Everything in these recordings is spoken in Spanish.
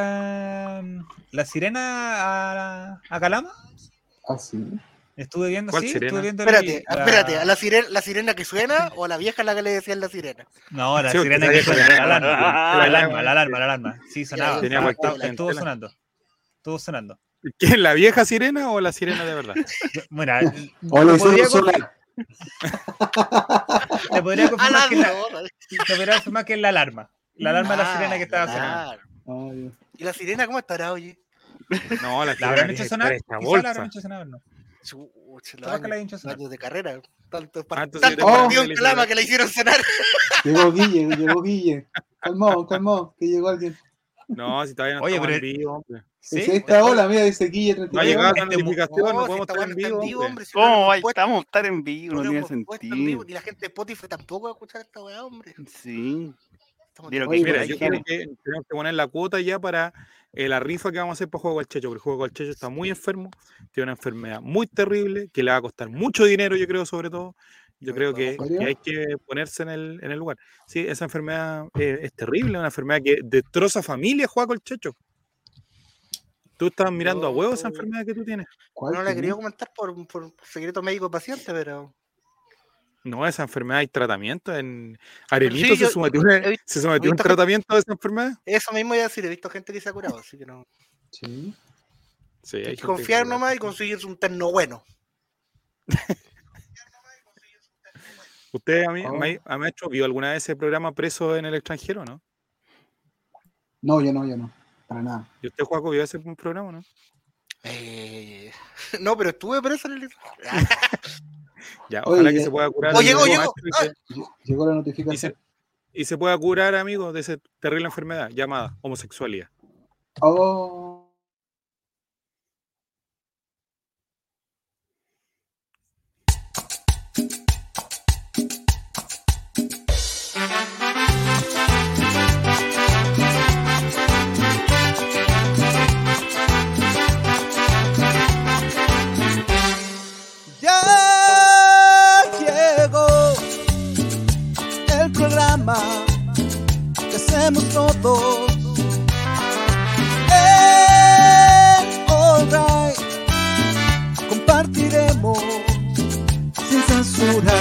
la, la sirena a, a Calama? Ah, sí. Estuve viendo, ¿Cuál sí, sirena? estuve viendo Espérate, la- espérate, ¿a la sirena, la sirena que suena o a la vieja a la que le decían la sirena? No, la Sí, sirena que vieja suena, la alarma, la la alarma, la alarma, la alarma. Sí, sonaba. Tenía estaba- estuvo sonando. Estuvo sonando. ¿Quién? ¿La vieja sirena o la sirena de verdad? Bueno, O le te podría, te confirmar la que la, te podría confirmar que es la alarma. La alarma de la sirena que estaba sonando. Ah. ¿Y la sirena cómo estará, oye? No, la ¿La habrán hecho sonar? Quizá la habrán hecho sonar, ¿no? Chucha, Capaz que la hecho sonar. de carrera. Tanto, Ah, tanto partido en Oh. Calama que la hicieron sonar. Llegó Guille, llegó Guille. Calmó, calmó, que llegó alguien. No, si todavía no Oye, pero- en vivo, hombre. ¿Sí? Esta ola, mira, dice Guille No ha 32. llegado la Este notificación, no No, si podemos esta estar en no vivo, en vivo, hombre. si no ¿Cómo puesto- estamos a estar en vivo? no No tiene sentido. Y la gente de Spotify tampoco va a escuchar esta weá, hombre. Sí. Estamos Dilo en que Oye, Mira, yo creo que tenemos que poner la cuota ya para eh, la rifa que vamos a hacer para Juego al Checho, porque el Juego al Checho está muy enfermo, tiene una enfermedad muy terrible, que le va a costar mucho dinero, yo creo, sobre todo. Yo creo que, hay que ponerse en el, en el lugar. Sí, esa enfermedad eh, es terrible, una enfermedad que destroza familias, Juego al Checho. Tú estás mirando a huevo esa enfermedad que tú tienes. ¿Cuál No la querido comentar por, por secreto médico paciente, pero. No, esa enfermedad hay tratamiento. En Arenito sí, se, sometió, se sometió a un tratamiento de esa enfermedad. Eso mismo iba a decir, he visto gente que se ha curado, así que no. Sí. Sí, Hay hay que confiar que- nomás y conseguirse un terno bueno. ¿Usted a mí, Oh. me hecho, vio alguna vez ese programa preso en el extranjero, no? No, yo no, yo no. Para nada. ¿Y usted, Juaco, vio ese programa, no? Eh, no, pero estuve preso en el. Ya, Oye, ojalá que ya- se pueda curar. Oye, oye, y, ah, que- Lle- Llegó la y notificación. se, y se pueda curar, amigo, de esa terrible enfermedad llamada homosexualidad. Oh. Que hacemos todos. En Alright compartiremos sin censura.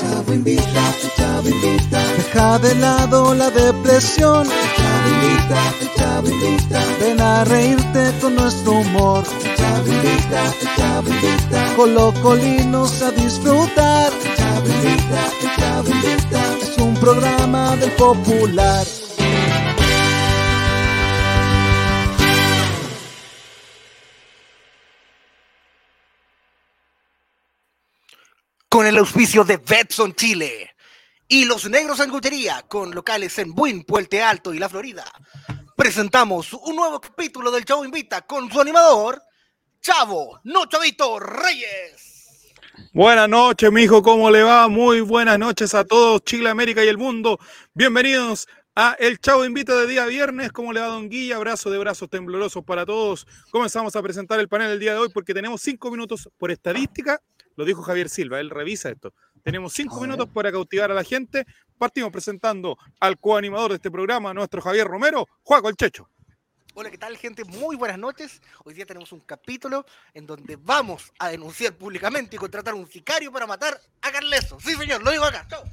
Chavo invita, Chavo invita. Deja de lado la depresión. Chavo invita, Chavo invita. Ven a reírte con nuestro humor. Chavo invita, Chavo invita. Colocolinos a disfrutar. Chavo invita, Chavo invita. Programa del popular. Con el auspicio de Betson Chile y los negros sanguchería con locales en Buin, Puente Alto y La Florida. Presentamos un nuevo capítulo del Chavo Invita con su animador, Chavo, no Chavito Reyes. Buenas noches, mijo, ¿cómo le va? Muy buenas noches a todos, Chile, América y el mundo. Bienvenidos a El Chavo Invita de día viernes. ¿Cómo le va, Don Guilla? Abrazo de brazos temblorosos para todos. Comenzamos a presentar el panel el día de hoy porque tenemos cinco minutos por estadística. Lo dijo Javier Silva, él revisa esto. Tenemos cinco minutos para cautivar a la gente. Partimos presentando al coanimador de este programa, nuestro Javier Romero, Juaco el Checho. Hola, ¿qué tal, gente? Muy buenas noches. Hoy día tenemos un capítulo en donde vamos a denunciar públicamente y contratar un sicario para matar a Carleso. Sí, señor, lo digo acá. Chao.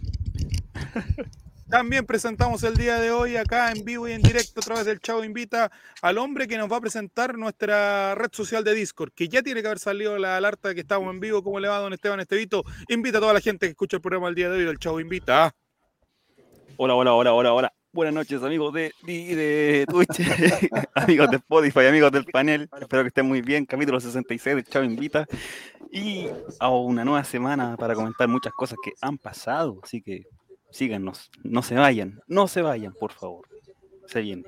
También presentamos el día de hoy acá en vivo y en directo a través del Chavo Invita al hombre que nos va a presentar nuestra red social de Discord, que ya tiene que haber salido la alerta de que estamos en vivo. ¿Cómo le va, don Esteban Estevito? Invita a toda la gente que escucha el programa el día de hoy del Chavo Invita. Hola, hola, hola, hola, hola. Buenas noches, amigos de, de, Twitch, amigos de Spotify, amigos del panel. Espero que estén muy bien. Capítulo 66 del Chavo Invita. Y a una nueva semana para comentar muchas cosas que han pasado. Así que síganos. No se vayan. No se vayan, por favor. Se viene.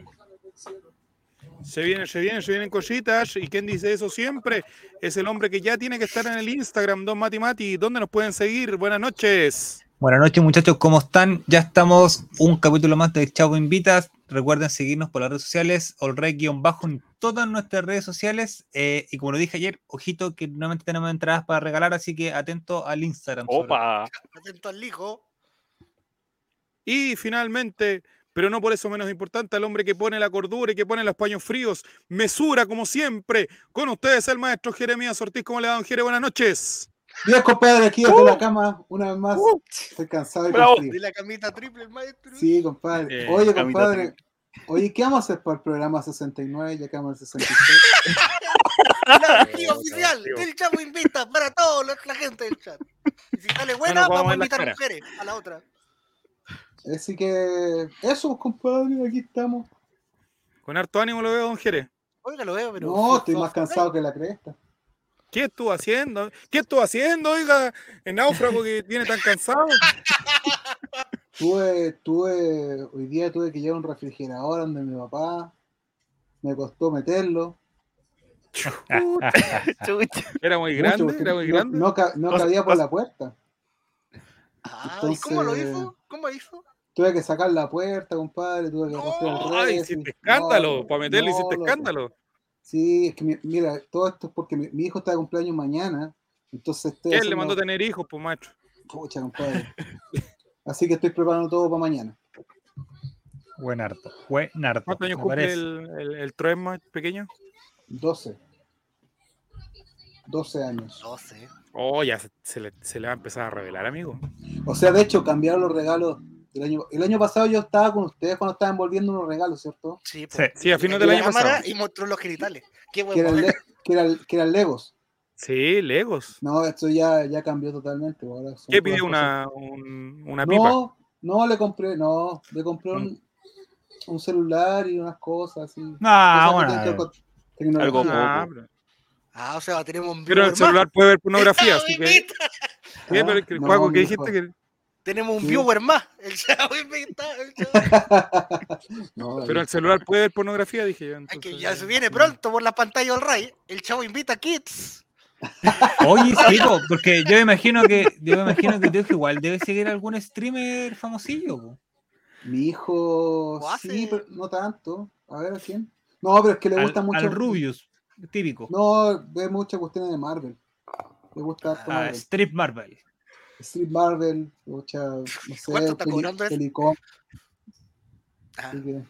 Se vienen, se vienen, se vienen cositas. ¿Y quién dice eso siempre? Es el hombre que ya tiene que estar en el Instagram, Don Mati Mati. ¿Dónde nos pueden seguir? Buenas noches. Buenas noches muchachos, ¿cómo están? Ya estamos un capítulo más de Chavo Invitas. Recuerden seguirnos por las redes sociales, olrey-bajo en todas nuestras redes sociales. Eh, y como lo dije ayer, ojito que nuevamente tenemos entradas para regalar, así que atento al Instagram. sobre ¡Opa! Atento al hijo. Y finalmente, pero no por eso menos importante, al hombre que pone la cordura y que pone los paños fríos, mesura como siempre. Con ustedes el maestro Jeremías Ortiz. ¿Cómo le va, don Jere? Buenas noches. Bien, compadre, aquí desde la cama, una vez más. Estoy cansado y Bravo. De la camita triple, el maestro. Sí, compadre. Eh, Oye, compadre. Oye, ¿qué vamos a hacer para el programa 69? Ya que vamos al 66. La guía oficial tío. del Chavo invita para toda la gente del chat. Y si sale buena, Bueno, vamos a a invitar cara. mujeres a la otra. Así que, eso, compadre, aquí estamos. Con harto ánimo lo veo, don Jere. Oiga, lo veo, pero. No, estoy más cansado que la cresta. ¿Qué estuvo haciendo? ¿Qué estuvo haciendo, oiga, el náufrago que viene tan cansado? Tuve, tuve, hoy día tuve que llevar un refrigerador donde mi papá. Me costó meterlo. Era muy grande, era muy no- grande. No, cabía por la puerta. Ah, ¿y cómo lo hizo? ¿Cómo hizo? Tuve que sacar la puerta, compadre. Tuve que No, Ay, hiciste escándalo. no, Para meterle no, hiciste loco. escándalo. Sí, es que mi- mira, todo esto es porque mi, mi hijo está de cumpleaños mañana. Entonces estoy. ¿Quién le mandó a tener hijos, pues macho? Pucha, compadre. Así que estoy preparando todo para mañana. Buen harto. Buen harto. ¿Cuántos años cumple el, el, el más pequeño? 12. 12 años. No sé. Oh, ya se, se le, se le va a empezar a revelar, amigo. O sea, de hecho, cambiaron los regalos del año. El año pasado yo estaba con ustedes cuando estaban envolviendo unos regalos, ¿cierto? Sí, Sí. pues. Sí, a fines del año pasado. Y mostró los genitales. Qué Que bueno. eran, le- que eran, que eran Legos. Sí, Legos. No, esto ya, ya cambió totalmente. ahora son ¿Qué pidió una, un- una pipa? No, no le compré, no, le compré un, un celular y unas cosas así. Ah, bueno. tecnología. Algo Ah, poco. Ah, o sea, tenemos un pero el celular puede ver pornografía, así que. ¿Qué? Pero el no, juego que dijiste que. Tenemos un Sí. viewer más. El Chavo invita. El Chavo- No, Pero el celular puede ver pornografía, dije yo. Ay, que entonces- ya se viene pronto por la pantalla del Ray. El Chavo invita Kids. Oye, sí, po, porque yo me imagino que, yo me imagino que hijo igual debe seguir algún streamer famosillo, po. Mi hijo, sí, pero no tanto. A ver, ¿a quién? No, pero es que le Al, gusta mucho. al Rubius, típico. No, ve muchas cuestiones de Marvel. Le gusta Ah, Marvel. Strip Marvel. Street Marvel, mucha, no sé, ¿Cuánto está peli- cobrando? Pelicom, Ah, que-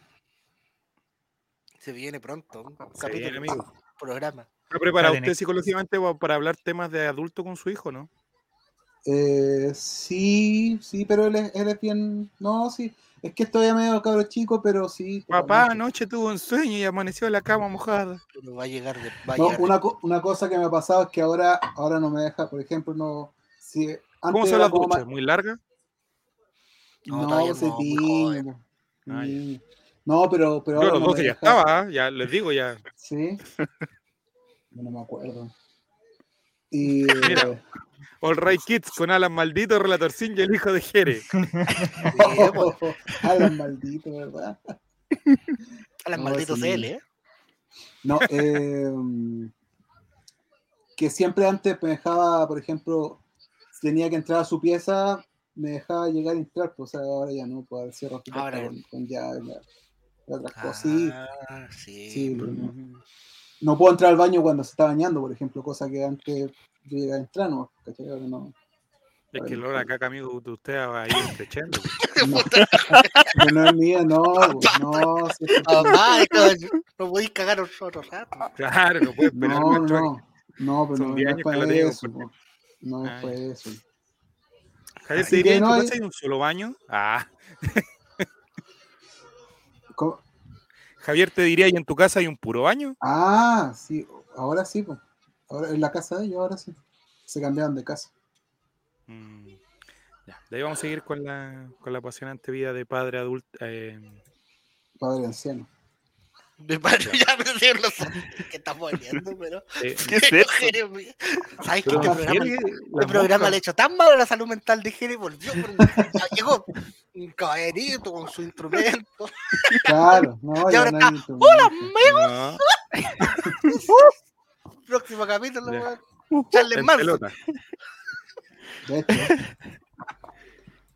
se viene pronto. Un Se capítulo, viene, amigo. programa. ¿Está preparado usted psicológicamente pa- para hablar temas de adulto con su hijo, no? Eh, sí, sí, pero él es, él es bien. No, sí. Es que estoy medio cabro chico, pero sí. Papá, totalmente. anoche tuvo un sueño y amaneció en la cama mojada. Pero va a llegar. De, va a No, llegar una, una cosa que me ha pasado es que ahora, ahora no me deja, por ejemplo, no. Si, ¿Cómo son era las como duchas? más- ¿Muy largas? No, No, se no. No, pero, pero los no 12 me ya estaba, ¿ah? ya les digo ya. Sí. No me acuerdo. Y Mira. All Right Kids con Alan Maldito, Relatorcín y el hijo de Jere. Sí, pues, Alan maldito, ¿verdad? a las No, malditos sí. CL, ¿eh? No, eh, que siempre antes me dejaba, por ejemplo, tenía que entrar a su pieza, me dejaba llegar a entrar, pues ahora ya no, puedo cierro su Ahora con, con llave, la- y otras cosas. Sí, Ah, sí. sí, pero no, no puedo entrar al baño cuando se está bañando, por ejemplo, cosa que antes yo llegaba a entrar, ¿no? ¿Cachai? No. Es que el olor a caca, amigo, de usted va a ir estrechando. No, que no es mía, no, pues, no, sí, Mamá, esto- no podéis cagar otro rato. Claro, no puede esperar no, no, no, pero Son no, 10 no es para eso. No es Ah, ya. eso. Javier, ¿te diría que en tu hay- casa hay un solo baño? Ah, ¿Cómo? Javier, ¿te diría, ¿y en tu casa hay un puro baño? Ah, sí, ahora sí, pues. Ahora en la casa de ellos, ahora sí. Se cambiaron de casa. Mm, ya, de ahí vamos a seguir con la, con la apasionante vida de padre adulto. eh, Padre anciano. De padre, ya me decían los que estamos viendo, pero. ¿Qué es eso? Jeremy, ¿Sabes qué? Este programa, Jere, este programa le ha hecho tan mal a la salud mental de Jeremy, volvió. llegó un caballerito con su instrumento. Claro, no, Y ahora no está, instrumento. No, Próximo capítulo. Charles Manson.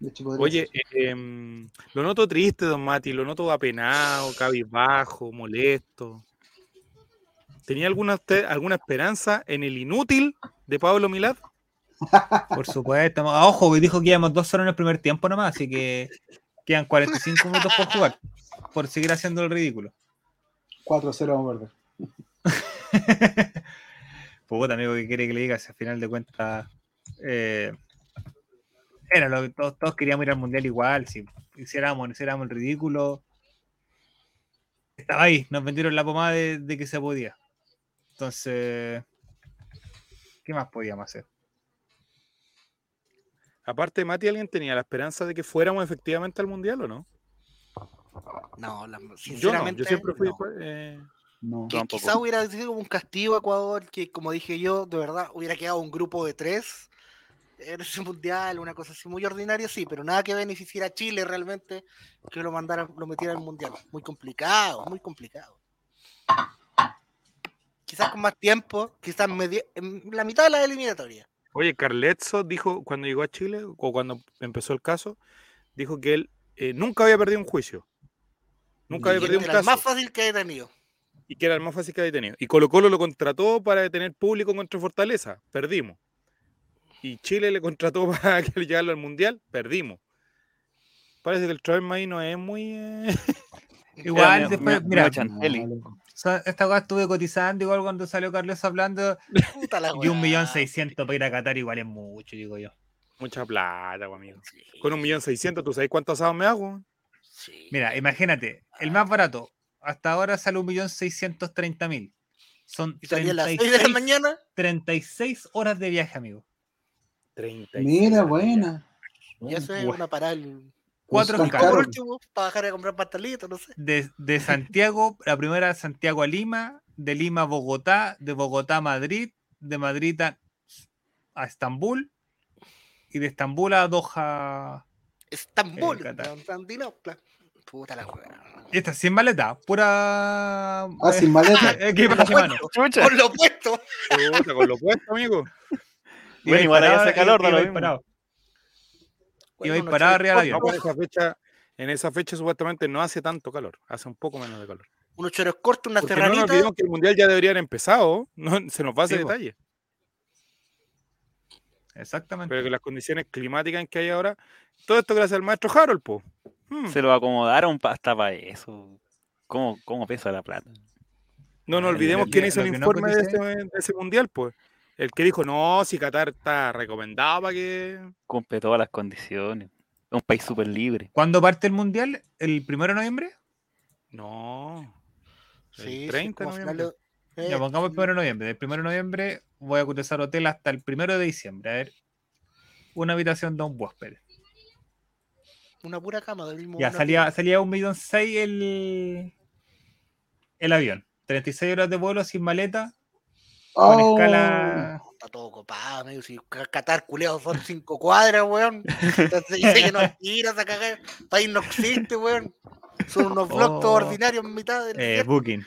De hecho. Oye, eh, em, lo noto triste, don Mati, lo noto apenado, cabizbajo, molesto. ¿Tenía alguna, usted, alguna esperanza en el inútil de Pablo Milad? Por supuesto. Ah, Ojo, que dijo que íbamos dos horas en el primer tiempo nomás, así que Quedan 45 minutos por jugar. Por seguir haciendo el ridículo. 4-0 vamos a perder. Puta, amigo, que quiere que le diga si al final de cuentas eh, era lo que todos, todos queríamos ir al mundial igual, si hiciéramos, hiciéramos el ridículo. Estaba ahí, nos vendieron la pomada de, de que se podía. Entonces, ¿qué más podíamos hacer? Aparte, Mati, ¿alguien tenía la esperanza de que fuéramos efectivamente al mundial o no? No, la- Yo no, sinceramente. yo siempre fui. no. eh, No. Que Tampoco. quizá hubiera sido como un castigo a Ecuador, que como dije yo, de verdad hubiera quedado un grupo de tres en ese mundial, una cosa así muy ordinaria, sí, pero nada que beneficiara a Chile realmente que lo mandara, lo metiera al mundial. Muy complicado, muy complicado. Quizás con más tiempo, quizás medi- en la mitad de la eliminatoria. Oye, Carletzo dijo cuando llegó a Chile, o cuando empezó el caso, dijo que él eh, nunca había perdido un juicio. Nunca había perdido un era el caso. más fácil que he tenido. Y que era el más fácil que había tenido. Y Colo Colo lo contrató para detener público contra Fortaleza. Perdimos. Y Chile le contrató para que le llegara al Mundial. Perdimos. Parece que el Travel ahí no es muy... eh, Igual, después, me- mira, esta cosa estuve cotizando igual cuando salió Carlos hablando y un millón seiscientos para ir a Qatar igual es mucho, digo yo. Mucha plata, amigo. Sí, Con un millón seiscientos, ¿tú sabes cuántos asados me hago? sí. Mira, imagínate, el más barato, hasta ahora sale un millón seiscientos treinta mil. Son Y salía a las 6 de la 36, mañana. 36 horas de viaje, amigo. 30. Mira, buena. Y eso es una parada. el- Cuatro Pues. Por último, para bajar a comprar pastelitos, no sé. De, de Santiago, la primera de Santiago a Lima, de Lima a Bogotá, de Bogotá a Madrid, de Madrid a, a Estambul y de Estambul a Doha. Estambul, Eh, Qatar. Constantinopla. Puta la. Y esta sin maleta, pura. Ah, sin maleta. equipaje, mano. Chucha. Por lo opuesto. Puta, con lo puesto, amigo. Bueno, igual allá hace calor, da iba lo mismo. parado. Ir Bueno, parado arriba del No, avión. en esa fecha, en esa fecha supuestamente no hace tanto calor, hace un poco menos de calor. Unos choros cortos, una Porque no nos serranita. olvidemos que el mundial ya debería haber empezado, no, se nos va a hacer Sí, detalle. Exactamente. Pero que las condiciones climáticas en que hay ahora, todo esto gracias al maestro Harold, po. Hmm. Se lo acomodaron hasta para eso. ¿Cómo, ¿Cómo pesa la plata? No nos Eh, olvidemos quién hizo el no informe de, ese, de ese mundial, pues. El que dijo, no, si Qatar está recomendado para que. Cumple todas las condiciones. Es un país súper libre. ¿Cuándo parte el mundial? ¿El primero de noviembre? No. El Sí, sí, 30 de noviembre. eh, Ya pongamos el primero de noviembre. Del primero de noviembre voy a cotizar hotel hasta el primero de diciembre. A ver, una habitación de un huésped. Una pura cama del mismo. Ya salía, salía un millón seis el, el avión. 36 horas de vuelo sin maleta. Con Oh, escala. Está todo copado, amigo. Si Qatar culeado son cinco cuadras, weón. Entonces dice que nos tiras a cagar. País no existe, weón. Son unos vlogs todos Oh. ordinarios en mitad del Eh, booking.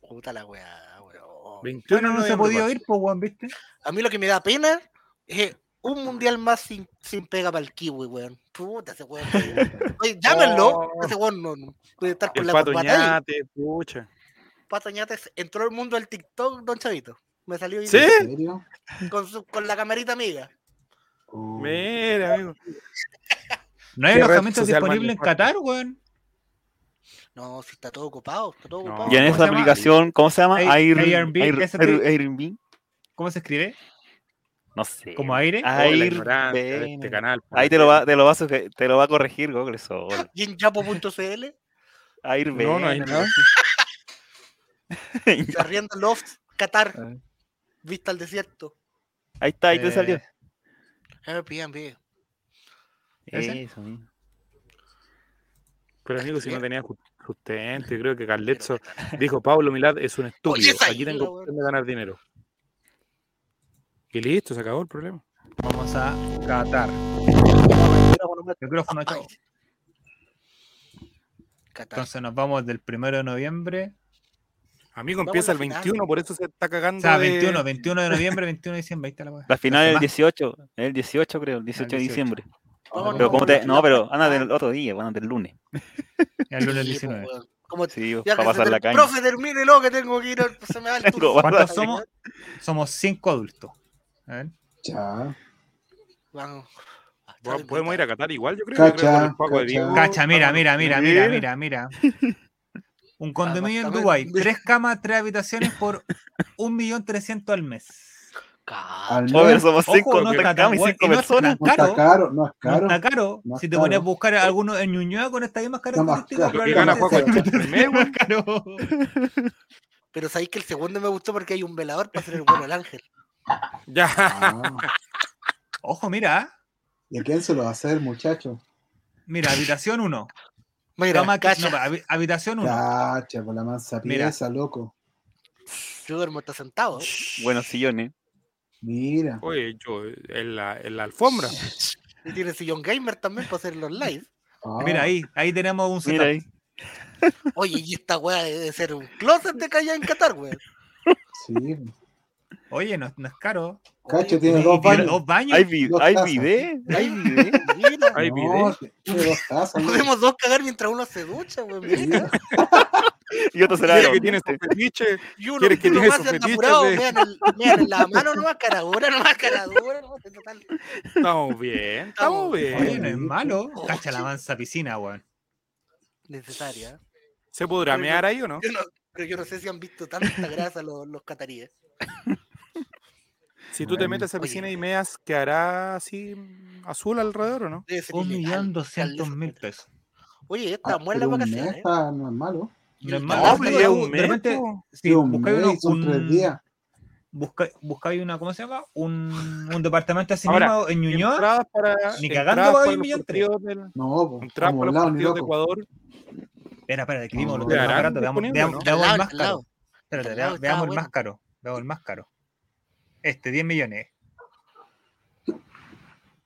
Puta la weá, weón. 21 Bueno, de no se podía Pacho. ir, pues, weón, ¿viste? A mí lo que me da pena es un mundial más sin, sin pega para el kiwi, weón. Puta ese weón. Oye, llámenlo. Oh. Ese weón no, no puede estar con El la ñate, pucha. Pato Ñates entró al mundo del TikTok, don Chavito. Me salió ¿Sí? Con, su, con la camarita amiga. Oh. Mira, amigo. No hay ¿Qué red alojamiento social más disponible en? Qatar, weón. No, si está todo ocupado, está todo No. ocupado. Y en ¿cómo esa aplicación, ¿cómo se llama? Air- Air, Airbnb, Airbnb. ¿Cómo se escribe? No sé. ¿Como aire? Oh, la Air ignorancia de este Bene. canal. Ahí te lo va, te lo va te lo va a corregir Google solo. Y en yapo.cl, Air No, no hay nada. se arrienda Loft, Qatar, Ah. vista al desierto. Ahí está, ahí te Eh, salió. Airbnb. Eso mismo. Pero amigo, si no tenía sustento, yo creo que Carletzo dijo, Pablo Milad es un estúpido, aquí tengo de ganar dinero. Y listo, se acabó el problema. Vamos a Qatar. Micrófono, chao. Qatar. Entonces nos vamos del primero de noviembre. Amigo, Vamos empieza el la final. 21, por eso se está O cagando sea, de- 21, 21 de noviembre, 21 de diciembre. Ahí está la weá. La final es el semana. 18, el 18 creo, el 18 de 18. diciembre. Vámonos, Pero como vámonos, te, no, pero anda Ah, del otro día, bueno, del lunes. El lunes sí, 19. pues, weón. Como Sí, ya para que pasar la caña. Profe, termínelo que tengo que ir. al- Se me va el turno. ¿Cuántos somos? Somos cinco adultos. A ver. Ya. Vamos. Po- Podemos ir a Qatar igual, yo creo. Cacha, yo creo que Paco cacha. Mira, mira, mira, mira, mira, mira. Un condominio en. Dubái, tres camas, tres habitaciones por 1.300.000 al mes. Al mes. somos Ojo, cinco, no tres está tan camas y cinco no personas. No está caro. no es No caro. está caro. No si te pones a buscar alguno en Ñuñoa con estas mismas No más características, caro. Pero sabéis que el segundo me gustó porque hay un velador para hacer el vuelo al ángel. Ya. Ah, Ojo, mira. ¿Y a quién se lo va a hacer, muchacho? Mira, habitación 1. Mira, Cama, cacha, no, habi- habitación 1. Cacha, por la mansa Mira. pieza, loco. yo duermo hasta sentado. Buenos sillones. Mira. Oye, yo, en la, en la alfombra. Y tiene sillón gamer también para hacer los live. Ah, Mira ahí, ahí tenemos un Mira ahí. Oye, y esta weá debe ser un closet de allá en Qatar, weón. Sí. Oye, no, no es caro. Cacho tiene dos tiene baños. dos baños. Hay, vi- hay video. Hay. Mira, Hay mira. podemos dos cagar mientras uno se ducha. Mira. Y otro será ¿Quiere lo que tiene su fetiche? Y uno, ¿Quieres que tiene más de- vean, el, la mano nomás, cara dura, nomás cara dura, nomás, total. Estamos bien, estamos bien. Oye, no es malo. Cacha la mansa piscina, weón. Necesaria. ¿Se podrá mear ahí o no? Yo no, pero yo no sé si han visto tanta grasa los, los cataríes. Si tú te metes a piscina y meas, ¿quedará así mm, azul alrededor o no? Un millón doscientos mil pesos. Oye, esta Ah, muere pero la vacación, ¿eh? está- no es malo. No es malo. Po. si Sí, un buscáis tres un, buscáis una, ¿cómo se llama? Un, un departamento así Ahora, mismo en Ñuñoa. Para, Ni cagando los un millón del- No, pues, entradas para los partidos de. Ecuador. Espera, espera, No, lo que es más ¿quedarán barato. Veamos, el más caro. Espérate, veamos el más caro. Veamos el más caro. Este, 10 millones. 10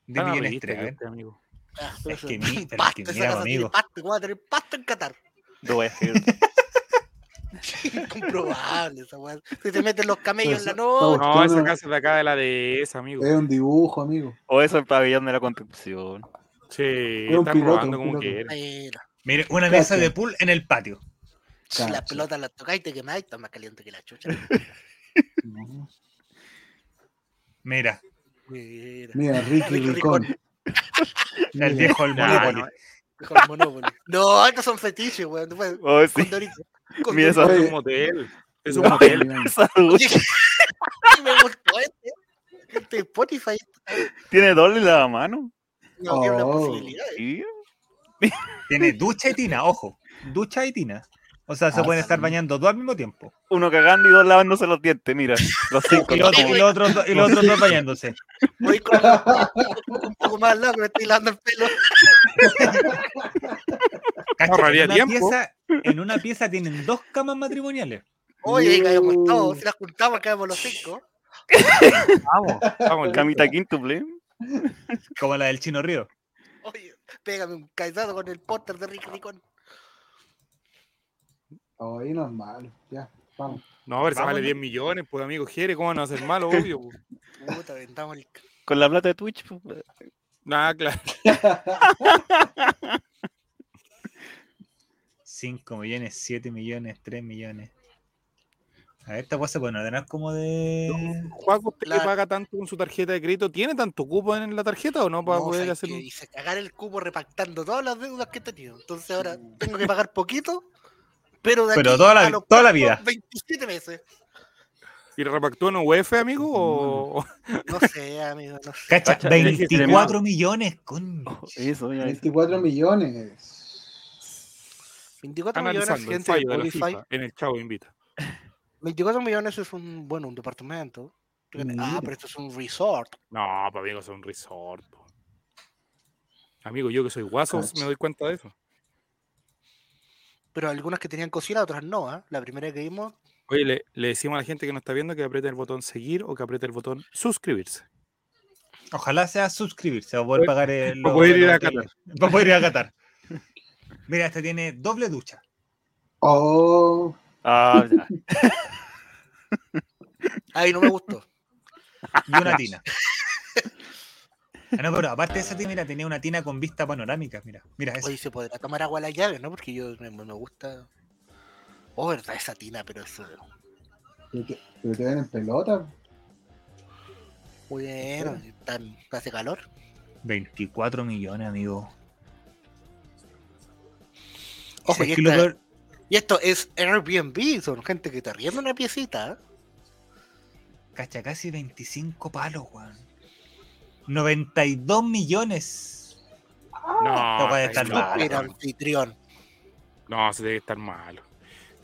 Están millones arribita 3, a que ver. este, amigo. Ah, Es que mi- pero es que mira, amigo. pasto, ¿cómo va a tener pasto en Qatar? Lo voy a hacer. Incomprobable esa weá. Si te meten los camellos en la noche. No, esa casa es de acá de la de esa, amigo. Es un dibujo, amigo. O eso el pabellón de la construcción. Sí, un están piloto, robando como. Mira, Mire, una mesa de pool en el patio. si las pelotas las tocáis y te quemáis, está más caliente que la chucha. No. Mira, Mira, Mira, Ricky Ricky Ricón. el Mira. viejo del Ya, Monopoly. no, Monopoly. No, estos son fetiches, weón. Oh, sí. con Mira Doritos. es un motel. Es un motel. me gustó este. Este Spotify tiene doble la mano. no tiene una Oh. posibilidad. Sí. Tiene ducha y tina, ojo. Ducha y tina. O sea, se Ah, pueden sí. estar bañando dos al mismo tiempo. Uno cagando y dos lavándose los dientes, mira. Los cinco. Y los, y otros, dos- y los otros dos bañándose. Voy con un poco más largo, me estoy lavando el pelo. Ahorraría en, una tiempo. pieza, en una pieza tienen dos camas matrimoniales. Oye, ahí caemos todos. Si las juntamos, caemos los cinco. Vamos, vamos. Camita quíntuple. Como la del Chino Río. Oye, pégame un caizado con el póster de Rick Ricón. Ahí no es malo. Ya, vamos. No, a ver, se vale ¿no? 10 millones, pues amigo, Jere, ¿cómo a hacer malo? Obvio. pues. Puta, aventamos el. Con la plata de Twitch. pues, Nada, claro. 5 millones, 7 millones, 3 millones. A ver, esta cosa se pueden ordenar como de. Juaco, ¿usted Claro. que paga tanto con su tarjeta de crédito? ¿Tiene tanto cupo en la tarjeta o no para No, poder ¿sabes hacer qué? un... Hice cagar el cubo repactando todas las deudas que he tenido. Entonces ahora tengo que pagar poquito, pero de Pero aquí toda la a los toda la vida. 27 meses. ¿Y repactó en UEF, amigo? O... No sé, amigo, no sé. Cacha, Cacha, 24 millones. Con... Eso, ya. 24 millones. 24 millones, Analizando el gente de. FIFA en el Chavo Invita. 24 millones es un, bueno, un departamento. Ah, pero esto es un resort. No, pues amigo, es un resort. Amigo, yo que soy guaso me doy cuenta de eso. Pero algunas que tenían cocina, otras no. ¿ah? La primera que vimos, Oye, le, le decimos a la gente que nos está viendo que apriete el botón seguir o que apriete el botón suscribirse. Ojalá sea suscribirse o poder pagar el. para poder ir a Qatar. Para poder ir a Qatar. Mira, este tiene doble ducha Oh, Ah, ya. ahí no me gustó. y una tina. Ah, no, pero aparte de esa tina, mira, tenía una tina con vista panorámica. Mira, mira eso. Oye, se podrá tomar agua a la llave, ¿no? Porque yo me, me gusta. Oh, verdad, esa tina, pero eso. pero te, pero te ven en pelota. Bueno, tan- hace calor. 24 millones, amigo. Ojo, y, que lo esta- peor- y esto es Airbnb, son gente que te arrienda una piecita. Cacha, casi 25 palos, weón. 92 millones. No, Esta weá está está mal. mal. Super anfitrión. no, se debe estar malo.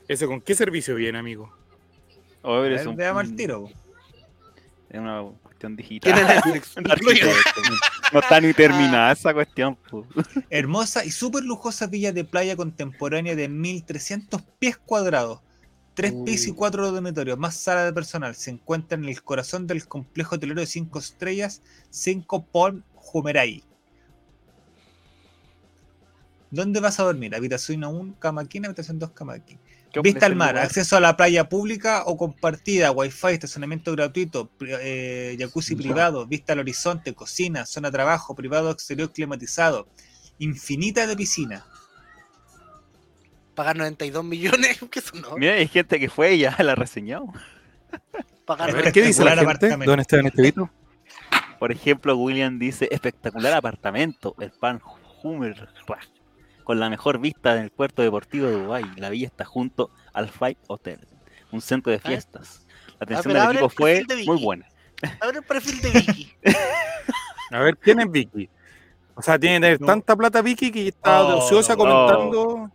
¿Ese con qué servicio viene, amigo? O ver, un- veamos el tiro. Es una cuestión digital. No está ni terminada esa cuestión. po. Hermosa y súper lujosa villa de playa contemporánea de 1300 pies cuadrados. Tres Uh. pisos y cuatro dormitorios, más sala de personal. Se encuentra en el corazón del complejo hotelero de 5 estrellas, 5 Palm Jumeray. ¿Dónde vas a dormir? Habitación 1, cama aquí, habitación 2, cama aquí. ¿Qué Vista al mar, acceso a la playa pública o compartida, wifi, estacionamiento gratuito, eh, jacuzzi privado, vista al horizonte, cocina, zona de trabajo, privado exterior climatizado, infinita de piscina. Pagar 92 millones, que eso no. Mira, hay gente que fue y ya la reseñó. Pagar ver, 92 ¿qué dice la gente? apartamento. Don Esteban Estevito. Por ejemplo, William dice, espectacular apartamento, el Pan Hummer, con la mejor vista del puerto deportivo de Dubái. La villa está junto al Five Hotel, un centro de fiestas. La atención pero del equipo fue de muy buena. Abre el perfil de Vicky. A ver, ¿quién es Vicky? O sea, tiene que tener No. tanta plata Vicky que está Oh, ociosa no. comentando.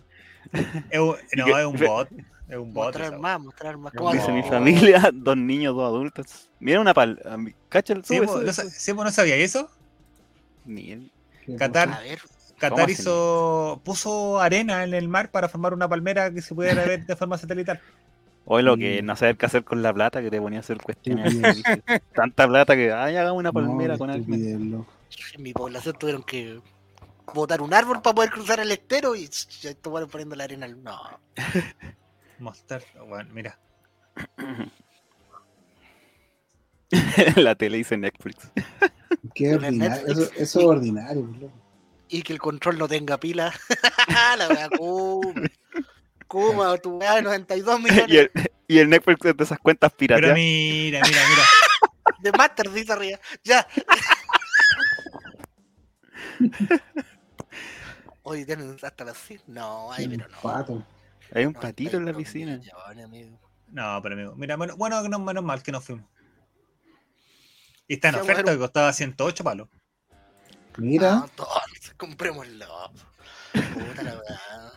Es un- no, es un bot. Es un bot. mostrar más, mostrar más. No, ¿Cómo Dice mi familia, dos niños, dos adultos. Mira una pal... ¿Cacha el sube, no, sa- sube? sí, vos no sabías eso? Ni él. ¿Qué Qatar. A ver, Qatar así? hizo, puso arena en el mar para formar una palmera que se pudiera ver de forma satelital. Hoy lo que Mm. no saber qué hacer con la plata, que te ponía a hacer cuestiones. Dice, Tanta plata que, ay, hagamos una palmera No, con alguien. en mi población tuvieron que botar un árbol para poder cruzar el estero y ya estuvieron poniendo la arena. al- No. Mostrar, bueno, mira. la tele dice Netflix. Qué ordinario. Netflix. Eso, eso es ordinario. Y que el control no tenga pila. la weá, Kuma. Kuma, tu weá de 92 millones y, el, y el Netflix es de esas cuentas Pero piratas. mira, mira, mira. de Master, dice arriba. Ya. Hoy tienen hasta las 6. No, ay, pero no. pato. Hay un patito en la 92 piscina. millones, amigo. No, pero amigo, mira, bueno, bueno, no, menos mal que no fuimos. Y está en Sí, oferta bueno. que costaba 108 palos. Mira, No, entonces, comprémoslo. Puta la weá.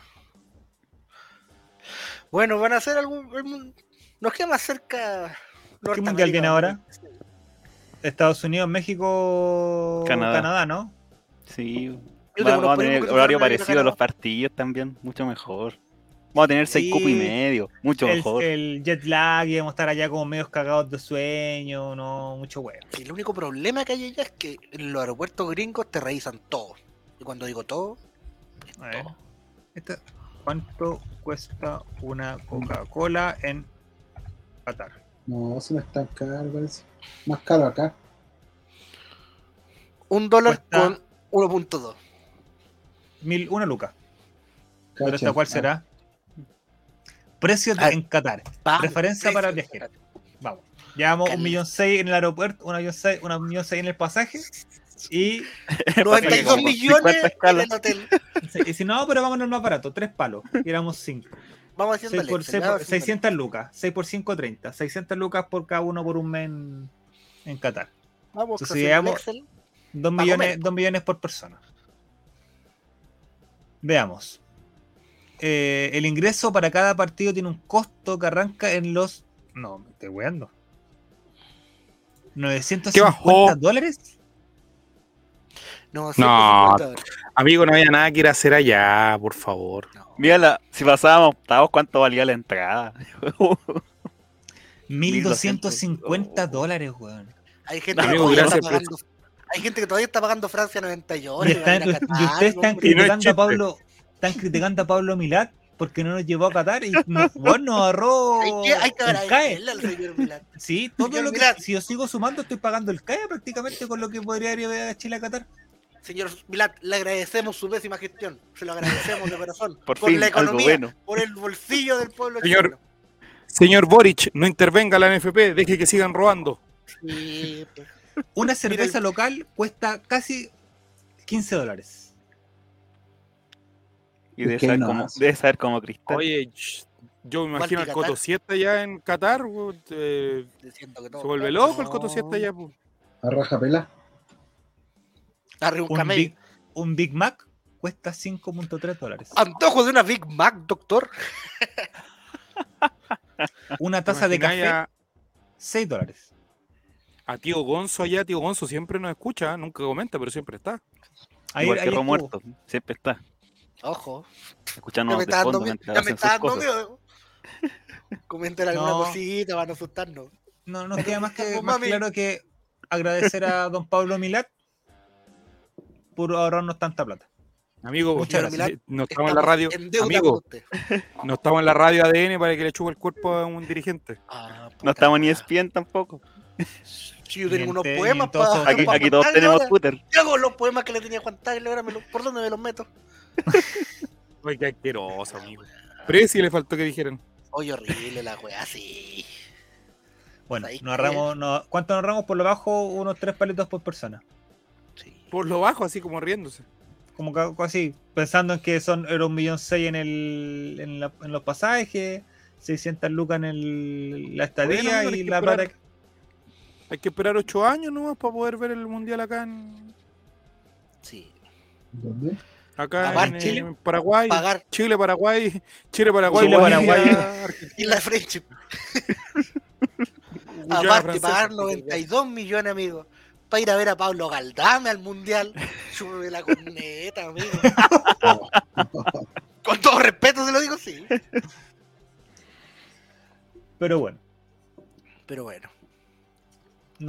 Bueno, van a hacer algún. Nos queda más cerca. ¿Qué mundial viene ahora? Estados Unidos, México, Canadá. Canadá, ¿no? Sí. Yo Va- tengo vamos a tener horario parecido a los partidos también, mucho mejor. Vamos a tener seis Sí. cupos y medio, mucho El, mejor. el jet lag y vamos a estar allá como medios cagados de sueño, no, mucho huevo. Sí, el único problema que hay allá es que en los aeropuertos gringos te revisan todo. Y cuando digo todo, es A ver. todo. Esta- ¿Cuánto cuesta una Coca-Cola en Qatar? no, eso no es tan caro, parece. Más caro acá. Un dólar Cuesta- con 1.2. Mil, una luca. ¿Pero esta cuál será? Precios de- Ah. en Qatar. Vamos, Referencia para el precio. viajero. Vamos. Llevamos un millón seis en el aeropuerto, un millón seis, un millón seis en el pasaje. Y, 92 como millones 50 en el hotel. y si no, pero vámonos más barato, tres palos. Y éramos cinco. Vamos haciendo 6 por, Excel, seis por- vamos haciendo 600 lucas. 6 por 5, 30. 600 lucas por cada uno por un mes en, en Qatar. Vamos Entonces, digamos- Excel. 2 Pa' millones, comer. dos millones por persona. Veamos. Eh, el ingreso para cada partido tiene un costo que arranca en los. No, me estoy weando. 950 bajó? dólares. No, No. 150 dólares. Amigo, no había nada que ir a hacer allá, por favor. No. Mira, la- si pasábamos octavos, ¿cuánto valía la entrada? 1250 dólares, weón. Hay gente, que Amigo, gracias, pagando, hay gente que todavía está pagando Francia 98. Y, están- y ustedes están Y no es criticando a. Pablo. Están criticando a Pablo Milat porque no nos llevó a Qatar y no, weón, nos agarró. Hay que, hay que el CAE. Milán. Sí, todo lo que. Si yo sigo sumando, estoy pagando el CAE prácticamente con lo que podría ir a Chile a Qatar. Señor Milán, le agradecemos su pésima gestión. Se lo agradecemos de corazón. Por por fin, la economía, bueno. por el bolsillo del pueblo Señor- chileno. Señor Boric, no intervenga la NFP, deje que sigan robando. Sí, pues. Una cerveza local cuesta casi 15 dólares. Y debe saber, no, como, eso. debe saber como cristal. Oye, yo me imagino Qatar. Coto Siete allá en Qatar. eh, que no, se vuelve loco el. Coto Siete allá. pues. A raja pela. Un. Big, un Big Mac cuesta 5.3 dólares. Antojo de una Big Mac, doctor. Una ¿Te taza de café, A, 6 dólares. A tío Gonzo allá, tío Gonzo siempre nos escucha, ¿eh? nunca comenta, pero siempre está. Ahí, Igual que ahí estuvo. muerto. Siempre está. Ojo. Ya Escuchándonos me de está dando fondo miedo. mientras Ya me está dando miedo. Comenten alguna No. cosita para no asustarnos. No nos queda más que más claro que agradecer a don Pablo Milat por ahorrarnos tanta plata. Amigo, Muchas no- gracias. no estamos en la radio. en Amigo, no estamos en la radio ADN para que le chupe el cuerpo a un dirigente. Ah, No estamos ni espien tampoco. Si yo tengo unos poemas para. Aquí, aquí todos tenemos Twitter. ¿Qué hago con los poemas que le tenía a Juan Tagle? Ahora me los- ¿Por dónde me los meto? Ay, qué asqueroso, amigo. Preci le faltó que dijeran. Oye, horrible la wea, sí. Bueno, ¿Sabéis nos ahorramos, nos- ¿cuánto nos ahorramos por lo bajo? Unos 3 palitos por persona. sí. Por lo bajo, así como riéndose. Como que así, pensando en que son era un millón seis en el en, la- en los pasajes, 600 lucas en el, la estadía y que la plata. Hay que esperar ocho años nomás para poder ver el mundial acá en, sí. ¿Dónde? acá Aparte, en, Chile, en Paraguay. Pagar Chile, Paraguay, Chile, Paraguay, Chile, Paraguay. Argentina, y la friendship. Aparte, pagar 92 millones, amigos. Para ir a ver a Pablo Galdame al mundial. Chúpeme la corneta, amigo. Con todo respeto se lo digo, sí. Pero bueno, Pero bueno.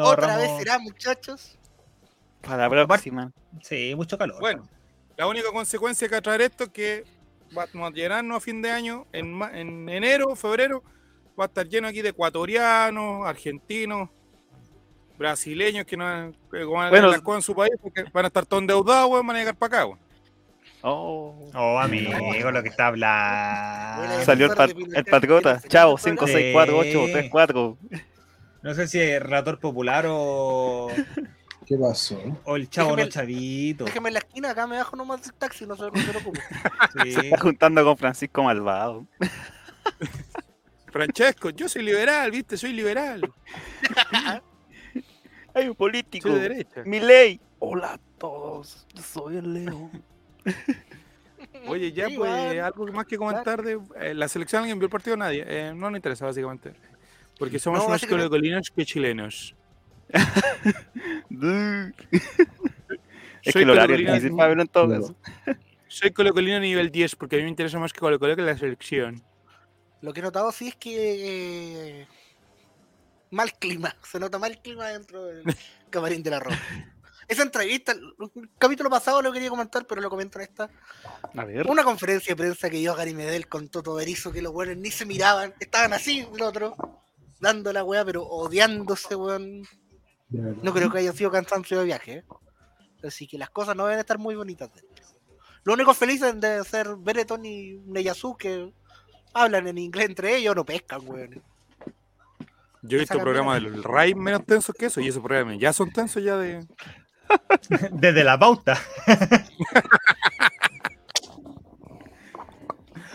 Otra vez será, muchachos. Para la próxima. Sí, mucho calor. Bueno, la única consecuencia que va a traer esto es que vamos a llenarnos a fin de año, en, en enero, febrero, va a estar lleno aquí de ecuatorianos, argentinos, brasileños que no que van a Bueno. tener las cosas en su país porque van a estar todos endeudados, weón, van a llegar para acá, weón. Oh. Oh, amigo, lo que está hablando. Salió el, pat- el patriota. que Chao, defendió el 5, Sí. 6, 4, 8, 3, 4. No sé si es relator popular o, ¿Qué pasó? o el chavo Déjeme- los chavitos. Déjeme en la esquina, acá me bajo nomás del taxi, no se, no se preocupe. Sí. Se está juntando con Francisco Malvado. Francesco, yo soy liberal, viste, soy liberal, Hay un político. soy de derecha. Mi ley. Hola a todos. Yo soy el Leo. Oye, ya Sí, pues, algo más que comentar de eh, la selección, ¿alguien vio el partido? Nadie. Eh, no nos interesa, básicamente. Porque somos No, más colocolinos que chilenos. es Soy que el horario es colocolino- difícil para verlo en todo caso. Soy colocolino nivel 10 porque a mí me interesa más que Colo Colo que la selección. Lo que he notado sí es que eh, mal clima, se nota mal clima dentro del camarín de la ropa. Esa entrevista, el capítulo pasado lo quería comentar, pero lo comento en esta. A ver. Una conferencia de prensa que dio Gary Medel con Toto Berizzo, que los buenos ni se miraban, estaban así, el otro, dando la weá, pero odiándose, weón. No creo que haya sido cansancio de viaje, ¿eh? Así que las cosas no deben estar muy bonitas. Lo único felices de ser Benetton y Neyasu que hablan en inglés entre ellos, no pescan, weón. Yo he visto programas del RAI menos tensos que eso y esos programas ya son tensos ya de... Desde la pauta.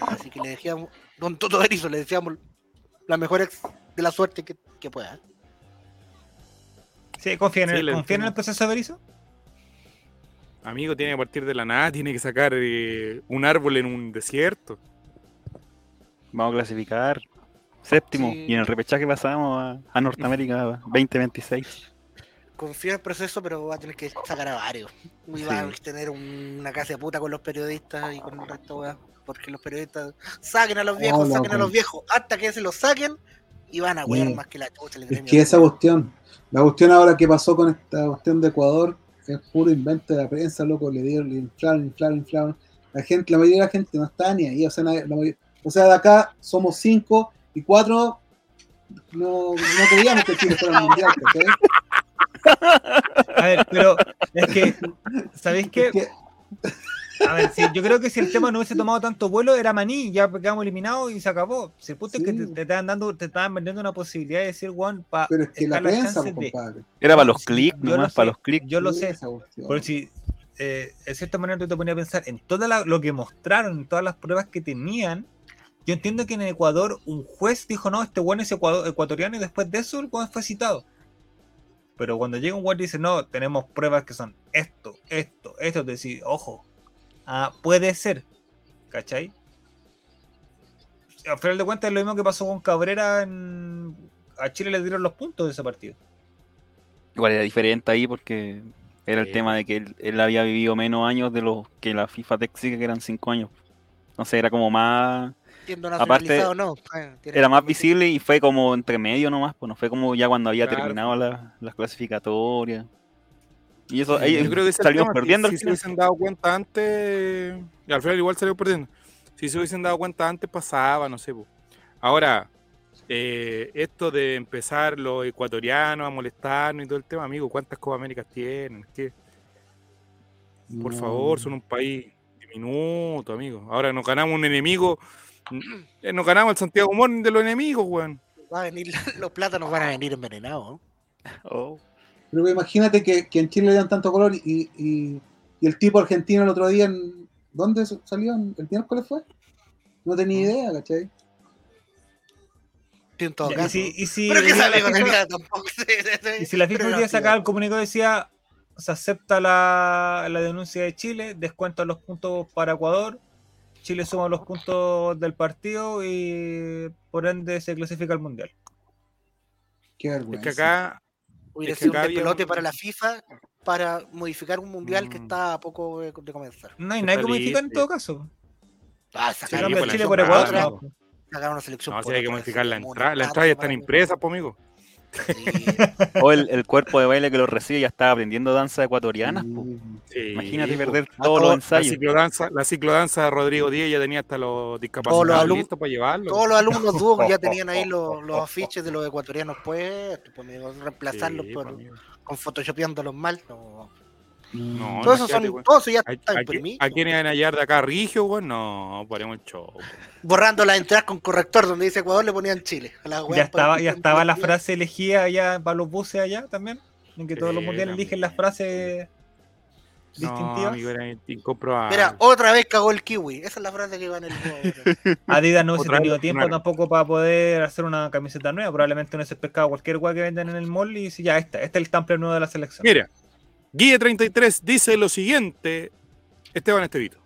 Así que le decíamos, don Toto Berizzo, le decíamos la mejor ex de la suerte que, que pueda. Sí, confían en, Sí, el, le confían en el proceso de Berizzo. Amigo, tiene que partir de la nada, tiene que sacar eh, un árbol en un desierto. Vamos a clasificar. Séptimo. Sí. Y en el repechaje pasamos a, a Norteamérica 2026. Confía en el proceso, pero va a tener que sacar a varios. Y va a Sí. tener un- una casa de puta con los periodistas y con el resto, weón. Porque los periodistas saquen a los viejos, Hola, saquen a los viejos, hasta que se los saquen y van a wear Sí. más que la chucha. Es que esa cuestión, la cuestión ahora que pasó con esta cuestión de Ecuador, es puro invento de la prensa, loco, le dieron, le inflaron, inflaron, inflaron. La gente, la mayoría de la gente no está ni ahí, o sea, nadie- la o sea, de acá somos cinco y cuatro no, no creíamos que Chile fuera al mundial, ¿cachai? A ver, pero es que, ¿sabéis qué? Es que- A ver, si, yo creo que si el tema no hubiese tomado tanto vuelo, era maní, ya quedamos eliminados y se acabó. Si el punto es que te, estaban dando, te estaban vendiendo una posibilidad de decir, Juan, para pero es que la prensa, compadre. Era para los clics, nomás, para los clics. Yo lo sé, pero si eh, de cierta manera tú te ponías a pensar en todo lo que mostraron, en todas las pruebas que tenían. Yo entiendo que en Ecuador un juez dijo, no, este bueno es ecuado- ecuatoriano y después de eso el fue citado. Pero cuando llega un juez y dice, no, tenemos pruebas que son esto, esto, esto, te decís, ojo, ah, puede ser, ¿cachai? Al final de cuentas es lo mismo que pasó con Cabrera en... A Chile le dieron los puntos de ese partido. Igual era diferente ahí porque era el Sí. tema de que él, él había vivido menos años de los que la FIFA te exige, que eran cinco años. Entonces era como más. Siendo Aparte, nacionalizado o no. eh, tiene Era más visible y fue como entre medio nomás, pues no fue como ya cuando había Claro. terminado la- las clasificatorias. Y eso, Sí, ahí yo creo que tema, perdiendo Si, se final. hubiesen dado cuenta antes, y al final igual salió perdiendo. Si se hubiesen dado cuenta antes, pasaba, no sé. po. Ahora, eh, esto de empezar los ecuatorianos a molestarnos y todo el tema, amigo, ¿cuántas Copa Américas tienen? ¿Qué? Por No. favor, son un país diminuto, amigo. Ahora nos ganamos un enemigo, nos ganamos el Santiago Morning de los enemigos, weón. Va a venir, los plátanos van a venir envenenados. Oh, Pero imagínate que, que en Chile le dan tanto color y, y- y el tipo argentino el otro día, en, ¿dónde salió? ¿El miércoles fue? No tenía idea, ¿cachai? En todo caso. y si, y si- Pero que sale con el tampoco. y si la FIFA no, día sacaba el comunicado decía se acepta la, la denuncia de Chile, descuenta los puntos para Ecuador, Chile suma los puntos del partido y por ende se clasifica al mundial. Qué Es vergüenza. que acá, Hubiera Es que sido un un- para la FIFA para modificar un mundial que Mm. está a poco de, comenzar. No hay Está nada que modificar en todo caso. Ah, Se sacar, cambia pues, la Chile por Ecuador. amigo. no. sacar una selección. no, por sí, hay que modificar la entrada. La entrada ya están tarta, impresas, pues, amigo. Sí. O el, el cuerpo de baile que lo recibe ya está aprendiendo danza. Sí, Imagínate perder A todos todo- los La ensayos. ciclodanza, la ciclodanza de Rodrigo Díaz ya tenía hasta los discapacitados Todos los alum- listos para llevarlo. Todos los alumnos dúos ya tenían ahí los, los afiches de los ecuatorianos puestos, pues, reemplazarlos Sí, por, po, amigo. con photoshopeándolos mal. No. No, todo eso imagínate, son, weón. todo eso ya ¿A, está a, imprimido. a quién iban a hallar de acá? ¿Rigio, weón? No, ponemos el show. Borrando las entradas con corrector, donde dice Ecuador le ponían Chile. A la Ya estaba, para- ya estaba la frase elegida allá para los buses allá también. En que todos los mundiales también. eligen las frases No, distintivas. era incomprobable. Mira, otra vez cagó el kiwi. Esa es la frase que va en el Adidas no hubiese Otra vez tenido lo tiempo tampoco para poder hacer una camiseta nueva. Probablemente no se pescado cualquier weá que vendan en el mall y dice, ya, esta, este es el temple nuevo de la selección. Mira, Guille33 dice lo siguiente. Esteban Estevito.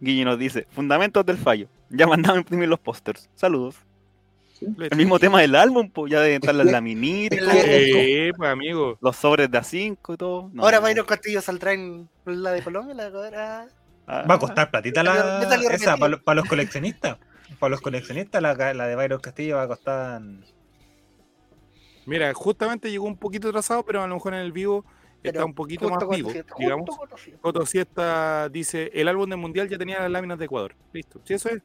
Guille nos dice, fundamentos del fallo. Ya mandamos a imprimir los pósters. Saludos. El mismo tema del álbum, pues ya de estar las laminitas, pues amigo. los sobres de A5 y todo. No, Ahora Byron Castillo saldrá en la de Colombia, la de ah, Va a costar platita la, esa para, los coleccionistas. Para los coleccionistas la, la de Byron Castillo va a costar... Mira, justamente llegó un poquito atrasado, pero a lo mejor en el vivo está un poquito más vivo, siete, digamos. justo cuando siete. Coto Siesta dice, el álbum del mundial ya tenía las láminas de Ecuador. Listo. Si eso es,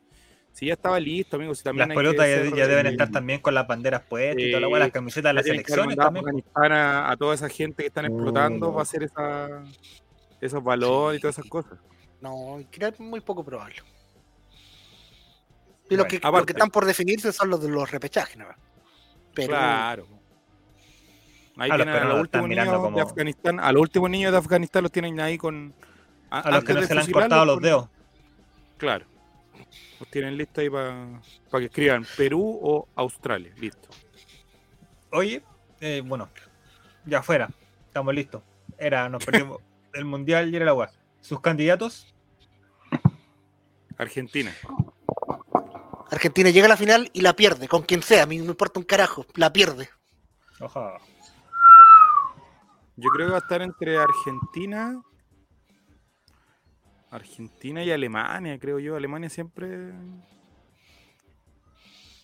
si ya estaba listo, amigos. Si también Las hay que pelotas ya, deben estar también con las banderas puestas y toda la weá, las camisetas de las selecciones a también. A, a toda esa gente que están explotando no. para hacer esa, esos valores y todas esas cosas. No, creo que es muy poco probable. Y los, Bueno, que, los que están por definirse son los de los repechajes, ¿no? Pero Claro. Ahí A los tienen que a no los lo están últimos mirando niños como- de Afganistán, a los últimos niños de Afganistán los tienen ahí con A los que no se le han cortado los con- dedos. Claro. Los tienen listos ahí para que escriban Perú o Australia. Listo. Oye, eh, bueno, ya fuera, estamos listos. Era, nos perdimos el mundial y era la weá. Sus candidatos, Argentina. Argentina llega a la final y la pierde, con quien sea, a mí no me importa un carajo, la pierde. oja, Yo creo que va a estar entre Argentina. Argentina y Alemania, creo yo. Alemania siempre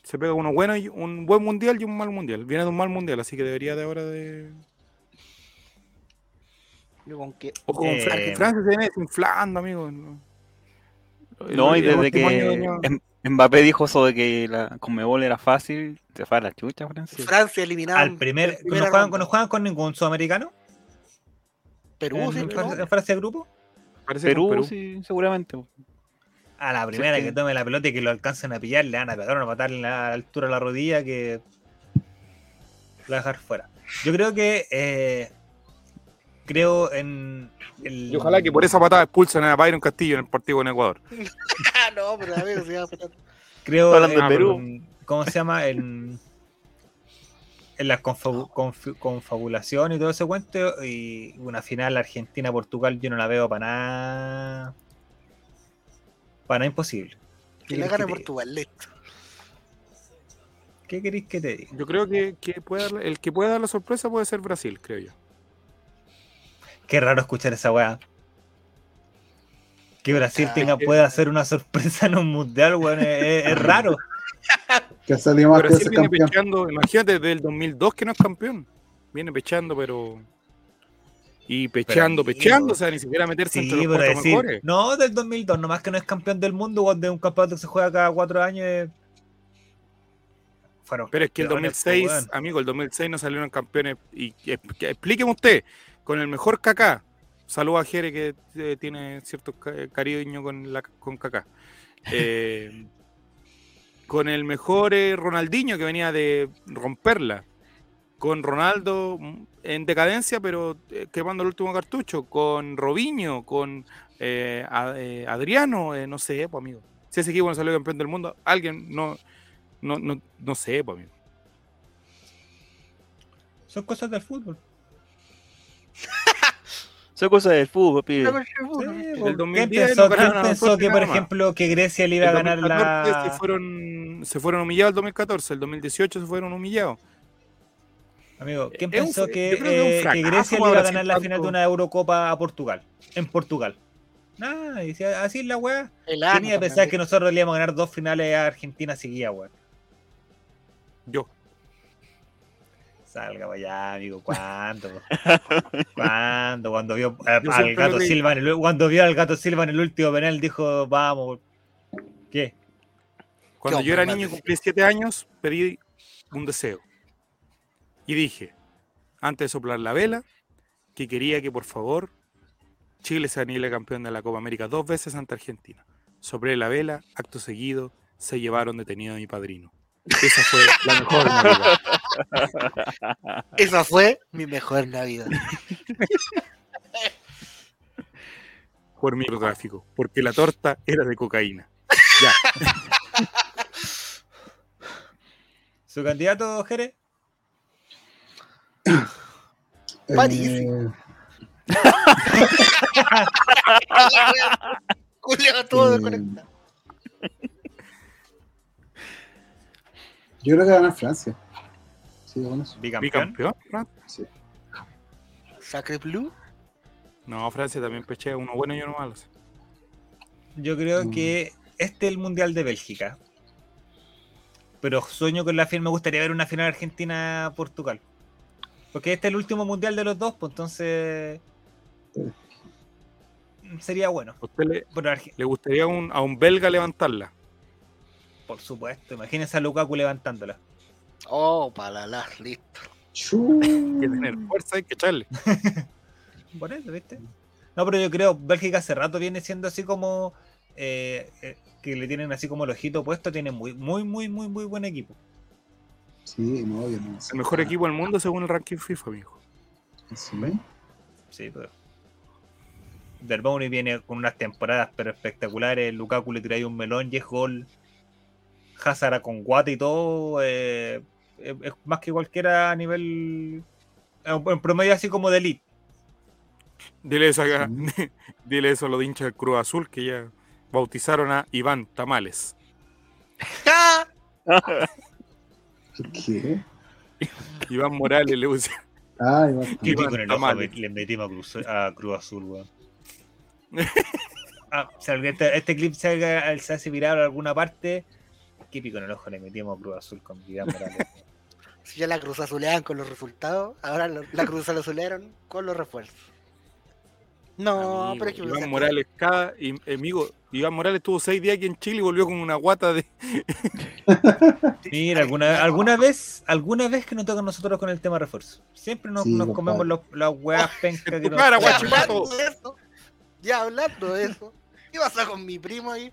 se pega uno bueno y un buen mundial y un mal mundial. Viene de un mal mundial, así que debería de ahora de. Yo con que Ojo con Eh, Francia. Francia se viene desinflando, amigo. No, No, y desde que Em- Mbappé dijo eso de que la Conmebol era fácil, se fue a la chucha, Francia. Francia eliminada. al primer, en ¿no primera juegan, ronda. no juegan con ningún sudamericano? Perú, en, sí, no. grupo? Parece Perú, sí, seguramente. A la primera que- que tome la pelota y que lo alcancen a pillar, le van a pegar una patada en la altura de la rodilla que la va a dejar fuera. Yo creo que eh, creo en el... Y ojalá que por esa patada expulsen a Byron Castillo en el partido con Ecuador. Ah, no, pero a ver, se va a creo Hablando de en- Perú. ¿Cómo se llama? En, en la confabu- confi- confabulación y todo ese cuento. Y una final Argentina-Portugal yo no la veo para nada. Para nada imposible. Que ¿Qué le queréis gane que te Portugal, listo. ¿Qué queréis que te diga? Yo creo que, que puede dar- el que puede dar la sorpresa puede ser Brasil, creo yo. Qué raro escuchar esa weá. Que Brasil Ah, tenga, que- pueda hacer una sorpresa en un mundial, weón. Es, es- es raro. Que salió más que Brasil ese viene campeón. pechando, imagínate, desde el 2002 que no es campeón. Viene pechando, pero. Y pechando, pechando, o sea, ni siquiera meterse Sí, entre los pero cuatro decir, mejores. no del 2002, nomás que no es campeón del mundo, cuando es un campeonato que se juega cada cuatro años. eh, Fueron Pero es que el campeones, po, 2006, weón. amigo, el 2006 no salieron campeones. Y que- que- explíqueme usted, con el mejor Kaká, saludo a Jere que eh, tiene cierto ca- cariño con, la, con Kaká. Eh, con el mejor eh, Ronaldinho que venía de romperla. Con Ronaldo mm, en decadencia, pero eh, quemando el último cartucho. Con Robinho, con eh, a- eh, Adriano, eh, no sé, pues amigo. Si ese equipo no salió campeón del mundo, alguien no, no, no, no sé, pues amigo. Son cosas del fútbol. Son cosas del fútbol, pibe. ¿Quién 2010 pensó, quién pensó que, por ejemplo, que Grecia le iba a ganar 2014 la. Se fueron, se fueron humillados el 2014, el 2018 se fueron humillados. Amigo, ¿quién Es un pensó que, que eh, que Grecia le iba a ganar la final de una Eurocopa a Portugal? En Portugal. Nada, así es la weá. El ¿Quién año iba a pensar que nosotros le íbamos a ganar dos finales a Argentina seguidas, weón? Yo. Salga para allá, amigo. ¿Cuándo? ¿Cuándo? Cuando vio a- Yo al gato que- Silva en el, cuando vio al gato Silva en el último penal, dijo, vamos. ¿Qué? Cuando Qué yo era niño y cumplí 7 años, pedí un deseo. Y dije, antes de soplar la vela, que quería que por favor Chile se anile campeón de la Copa América dos veces ante Argentina. Soplé la vela, acto seguido, se llevaron detenido a mi padrino. Esa fue la mejor Navidad. Esa fue mi mejor Navidad. por microtráfico, porque la torta era de cocaína. Ya, ¿Su candidato, Jere? París. Eh, Julio, todo Eh, conectado. yo creo que va a ganar Francia. Sí, con eso. Bicampeón. bicampeón. ¿no? Sí. Sacre Blue. No, Francia también pechea uno bueno y uno malo. Yo creo Mm. que este es el Mundial de Bélgica. Pero sueño con la final, me gustaría ver una final Argentina-Portugal. Porque este es el último Mundial de los dos, pues entonces... Sería bueno. ¿A usted le, Bueno, le gustaría un- a un belga levantarla? por supuesto, imagínense a Lukaku levantándola. Oh, palala, listo. Hay que tener fuerza, hay que echarle. Por eso, ¿viste? No, pero yo creo Bélgica hace rato viene siendo así como... eh, eh, que le tienen así como el ojito puesto, tiene muy, muy, muy, muy, muy buen equipo. Sí, no, yo no sé. El mejor equipo del mundo según el ranking FIFA, amigo. Sí. Sí, pero. Del Bounty viene con unas temporadas pero espectaculares. Lukaku le tira ahí un melón y es gol. Hazard con guate y todo. eh, es, es más que cualquiera a nivel. En, promedio, así como de elite. Dile eso, acá, Sí. dile eso a los hinchas del Cruz Azul que ya bautizaron a Iván Tamales. ¡Ja! ¿Por qué? Iván Morales le usa. Qué Iván Tamales. le metimos a Cruz, a Cruz Azul, weón. Ah, este, este clip se, se hace viral en alguna parte. Qué pico en el ojo le metimos a Cruz Azul con Vidal Morales. Si ya la cruz azuleaban con los resultados, ahora lo- la cruz azulearon con los refuerzos. No, Amigo, pero es que Iván Morales, cada y- amigo, Iván Morales estuvo seis días aquí en Chile y volvió con una guata de. Mira, alguna, alguna vez, alguna vez que nos toca a nosotros con el tema refuerzo. Siempre nos, Sí, nos compadre. comemos los, las weas pencas En que nos cara, Ya tocan. guachipato. hablando de eso, ya hablando de eso, ¿qué pasa con mi primo ahí?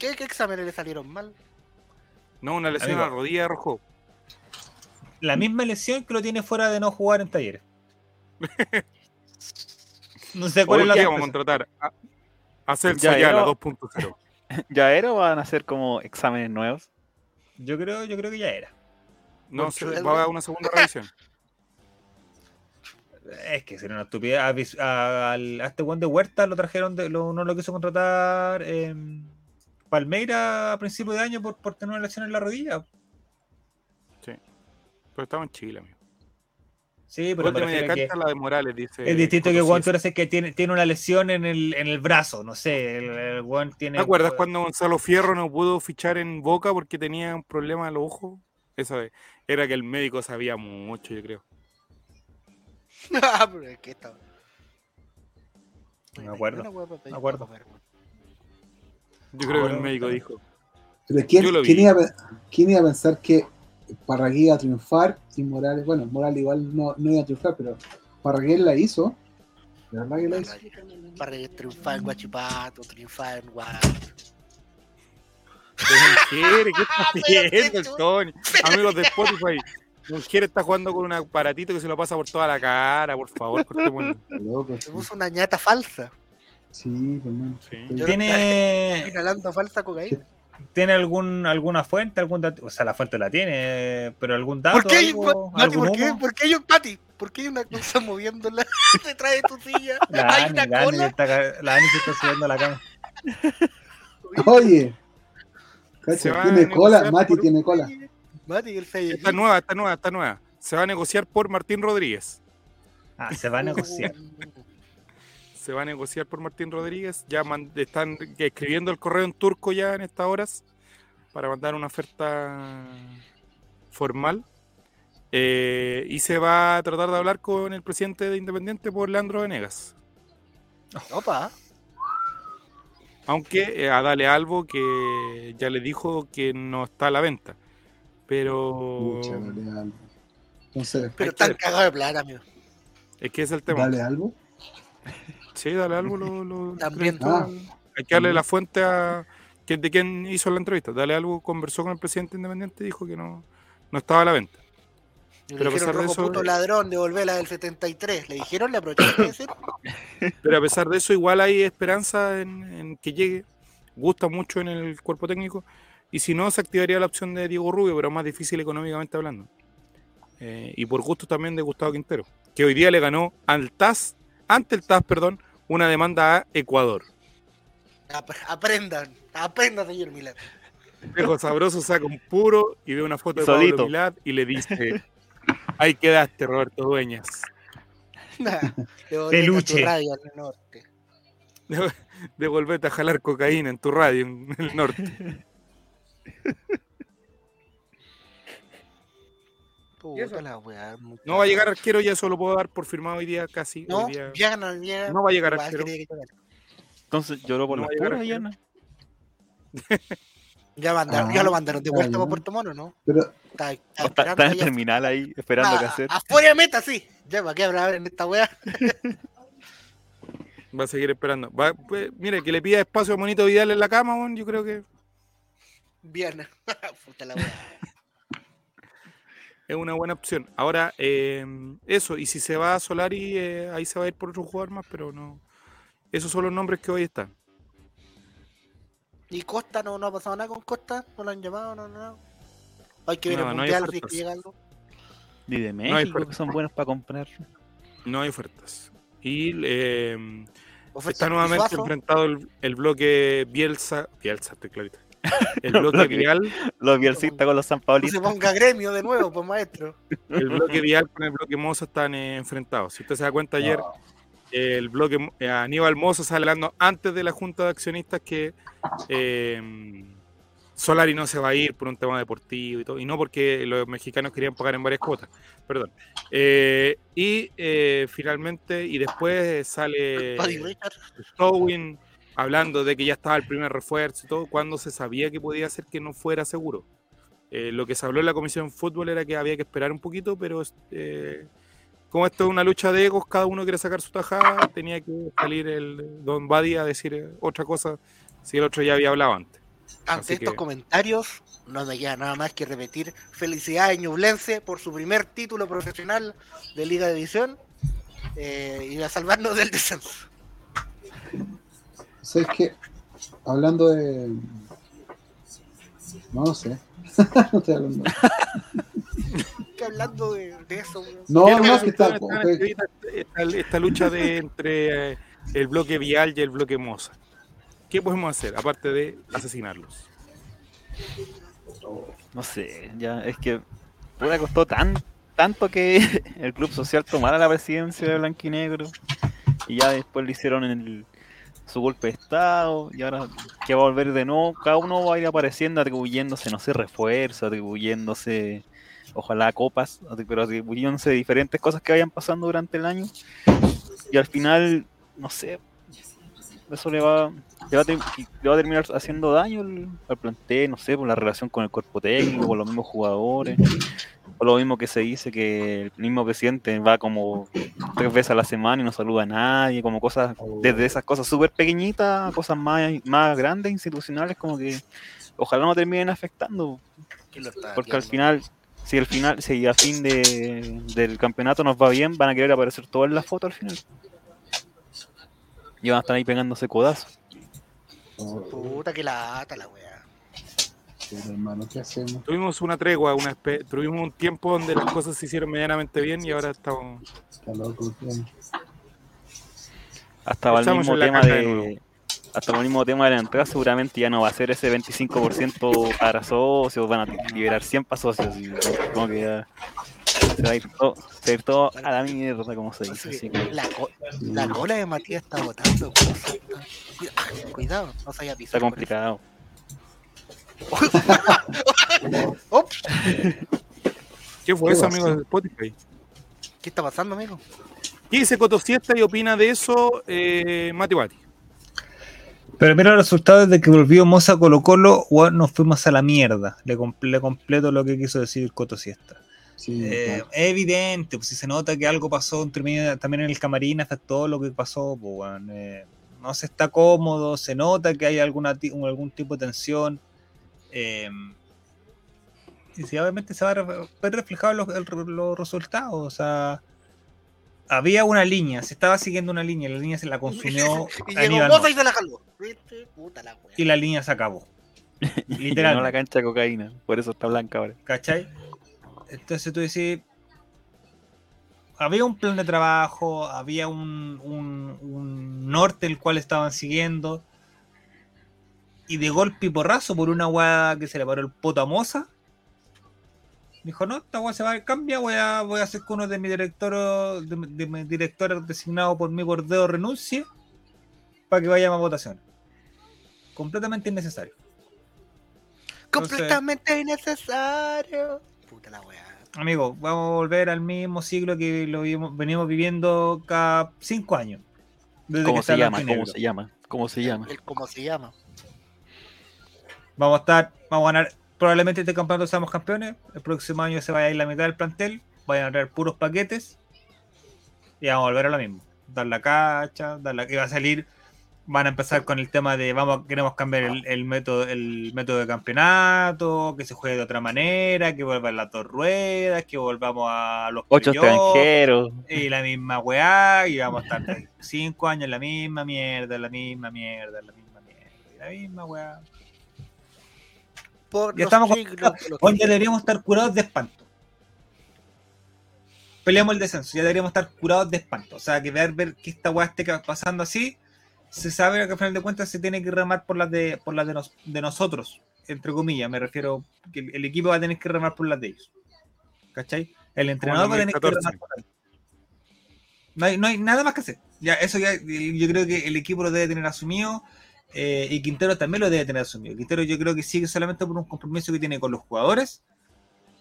¿Qué, qué exámenes le salieron mal? No, una lesión Amigo. a la rodilla rojo. la misma lesión que lo tiene fuera de no jugar en talleres. No sé cuál Hoy es la que vamos a contratar a, a Celso Ya, Ayala yo- 2.0. ¿Ya era o van a hacer como exámenes nuevos? Yo creo, yo creo que ya era. No, se- el- va a haber una segunda revisión. Es que sería una estupidez. A, Vis- a- este Juan de Huerta lo trajeron, de, lo, no lo quiso contratar em, Palmeira a principio de año por, por tener una lesión en la rodilla. Pero estamos en Chile, amigo. Sí, pero me a que la de Morales, dice. es distinto que Juan. Torres es que tiene, tiene una lesión en el, en el brazo. No sé, el, el Juan tiene. ¿Te acuerdas cuando Gonzalo Fierro no pudo fichar en Boca porque tenía un problema en los ojos? Esa vez. Era que el médico sabía mucho, yo creo. Ah, pero es que estaba. Me acuerdo, me acuerdo. Yo creo que el médico está- dijo. Pero ¿quién, iba, a pe- quién iba a pensar que Parragué iba a triunfar y Morales, bueno, Morales igual no, no iba a triunfar, pero Parragué la hizo. De verdad que la hizo. Para triunfar en Guachipato, triunfar en. Mujeres, ¿qué está haciendo el Tony? Amigos de Spotify. Mujer está jugando con un aparatito que se lo pasa por toda la cara, por favor, cortémoslo. Se puso una ñata falsa. Sí, pues. Sí. Estoy- ¿Tiene, Inhalando falsa cocaína. ¿Tiene algún, alguna fuente? Algún dato? O sea, la fuente la tiene, pero algún dato. ¿Por qué, hay- algo, Mati, algún ¿por qué, humo? por qué hay un Mati? ¿Por qué hay una cosa moviéndola detrás de tu silla? La hay Ani, una la Ani cola. está la Ani se está subiendo a la cama. Oye, tiene cola, Mati por- tiene cola. Mati, el sello. Está nueva, está nueva, está nueva. Se va a negociar por Martín Rodríguez. Ah, se va a negociar. Se va a negociar por Martín Rodríguez. Ya man- están escribiendo el correo en turco ya en estas horas para mandar una oferta formal. Eh, y se va a tratar de hablar con el presidente de Independiente por Leandro Venegas. Opa. Aunque eh, a Dale Albo que ya le dijo que no está a la venta. Pero dale. Entonces, Pero están cagados de plata, amigo. es que es el tema. dale algo. Sí, Dale Albo lo, lo- También. Ah. Hay que darle la fuente a que- de quién hizo la entrevista. Dale Albo conversó con el presidente independiente y dijo que no, no estaba a la venta. Le Pero a pesar de eso- puto ladrón, devolver la del 73. ¿Le dijeron? ¿Le aprovecharon de decir? Pero a pesar de eso, igual hay esperanza en, en que llegue. Gusta mucho en el cuerpo técnico. Y si no, se activaría la opción de Diego Rubio, pero más difícil económicamente hablando. Eh, y por gusto también de Gustavo Quintero, que hoy día le ganó al TAS, ante el TAS, perdón, una demanda a Ecuador. Ap- aprendan, aprendan, señor Milán. Viejo sabroso saca un puro y ve una foto de Solito. Pablo Milad y le dice: Ahí quedaste, Roberto Dueñas. Devolvete a Peluche. tu radio al norte. Devolvete a jalar cocaína en tu radio en el norte. Puta eso? la weá, mucha- No va a llegar arquero, ya eso lo puedo dar por firmado hoy día casi. No, hoy día. ya no llega. No va a llegar arquero. Entonces lloró por No las va a llegar puras. Yana. Ya, mandaron, Ah, ya lo mandaron de vuelta ya, para ya. Puerto Mono, ¿no? Pero, Está, está Está, esperando está en allá. terminal ahí, esperando qué Ah, hacer. Afuera de meta, sí. Ya, ¿para qué habrá en esta weá? Va a seguir esperando. Va, pues, mire, que le pida espacio a Monito Vidal en la cama, weón, yo creo que Viernes. Puta la weá. Es una buena opción. Ahora, eh, eso, y si se va a Solari, eh, ahí se va a ir por otro jugador más, pero no. Esos son los nombres que hoy están. ¿Y Costa no, no ha pasado nada con Costa? ¿No lo han llamado? No, no, no. Hay que ver No, el no mundial si es ofertas. que llega algo. Ni de hay México, que son buenos para comprar. No hay ofertas. Y eh, Oferta está nuevamente enfrentado el, el bloque Bielsa. Bielsa, estoy clarito. El bloque. Vial, Los bielcistas con los San No se ponga gremio de nuevo, pues maestro. el bloque Vial con el bloque Moza están eh, enfrentados. Si usted se da cuenta ayer, el bloque eh, Aníbal Moza sale hablando antes de la junta de accionistas que eh, Solari no se va a ir por un tema deportivo y todo, y no porque los mexicanos querían pagar en varias cuotas, perdón. Eh, y eh, finalmente, y después sale. Stowin hablando de que ya estaba el primer refuerzo y todo, cuando se sabía que podía ser que no fuera seguro. Eh, lo que se habló en la comisión de fútbol era que había que esperar un poquito, pero eh, como esto es una lucha de egos, cada uno quiere sacar su tajada, tenía que salir el Don Badi a decir eh, otra cosa si el otro ya había hablado antes. Ante Así estos que- comentarios, no me queda nada más que repetir felicidades a Ñublense por su primer título profesional de Liga de División eh, y a salvarnos del descenso. ¿Sabes qué? Hablando de. No, no sé. no estoy hablando. Que hablando de, de eso. No, no, que que está. esta, esta, esta- esta lucha de entre eh, el bloque Vial y el bloque Moza. ¿Qué podemos hacer aparte de asesinarlos? No sé, ya es que puta, costó tan, tanto que el club social tomara la presidencia de Blanquinegro y ya después le hicieron el, su golpe de estado y ahora que va a volver de nuevo, cada uno va a ir apareciendo atribuyéndose, no sé, refuerzo, atribuyéndose, ojalá copas, pero atribuyéndose diferentes cosas que vayan pasando durante el año. Y al final, no sé, eso le va, le va, le va a terminar haciendo daño al, al plantel, no sé, por la relación con el cuerpo técnico, con los mismos jugadores, o lo mismo que se dice que el mismo presidente va como tres veces a la semana y no saluda a nadie, como cosas, desde esas cosas súper pequeñitas a cosas más, más grandes, institucionales, como que ojalá no terminen afectando, porque al final, si al final, si a fin de, del campeonato nos va bien, van a querer aparecer todas en la foto al final. Y van a estar ahí pegándose codazos. Puta que lata la weá. Pero, hermano, ¿qué hacemos? Tuvimos una tregua, una tuvimos un tiempo donde las cosas se hicieron medianamente bien y ahora estamos... Está loco. Hasta el mismo tema de hasta el mismo tema de la entrada seguramente ya no va a ser ese 25% para socios, van a liberar 100 para socios y como que ya se va a ir todo, se va a, ir todo a la mierda como se dice. Así que La, co- la cola de Matías está botando ah, Cuidado, no se haya está pisado. complicado. Ops, ¿Qué fue ¿Qué eso, amigos de Spotify? ¿Qué está pasando, amigo? ¿Qué dice Coto Siesta y opina de eso eh, Mati Bati? Pero mira los resultados de que volvió Moza Colo Colo, nos fuimos a la mierda. Le, comple- le completo lo que quiso decir Coto Siesta. Sí, Eh, claro. es evidente, pues si se nota que algo pasó entre también en el camarín, afectó lo que pasó, pues, eh, no se está cómodo, se nota que hay alguna ti- algún tipo de tensión. eh, y si obviamente se va a ver reflejado los, los resultados. O sea, había una línea, se estaba siguiendo una línea, la línea se la consumió y llegó se la jaló. ¿Viste? Puta la weá. y la línea se acabó. Llenó la Literalmente. cancha de cocaína, por eso está blanca ahora. ¿Cachai? Entonces tú decís, había un plan de trabajo, había un, un- un norte el cual estaban siguiendo, y de golpe y porrazo, por una weá que se le paró el poto a Moza, dijo, no, esta weá se va a cambiar, voy a, voy a hacer que uno de mis directores, de, de mis directores designados por mí por dedo renuncie, para que vaya a votación. Completamente innecesario. Completamente innecesario. La weá. Amigo, vamos a volver al mismo siglo que lo vimos- venimos viviendo cada cinco años. Desde ¿Cómo que se llama? ¿Cómo se llama? ¿Cómo se llama? El cómo se llama. Vamos a estar, vamos a ganar, probablemente este campeonato seamos campeones. El próximo año se vaya a ir la mitad del plantel, vayan a traer puros paquetes y vamos a volver a lo mismo. Dar la cacha, dar la que va a salir. Van a empezar con el tema de vamos, queremos cambiar el, el método, el método de campeonato, que se juegue de otra manera, que vuelvan las dos ruedas, que volvamos a los Ocho extranjeros. Y la misma weá, y vamos a estar cinco años en la misma mierda, en la misma mierda, en la misma mierda, y la misma weá. Por Ya estamos con- siglos Hoy ya deberíamos estar curados de espanto. Peleamos el descenso, ya deberíamos estar curados de espanto. O sea, que ver, ver que esta weá esté pasando así, se sabe que al final de cuentas se tiene que remar por las de, por las de, nos- de nosotros, entre comillas. Me refiero que el, el equipo va a tener que remar por las de ellos. ¿Cachai? El entrenador va a tener que 2014. remar por las de no hay, no hay nada más que hacer. Ya, eso ya, yo creo que el equipo lo debe tener asumido. eh, y Quintero también lo debe tener asumido. Quintero yo creo que sigue solamente por un compromiso que tiene con los jugadores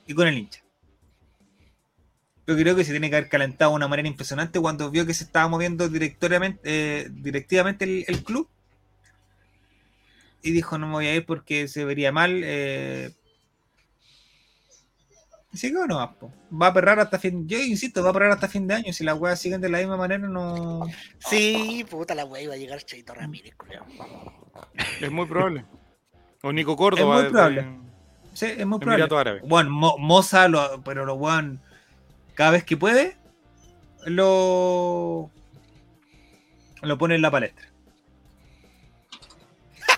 y con el hincha. Yo creo que se tiene que haber calentado de una manera impresionante cuando vio que se estaba moviendo directoriamente, eh, directivamente el, el club. Y dijo, no me voy a ir porque se vería mal. Eh... Quedó nomás, po. Va a perrar hasta fin. Yo insisto, va a perrar hasta fin de año. Si las weas siguen de la misma manera, no. Sí, puta la weá iba a llegar Cheito Ramírez, culiao. Es muy probable. O Nico Córdoba. muy desde- probable. Sí, es muy probable. Árabe. Bueno, Mo- Moza, lo- pero lo weón, cada vez que puede, lo, lo pone en la palestra.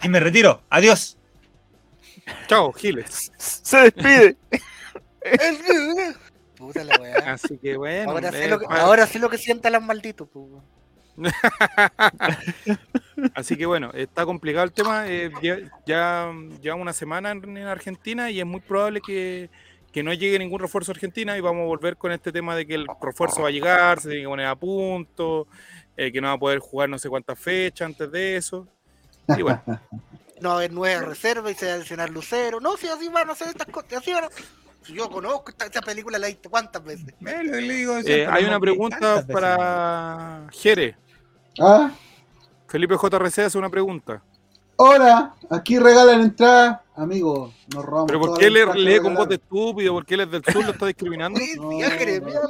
Y me retiro. Adiós. Chao, Giles. Se despide. Puta la weá. Así que bueno. Ahora eh, sé, lo que, ahora sé lo que sientan las malditos, weón. Así que bueno, está complicado el tema. eh, ya, ya llevamos una semana en, en Argentina y es muy probable que, que no llegue ningún refuerzo a Argentina y vamos a volver con este tema de que el refuerzo va a llegar, se tiene que poner a punto, eh, que no va a poder jugar no sé cuántas fechas antes de eso. Y bueno, No va a haber nueva reserva y se va a adicionar Lucero. No, si así van a hacer estas cosas. Así van a... Si Yo conozco esta, esta película, la he visto cuántas veces. Eh, digo eh, siempre, hay una pregunta para Jere. Ah, Felipe JRC hace una pregunta. hola, aquí regalan entrada. Amigo, nos robamos. ¿Pero por qué le lee con voz de estúpido? ¿Por qué él es del sur? ¿Lo está discriminando? Oye, No, Jere, mira.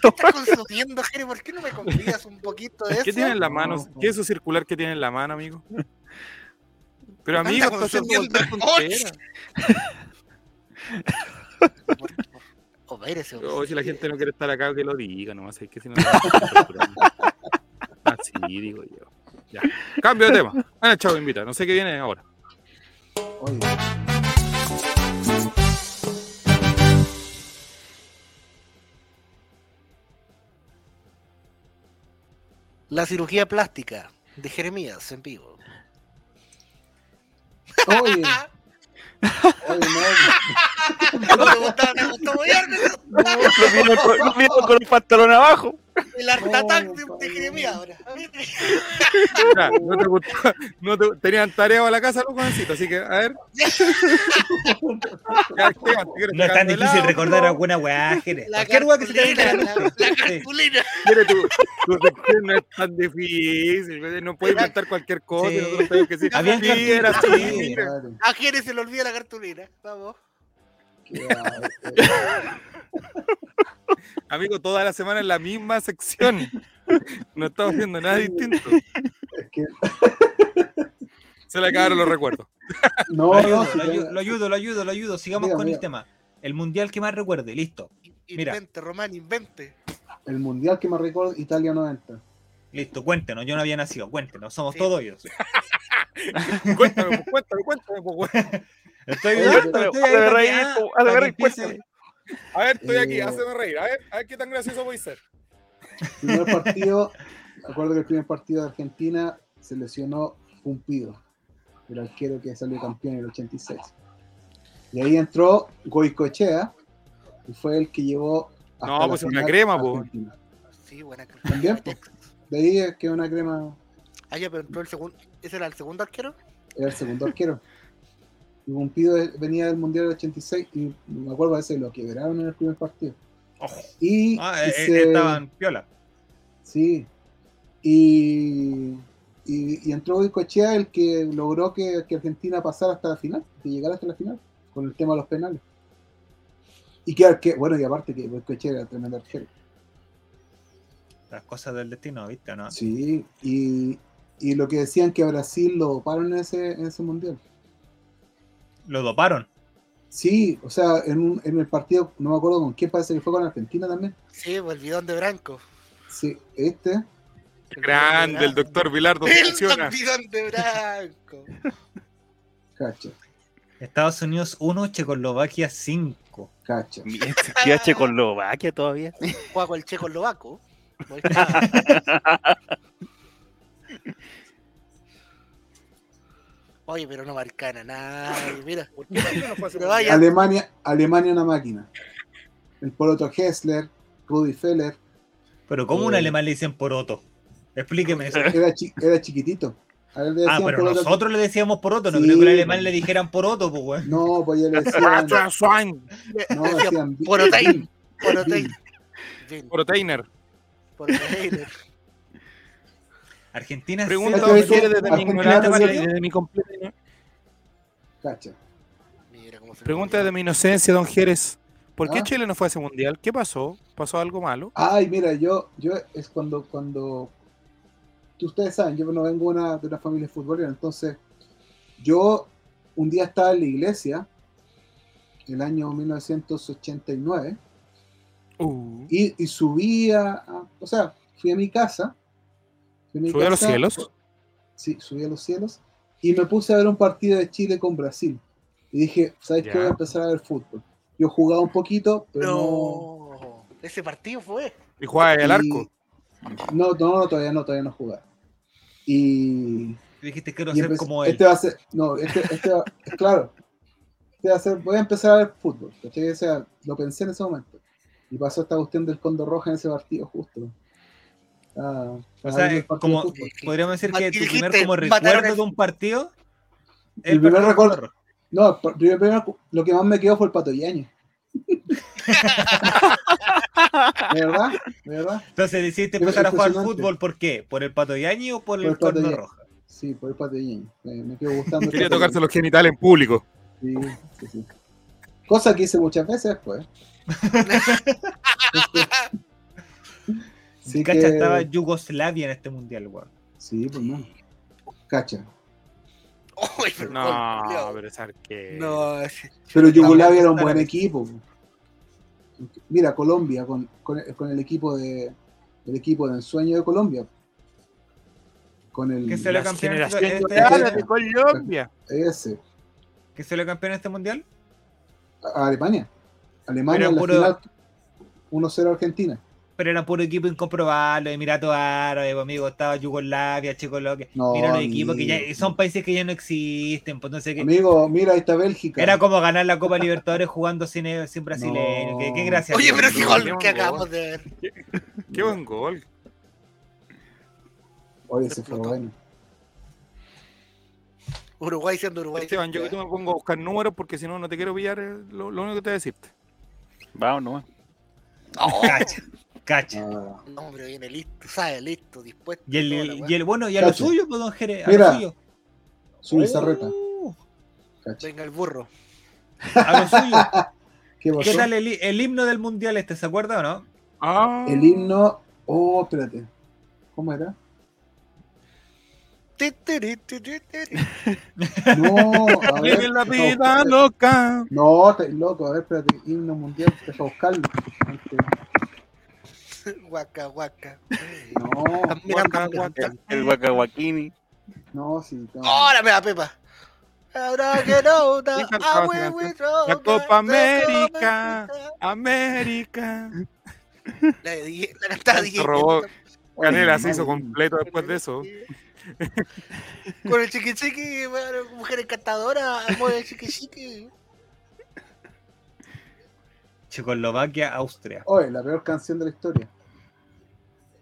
¿qué estás consumiendo, Jere? ¿Por qué no me confías un poquito de eso? ¿Qué tiene en la mano? No. ¿Qué es eso circular que tiene en la mano, amigo? Pero amigo, está haciendo consumiendo cualquier el tontera. O mírese, O si la gente no quiere estar acá, que lo diga, nomás es que si no. Así digo yo. Ya. Cambio de tema. Ah, chavo, invita. No sé qué viene ahora. Oye, La cirugía plástica de Jeremías en vivo. oye. Oye, no. ¿No te gustaba? ¿Te gustó moverme? Lo vieron con, lo vieron con el pantalón abajo. El art attack de, de Jeremías ahora. Ya, no te gustó. No te, tenían tarea para la casa los jovencitos, así que, a ver. Ya, Esteban, ¿te quieres No es tan difícil lado? recordar alguna weá, Jere. La Cualquier weá que se te venga a la la, la Sí. cartulina. Quiere tu, tu sección no es tan difícil, no puedes inventar cualquier cosa, Sí. nosotros tenemos que sí, era así. Claro, A Jere se le olvida la cartulina. Vamos. qué va, Amigo, toda la semana en la misma sección. No estamos haciendo nada distinto. Es que, Se le acabaron los recuerdos. no, Lo no, ayudo, si lo ayudo, lo ayudo, lo ayudo, lo ayudo. Sigamos con el tema. El mundial que más recuerde, listo. Mira. Invente, Román, invente. El mundial que me recuerdo, Italia 90. Listo, cuéntenos, yo no había nacido, cuéntenos, somos Sí. todos ellos. Cuéntame, pues, cuéntame, cuéntame, pues, güey. Estoy cuéntame. A ver, estoy aquí, Eh. hazme reír. A ver, a ver qué tan gracioso voy a ser. Primer partido, me acuerdo que el primer partido de Argentina se lesionó Pumpido, el arquero que salió campeón en el 86. Y ahí entró Goicoechea, y fue el que llevó. No, pues una final crema, po. Argentina. Sí, buena. También, po. De ahí es que una crema Ah, ya, pero entró el segundo. ¿Ese era el segundo arquero? era el segundo arquero. Y Pumpido venía del Mundial del 86 y me acuerdo a veces lo quebraron en el primer partido. Ojo. Y, Ah, y eh, se- estaban piola. Sí. Y, y, y entró Goicoechea el que logró que, que Argentina pasara hasta la final, que llegara hasta la final, con el tema de los penales. Y que, que bueno, y aparte que Goicoechea era tremendo arquero. Las cosas del destino, ¿viste? o ¿No? Sí, y, y lo que decían que Brasil lo doparon en ese, en ese mundial. Lo doparon. Sí, o sea, en, un, en el partido, no me acuerdo con quién parece que fue con Argentina también. Sí, pues el bidón de Branco. Sí, este, El Grande, el doctor Vilardo. El bidón de Branco. cacha, Estados Unidos 1, Checoslovaquia 5. Cacha. ¿Existía Checoslovaquia todavía? Juega con el checo eslovaco. Ahí está. Oye, pero no marcan a nadie, mira. ¿Por qué no vaya. Alemania, Alemania una máquina. El Poloto Hessler, Rudi Feller, Pero ¿cómo Eh. un alemán le dicen poroto? Explíqueme eso. era, chi- era chiquitito. A él le Ah, pero nosotros le decíamos poroto, no Sí, creo que al alemán bueno. le dijeran poroto, pues, weón. No, pues ya le decían. No, decían. Porotein. Porotein. Vin, Proteiner. Porotein. Argentina Pregunta Ojere fue desde mi Argentina ignorancia, desde mi completa- Cacha. Mira cómo se Pregunta desde mi inocencia, don Jerez. ¿Por qué Ah. Chile no fue a ese mundial? ¿Qué pasó? ¿Pasó algo malo? Ay, mira, yo, yo es cuando, cuando, ustedes saben, yo no vengo una, de una familia futbolera, entonces yo un día estaba en la iglesia el año 1989 Uh, y, y subí a, o sea, fui a mi casa. fui a mi ¿Sube a los cielos? Sí, subí a los cielos y me puse a ver un partido de Chile con Brasil. Y dije, ¿sabes Ya. qué? Voy a empezar a ver fútbol. Yo jugaba un poquito, pero no, No. Ese partido fue. Y jugaba al y- arco. No, no, no, todavía no, todavía no jugaba. Y, Dijiste quiero y ser empecé- como él. este va a ser, no, este, este va, claro, este va a ser, voy a empezar a ver fútbol, ¿cachai? O sea, lo pensé en ese momento. Y pasó esta cuestión del Condor Roja en ese partido justo. Ah, O sea, como, de podríamos decir que tu primer como recuerdo de un partido. El primer recuerdo-. No, lo que más me quedó fue el pato Yañez. ¿De verdad? ¿De verdad? Entonces decidiste empezar a jugar fútbol, ¿por qué? ¿Por el Pato Yañi o por Por el el Corno Yañi. Roja? Sí, por el pato Yañez. Me, me quedó gustando. el Quería Pato tocarse los genitales en público. Sí, sí, sí. Cosa que hice muchas veces después. Sí Cacha, que- estaba Yugoslavia en este mundial, weón. Sí, pues no. Cacha. Uy, pero No, pero es arquero. No, Pero Yugoslavia era un buen equipo. Mira, Colombia, con, con, el- con el equipo de el equipo de ensueño de Colombia. Con el ¿Qué se le campeón este- este- de Colombia. ese. ¿Qué salió campeón en este mundial? a Alemania. Alemania en la puro- final 1-0 Argentina. Pero era puro equipo incomprobable, Emiratos Árabes, pues, amigo, estaba Yugoslavia, Checoslovaquia. No, Mira los equipos que ya son países que ya no existen, pues entonces que Amigo, mira, ahí está Bélgica. era como ganar la Copa Libertadores jugando sin, sin brasileño. No. ¿Qué, qué gracia. Oye, pero weón. gol Qué que acabamos gol. de ver. Qué buen gol. Oye, ese fue bueno. Uruguay siendo Uruguay. Esteban, yo que tú me pongo a buscar números porque si no, no te quiero pillar eh, lo, lo único que te voy a decirte. Vamos nomás. Oh, Cacha. Ah, no, pero viene listo, ¿sabes? Listo, dispuesto. Y el, y bueno, y a lo suyo, pues, don Jerez, a Mira. lo suyo. Zul Zarreta. Uh, cacha. Venga el burro. a lo suyo. ¿Qué tal el, el himno del mundial este? ¿Se acuerda o no? Ah, El himno. Oh, espérate. ¿Cómo era? No, a ver. Vive la no, vida espérate. loca. No, estás loco. A ver, espérate. Himno mundial. Deja buscarlo. Guaca, guaca. No, Guaca, guaca. El no, sí. no. Ahora me da Pepa. Ahora que no. La Copa América. América. La, de- la cantaba DJ. Canela se hizo completo después de eso. Con el chiqui chiqui, mujer encantadora, amor el chiqui chiqui. Checoslovaquia, Austria. Oye, la peor canción de la historia.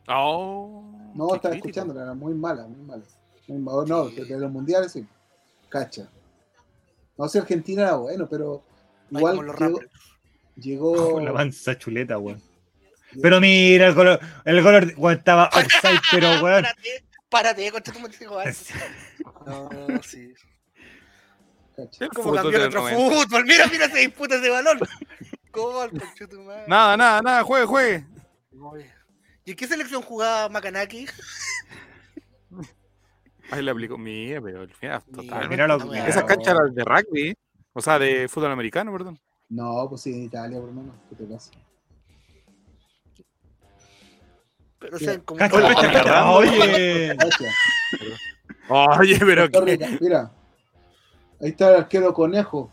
Oh, No, estaba crítico. escuchándola. Era muy mala, muy mala. Muy mala. No, de, de los mundiales sí. Cacha. No sé, Argentina era bueno, pero igual llegó, llegó- Con la mansa chuleta, weón. Pero mira el color, el color, weón, estaba offside, pero weón. Párate, párate, concha tu. No, no, sí. cacha. El Como cambió 90. fútbol. Mira, mira, se disputa ese balón. Nada, nada, nada, juegue, juegue. ¿Y en qué selección jugaba Macanaki? Ahí le aplicó. Mira, pero al final, total. mira lo- Esa Esa cancha era de rugby, o sea, de fútbol americano, perdón. No, pues sí, en Italia, por hermano. ¿Qué te pasa? Pero como. Cacha, cacha. agarrando. Oye. Oye, pero Mira. Ahí está el arquero Conejo.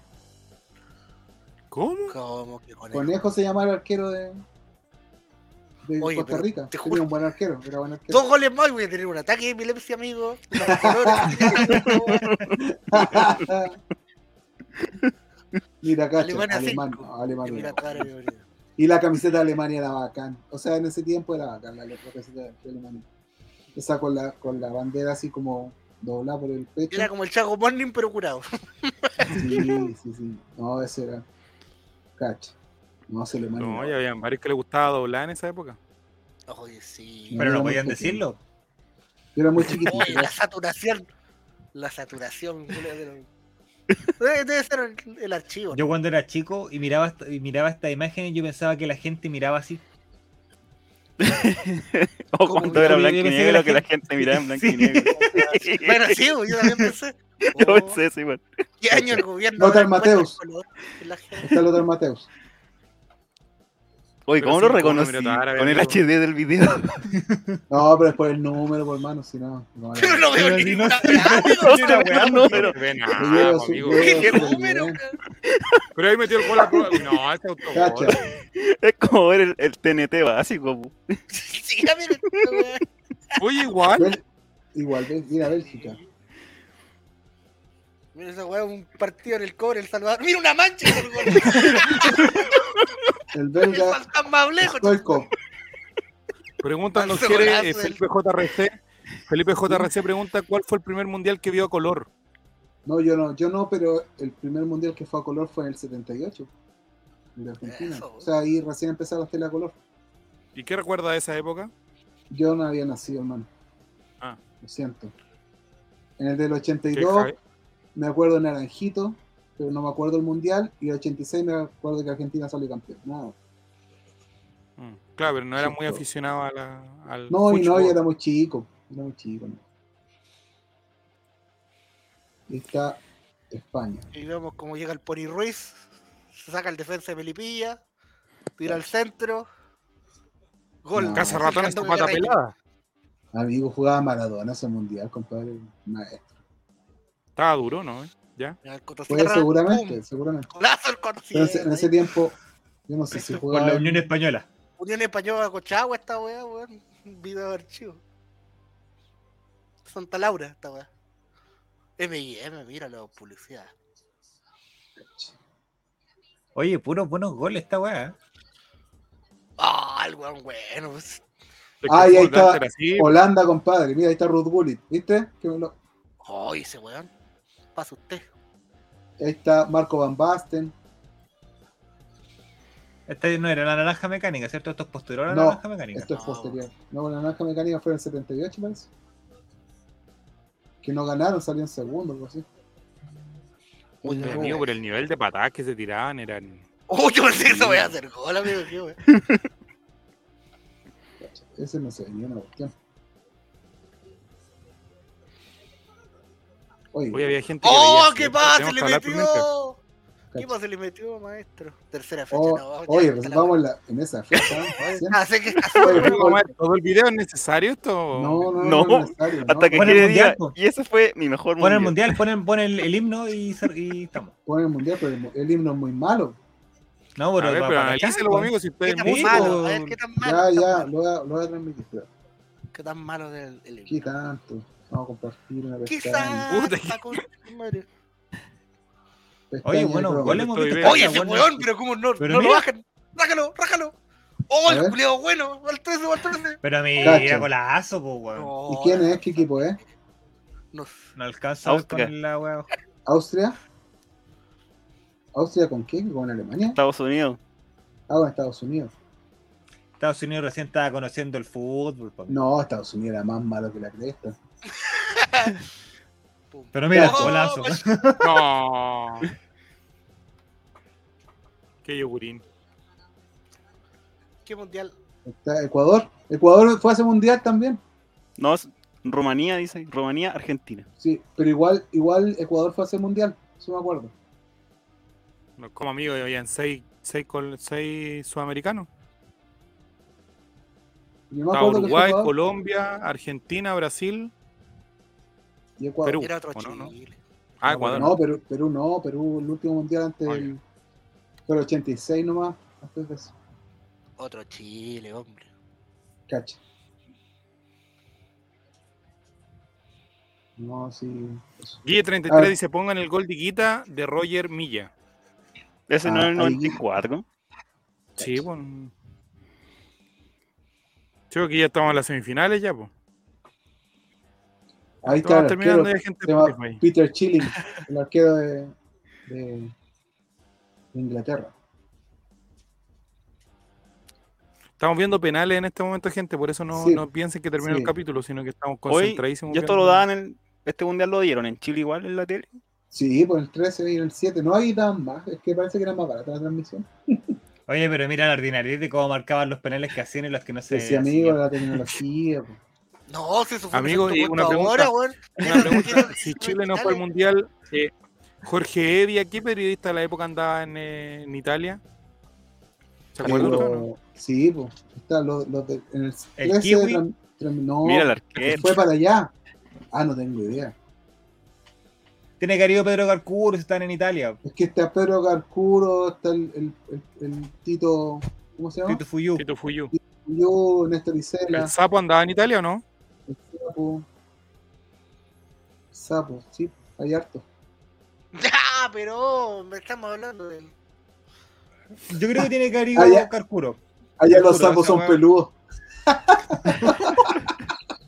¿Cómo? Como que con Conejo se llama el arquero de, de Oye, Costa Rica. te Tenía juro- un buen arquero. Era buen arquero. Dos goles más y voy a tener un ataque de epilepsia, amigo. Mira. Alemania Alemán, no, Alemania. Mira, cara. Y la camiseta de Alemania era bacán. O sea, en ese tiempo era bacán la, la camiseta de Alemania. Esa con la, con la bandera así como doblada por el pecho. Era como el Chago Morning, pero curado. Sí, sí, sí. No, ese era. Cacha. No, se Alemania. No, ya habían varios que le gustaba doblar en esa época. Oye, sí. Pero no podían decirlo. Yo era muy chiquitito. Oye, la saturación. La saturación. Debe, debe ser el, el archivo. Yo cuando era chico y miraba, esta- y miraba esta imagen, yo pensaba que la gente miraba así. O Como cuando era blanco y negro la que la gente- gente miraba en blanco Sí. y negro. Bueno, sí, yo también pensé. Yo Oh, pensé eso igual. ¿Qué año el gobierno? Lothar Mateus. Está Lothar Mateus. Oye, Pero ¿cómo sí, lo con reconocí? Con el amigo. HD del video. No, pero es por el número, por hermano, si no. no Pero no veo Pero ni si no No nada, yo ¿Qué número? Pero ahí metió el gol a. No, este autogol. Es como ver el, el TNT básico. Sí, esta weá. Oye, igual. Igual, ir a Bélgica. Mira esa weá, un partido en el cobre, El Salvador. Mira una mancha el gol. El El belga. Stoikov. Preguntan Ese quiere eh, Felipe JRC. Felipe JRC pregunta cuál fue el primer mundial que vio a color. No, yo no, yo no, pero el primer mundial que fue a color fue en el 78. En Argentina. Eso. O sea, ahí recién empezaron las tele a color. ¿Y qué recuerda de esa época? Yo no había nacido, hermano. Ah. Lo siento. En el del Que 82 Javi- me acuerdo de Naranjito, pero no me acuerdo el mundial. Y el 86 me acuerdo que Argentina salió campeón. Nada. Mm, Claro, pero no era muy aficionado a la, al No, y no, fútbol. yo era muy chico. Era muy chico. ¿no? Está España. Y vemos cómo llega el Pony Ruiz. Se saca el defensa de Melipilla. Tira al centro. Gol. No. Casa ratones Marcando pata pelada. Amigo, jugaba Maradona ese mundial, compadre. Maestro. Estaba duro, ¿no? ¿Ya? Pues seguramente, seguramente. Pero en ese, Sierra, en ese ahí. tiempo, yo no sé si Por jugaba. la en- Unión Española. Unión Española Cochagua esta weá, weón. Video de archivo. Santa Laura esta weá. M&M, mira la publicidad. Oye, puros buenos goles esta weá. ¿eh? Ah, el weón bueno. pues. Ah, y ahí está Holanda, compadre. Mira, ahí está Ruth Gullit. ¿Viste? Que me lo- Ay, ese weón. Pasa usted. Ahí está Marco Van Basten. Esta no era la naranja mecánica, ¿cierto? Esto es posterior a la No, naranja mecánica. Esto es No. posterior. No, la naranja mecánica fue en el 78, parece. Que no ganaron, salió en segundo, algo así. Uy, Pero, Oh, amigo, por el nivel de patadas que se tiraban eran. Uy, yo pensé eso voy a hacer gol, amigo. Ese no se venía una cuestión. Oye, Hoy había gente que. ¡Oh, veía qué pasa! Se le metió. ¿Qué pasa? Se le metió, maestro. Tercera fecha. Oh, no, oye, pues vamos en, la- en esa fecha. ¿eh? ¿Sí? Ah, que ¿Todo el video es necesario esto? No, no, no, No, no, es necesario, no. Hasta que Pon el mundial, po. Y ese fue mi mejor Pon el mundial. mundial, pon, pon el, el himno y, y estamos. Pon el mundial, pero el, el himno es muy malo. No, A pero, ver, pa- pero analícelo, amigo, si usted ¿Qué es tan músico, malo? A ver, ¿qué tan malo? Ya, ya, lo voy a, a transmitir. ¿Qué tan malo del el, ¿Qué tanto? Vamos a compartir una pestaña Oye, bueno, bien. Oye, ese bueno. weón, pero cómo no, Pero no lo mira. bajan. Rájalo, rájalo. Oh, A el culiado bueno. Al 13 o al 13. Pero mira, Cacha. golazo, po, weón. ¿Y quién es? ¿Qué equipo es? No, No alcanza a ver Austria. con la weá. ¿Austria? ¿Austria con quién? ¿Con Alemania? Estados Unidos. Ah, con Estados Unidos. Estados Unidos recién estaba conociendo el fútbol. No, Estados Unidos era más malo que la cresta. Pero mira, Oh, golazo. No. Qué yogurín. ¿Qué mundial? Está Ecuador. Ecuador fue a ese mundial también. No, es Rumanía, dice. Rumanía, Argentina. Sí, pero igual, igual Ecuador fue a ese mundial. Eso me acuerdo. No, Como amigo, habían seis, seis, col- seis sudamericanos. Fue Uruguay, Colombia, Argentina, Brasil. y Ecuador. Perú. Era otro ¿o no, no? Chile. Ah, Ecuador. No, Perú, Perú no, Perú, el último mundial antes Ah, del. El 86 nomás, antes de eso. Otro Chile, hombre. Cacha. No, sí. Guille 33 Ah. dice: pongan el gol de Guita de Roger Milla. Ese no Ah, es el ahí- 94. Sí, pues. Creo que ya estamos en las semifinales ya, pues. Ahí está terminando ya gente de. Peter Chilling, el arquero de, de, de Inglaterra. Estamos viendo penales en este momento, gente, por eso no, Sí. no piensen que terminó Sí. el capítulo, sino que estamos Hoy, concentradísimos. y esto lo daban en. Este mundial lo dieron en Chile igual en la tele. Sí, pues el 13 y el 7. No hay tan más, es que parece que era más barata la transmisión. Oye, pero mira la ordinariedad de cómo marcaban los penales que hacían y los que no se. Sí, amigo, la tecnología. pues. No, si eso fue Amigo, y una pregunta. ahora. Una pregunta, si Chile no fue al mundial, eh, Jorge Evia, ¿qué periodista de la época andaba en, eh, en Italia? ¿Se acuerdan? No? Sí, pues. Está los, los de- en el, ¿El 13 kiwi? tram- tram- no, Mira el que arquero. fue para allá. Ah, no tengo idea. Tiene cariño Pedro Carcuro, están en Italia. Es que está Pedro Carcuro, está el, el, el- el Tito, ¿cómo se llama? Tito Fuyú. Tito Fuyú. Yo, Néstor Isela, ¿El sapo andaba en Italia o no? el Sapo. Sapo, sí, hay harto. Ya, pero me estamos hablando del. Yo creo que tiene cariño Ah, ya. Carcuro. Allá los Puro, sapos son peludos.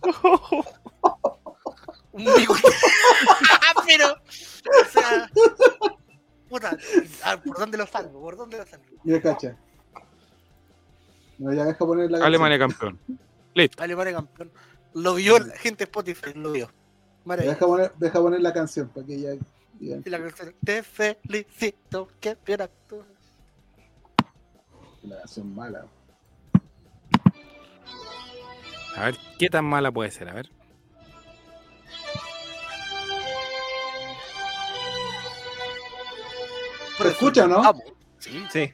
Un bigote. pero. O sea. Puta. ah, ¿Por dónde lo salgo? ¿Por dónde lo salgo? Mira, cacha. No, ya deja poner la Alemania campeón. Alemania campeón. Lo vio la gente de Spotify, lo vio. Deja poner, deja poner la canción para que ya. ya- Y la canción, Te felicito, que bien actúas. La canción mala. A ver, ¿qué tan mala puede ser? A ver. ¿Se escucha no? Sí. Sí.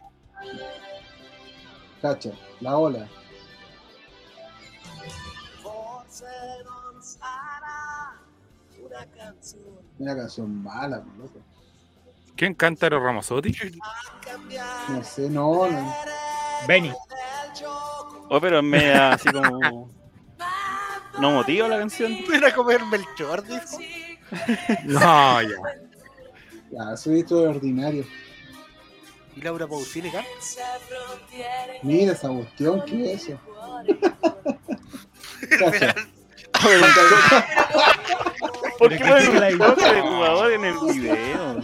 Cacha, la ola. Una canción mala, pues, loco. ¿Quién canta Eros Ramazzotti? No sé, no, no. Benny. Oh, pero es media así como. No motiva la canción. Era comer Melchor, dijo. No, ya. Ya, soy esto de ordinario. Y Laura Pausini, acá. Mira esa cuestión, ¿qué es eso? Cacha. ¿Por qué ponen la un toque de jugador en el video?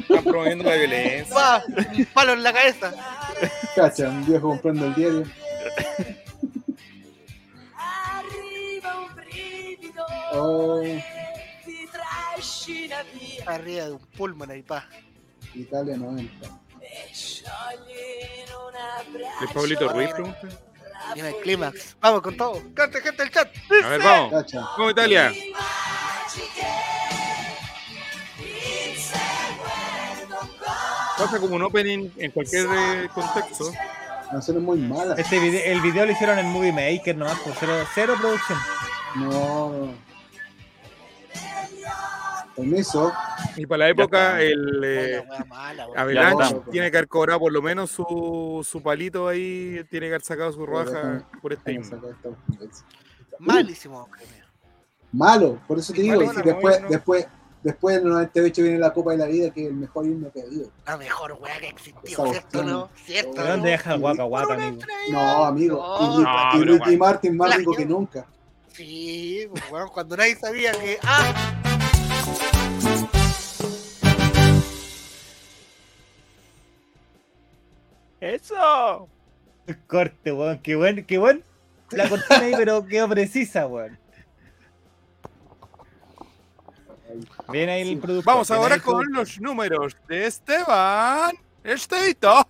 Están promoviendo la violencia. Pa, un palo en la cabeza. Cacha, un viejo comprando el diario. Oh, Arriba de un pulmón ahí, pa. Italia 90. ¿El Pablito Ruiz pregunta? Viene el clímax. Vamos con todo. Cante, gente del chat. A ver, vamos. Cacha. Vamos, Italia. Pasa como un opening en cualquier eh, contexto. La canción es muy mala. Este video, el video lo hicieron en Movie Maker nomás, por cero, cero producción. No. Permiso. Y para la época, el eh, mala, Avalanche tiene que haber cobrado por lo menos su, su palito ahí, tiene que haber sacado su roja por este Malísimo premio. Malo, por eso te digo. Malo, y no, después, no. después, después del 98 viene la Copa de la Vida, que es el mejor himno que ha habido. La mejor wea que existió, ¿cierto? cuestión. ¿No? ¿Cierto? ¿De ¿De dónde deja el guaca guaca, amigo? No, amigo. No, y, no, y bueno. Martin más rico que nunca. Sí, pues, weón, cuando nadie sabía que. ¡Ah! ¡Eso! Corte, weón. Qué buen, qué buen. La cortina ahí, pero quedó precisa, weón. Bien ahí el producto. Vamos ahora el con los números de Esteban Esteito.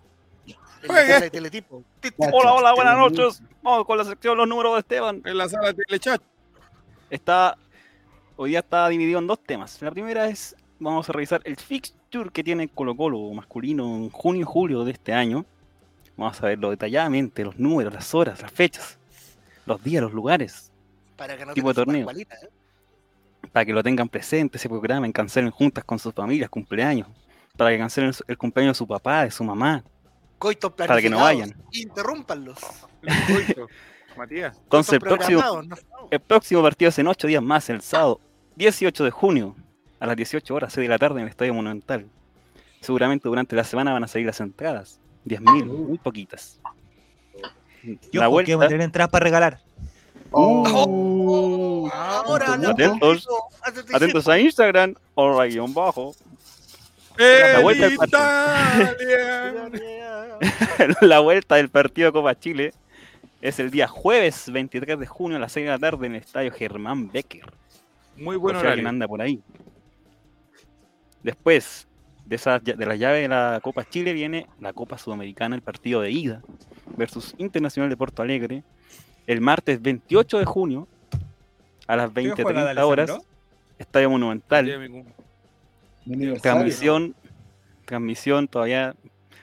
El Juegue. de teletipo. Cacha, Hola, hola, buenas noches. Vamos con la sección Los números de Esteban. En la sala de telechat. Está. Hoy día está dividido en dos temas. La primera es. Vamos a revisar el fixture que tiene Colo Colo masculino en junio y julio de este año. Vamos a verlo detalladamente, los números, las horas, las fechas, los días, los lugares, Para que no Tipo de torneo. ¿eh? para que lo tengan presente, se programen, cancelen juntas con sus familias, cumpleaños, para que cancelen el cumpleaños de su papá, de su mamá. Coitos Para que no vayan. Interrúmpanlos. Coito. Matías. Entonces, el próximo, no- el próximo partido es en ocho días más, el sábado 18 de junio, a las 18 horas, 6 de la tarde, en el Estadio Monumental. Seguramente durante la semana van a salir las entradas. 10.000, muy poquitas. Y La ojo, que va a vuelta. tener entradas para regalar. Oh, Ahora la Atentos. Atentos. Atentos a Instagram, o guion bajo. ¡El La vuelta al Italia! la vuelta del partido Copa Chile es el día jueves 23 de junio a las 6 de la tarde en el estadio Germán Becker. Muy Por buen si alguien horario. anda por ahí. Después de, esas, de la llave de la Copa Chile viene la Copa Sudamericana, el partido de ida. versus Internacional de Porto Alegre el martes 28 de junio a las ¿Qué juega 20.30 de horas? Estadio Monumental. Transmisión, transmisión todavía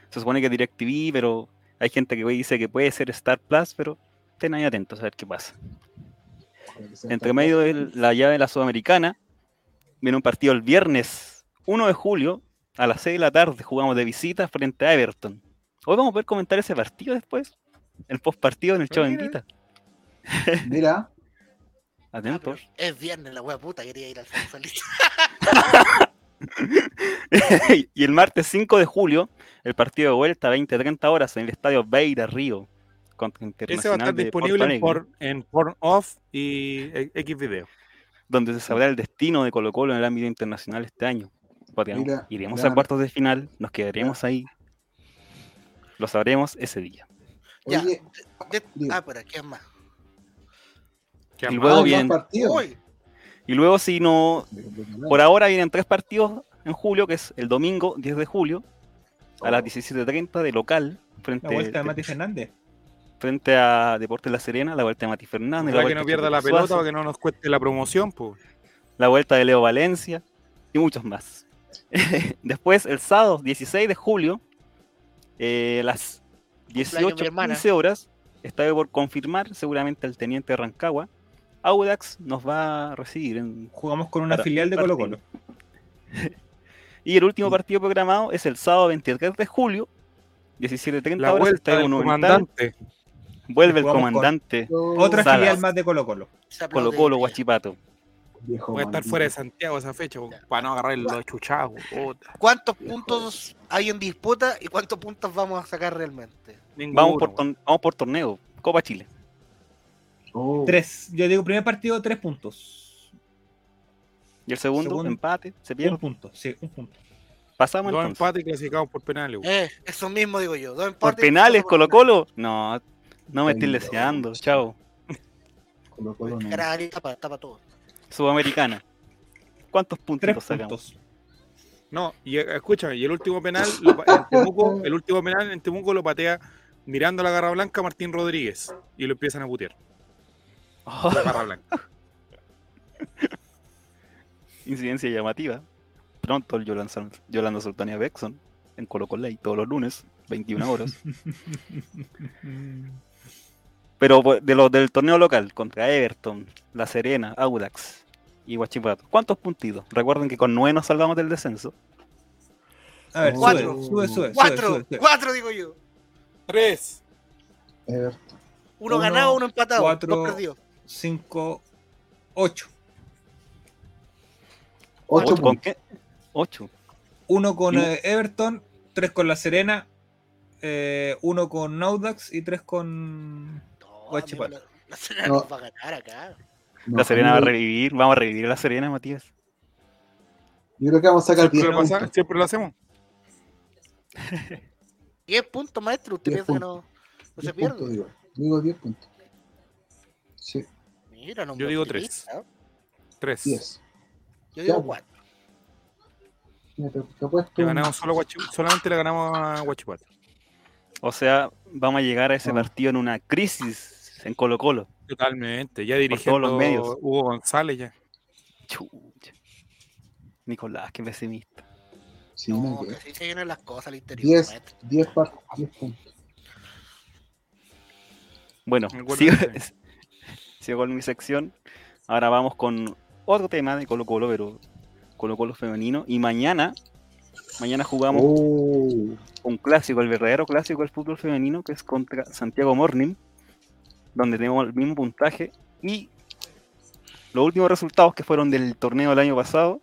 se supone que DirecTV, pero hay gente que dice que puede ser Star Plus, pero estén ahí atentos a ver qué pasa. Entre medio de la llave de la Sudamericana, viene un partido el viernes 1 de julio a las 6 de la tarde. Jugamos de visita frente a Everton. Hoy vamos a poder comentar ese partido después. El post partido en el show Mira. Mira, Ah, es viernes, la wea puta, quería ir al salito. y el martes 5 de julio, el partido de vuelta 20-30 horas en el estadio Beira Río Ese va a Internacional estar disponible por, en Porn Off y eh, X video. donde se sabrá el destino de Colo Colo en el ámbito internacional este año. Podríamos- Mira, iremos ya. a cuartos de final, nos quedaremos ahí. Lo sabremos ese día. Ya. oye, De- Diga. ah, por aquí es más. ¿Qué Y más? luego bien- Y luego si no, por ahora vienen tres partidos en julio, que es el domingo 10 de julio, a las 17.30 de local, frente, La vuelta de Mati Fernández. frente a Deportes La Serena, la vuelta de Mati Fernández, la Para que vuelta no de pierda la pelota, Suazo, para que no nos cueste la promoción, pues. la vuelta de Leo Valencia y muchos más. Después, el sábado 16 de julio, eh, las de mi hermana. 18.15 horas, está por confirmar seguramente el teniente Rancagua. Audax nos va a recibir en Jugamos con una filial de partido. Colo Colo. Y el último partido programado es el sábado 23 de julio, 17.30 La horas. Monumental. comandante. Vuelve el comandante Otra Salas. filial más de Colo Colo. Colo Colo de- Guachipato. Viejo Voy a estar fuera de Santiago esa fecha, para no agarrar los chuchados. ¿Cuántos puntos hay en disputa y cuántos puntos vamos a sacar realmente? Ninguno, Vamos por, weón. torn- vamos por torneo, Copa Chile. Oh, Tres. Yo digo, primer partido, tres puntos. Y el segundo, Segundo. empate, se Un pierde. punto, sí, un punto. Pasamos Dos entonces. empates clasificados por penales. Eh, eso mismo digo yo. Dos Por empates, penales, solo Colo por Colo. No, no me estoy Ay, leseando. Chao. Colo Colo no. penales. Era ahí, tapa, tapa todo. Sudamericana. ¿Cuántos Tres sacamos? puntos. No, y eh, escúchame, y el último penal, lo en Temuco, el último penal en Temuco lo patea mirando la garra blanca Martín Rodríguez y lo empiezan a putear. Oh, La garra blanca. incidencia llamativa. Pronto el Yolanda, Yolanda Sultania Bexon en Colo Colo todos los lunes, 21 horas. Pero por- de los del torneo local, contra Everton, La Serena, Audax y Huachipato, ¿cuántos puntitos? Recuerden que con 9 nos salvamos del descenso. A ver, Cuatro. sube, sube, sube. Cuatro, sube, sube. cuatro digo yo. Tres. Everton. Uno, Uno, ganado, uno empatado. cuatro. Dos perdidos. Cinco, ocho. Ocho ¿Con puntos. qué? 8. Uno con eh, Everton, tres con La Serena, eh, uno con Audax y tres con... No, Guachipato. La, la Serena No. nos va a ganar acá. No, La Serena va a revivir, vamos a revivir a La Serena, Matías. Yo creo que vamos a sacar Siempre 10 lo, pasa- puntos. siempre lo hacemos. Diez puntos, maestro. ¿Usted 10 piensa que no, no se 10 pierde? puntos, digo. Digo 10 puntos. Sí, Mira, no Yo digo optimista, tres. ¿eh? Tres. 10. Yo digo Ya, pues. Le ganamos solo solamente le ganamos a Guachipato. O sea, vamos a llegar a ese Ah. partido en una crisis en Colo Colo. Totalmente. Ya todos dirigiendo los medios. Hugo González ya. Chucha. Nicolás, qué pesimista. Sí, No, no, que así se vienen las cosas al interior, 10, maestro. 10, par- 10 puntos. Bueno, sigo, sigo con mi sección. Ahora vamos con otro tema de Colo Colo, pero Colo Colo femenino. Y mañana, mañana jugamos Oh, un clásico, el verdadero clásico del fútbol femenino, que es contra Santiago Morning, donde tenemos el mismo puntaje. Y los últimos resultados que fueron del torneo del año pasado,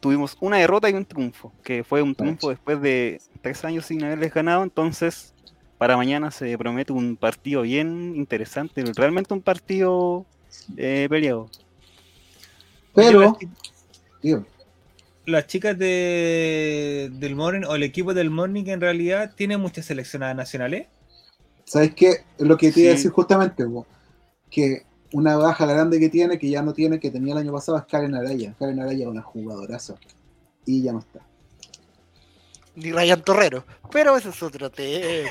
tuvimos una derrota y un triunfo, que fue un triunfo después de tres años sin haberles ganado. Entonces, para mañana se promete un partido bien interesante, realmente un partido eh, peleado. pero, digo, Las chicas de, del Morning o el equipo del Morning en realidad tiene muchas seleccionadas nacionales. ¿Sabes qué? Lo que te iba a decir justamente, po, que una baja grande que tiene, que ya no tiene, que tenía el año pasado, es Karen Araya. Karen Araya es una jugadoraza. Y ya no está. Ni Ryan Torrero. Pero eso es otro tema.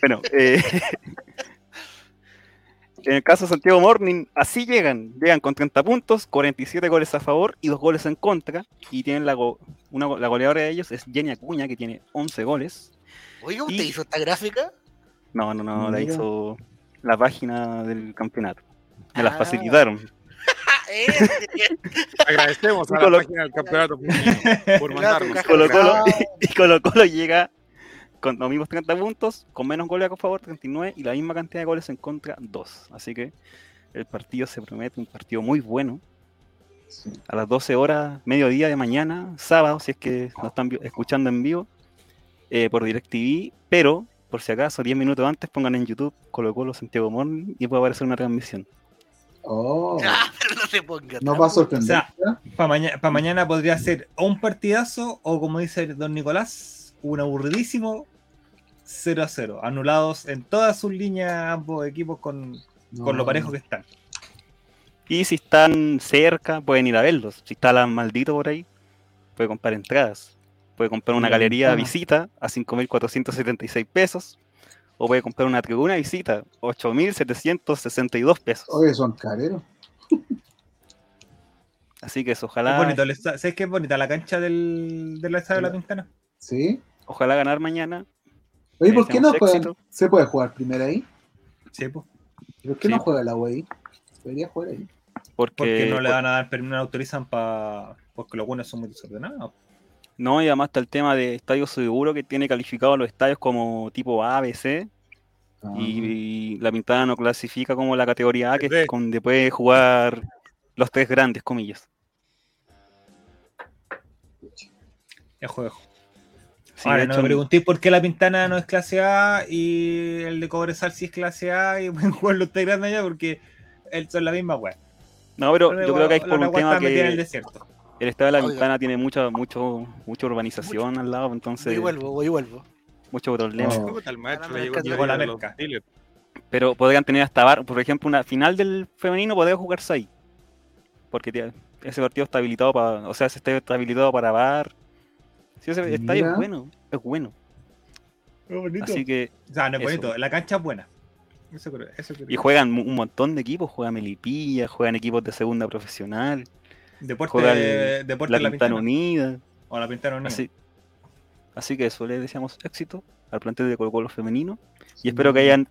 Bueno, eh, en el caso de Santiago Morning, así llegan. Llegan con 30 puntos, 47 goles a favor y 2 goles en contra. Y tienen la, go- una, go- la goleadora de ellos es Jenny Acuña, que tiene 11 goles. Oiga, ¿usted Y- hizo esta gráfica? No, no, no, la hizo la página del campeonato. Me las Ah. facilitaron. Ah, ese. Agradecemos a la Colo- página del campeonato por mandarnos. Claro, Colo Colo, y Colo Colo llega con los mismos 30 puntos, con menos goles a favor, 39, y la misma cantidad de goles en contra, 2. Así que el partido se promete un partido muy bueno. Sí. A las 12 horas, mediodía de mañana, sábado, si es que nos están escuchando en vivo, eh, por DirecTV, pero por si acaso, 10 minutos antes, pongan en YouTube Colo Colo Santiago Morning y puede aparecer una transmisión. Oh, Ah, pero no se ponga. no tan- va a sorprender. O sea, Para mañana podría ser o un partidazo o, como dice don Nicolás, un aburridísimo 0 a 0. Anulados en todas sus líneas ambos equipos con, con lo No. parejo que están. Y si están cerca, pueden ir a verlos. Si está la maldito por ahí, puede comprar entradas. Puede comprar una galería visita a 5.476 pesos. O puede comprar una tribuna visita, 8.762 pesos. Oye, son careros. Así que eso, Es ojalá, bonito, ¿sabes qué es bonita la cancha del, del estadio de la Pintana? ¿Sí? ojalá ganar mañana. Oye, ¿por qué no juegan? ¿Se puede jugar primero ahí? Sí, pues. ¿Por qué Sí. no juega la UAI? Debería jugar ahí. Porque, Porque no le van a dar permiso, no le autorizan para. Porque los buenos son muy desordenados. No, y además está el tema de Estadio Seguro que tiene calificados los estadios como tipo A, B, C. Ah. Y, la Pintana no clasifica como la categoría A, que es donde puede jugar los tres grandes, comillas. Es juego. Sí, Ahora, no me preguntéis por qué la Pintana no es clase A y el de Cobresal sí es clase A y pueden jugar los tres grandes allá porque son la misma weá. No, pero yo creo que hay por un tema en el que desierto. El estadio de la Oiga. Pintana tiene mucha, mucho, mucha urbanización al lado, Voy entonces y vuelvo, voy y vuelvo. mucho problema. Dealers. Pero podrían tener hasta bar, por ejemplo, una final del femenino podría jugarse ahí. Porque ese partido está habilitado para, o sea, ese estadio está habilitado para bar. Sí, ese estadio es bueno, es bueno. Así que, O sea, no es Eso. bonito, la cancha es buena. Eso creo, eso creo. y juegan un montón de equipos, juegan Melipilla, juegan equipos de segunda profesional, Deporte, juega el- deporte la de la Pintana. Unida. O la Pintana Unida. Así, así que eso, le deseamos éxito al plantel de Colo Colo femenino. Y espero que hayan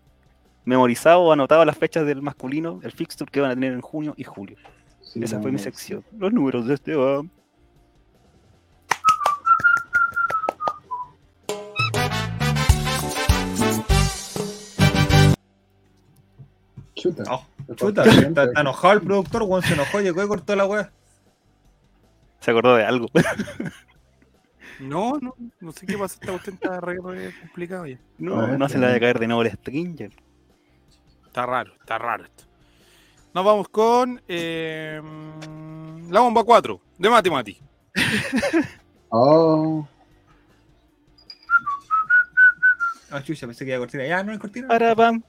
memorizado o anotado las fechas del masculino, el fixture que van a tener en junio y julio. Sí, Esa no, fue mi sección. Los números de Esteban. Chuta. Oh, Chuta, está, está enojado el productor, weón, se enojó, llegó y cortó la weá. Se acordó de algo. No, no, no sé qué pasa. Esta cuestión está re, re complicado ya. No, no se le va a caer de nuevo el Stringer. Está raro, está raro esto. Nos vamos con eh, la bomba 4 de Mati Mati. Oh, Ah, chucha, pensé que iba a cortina. Ya, no hay cortina. Para pam.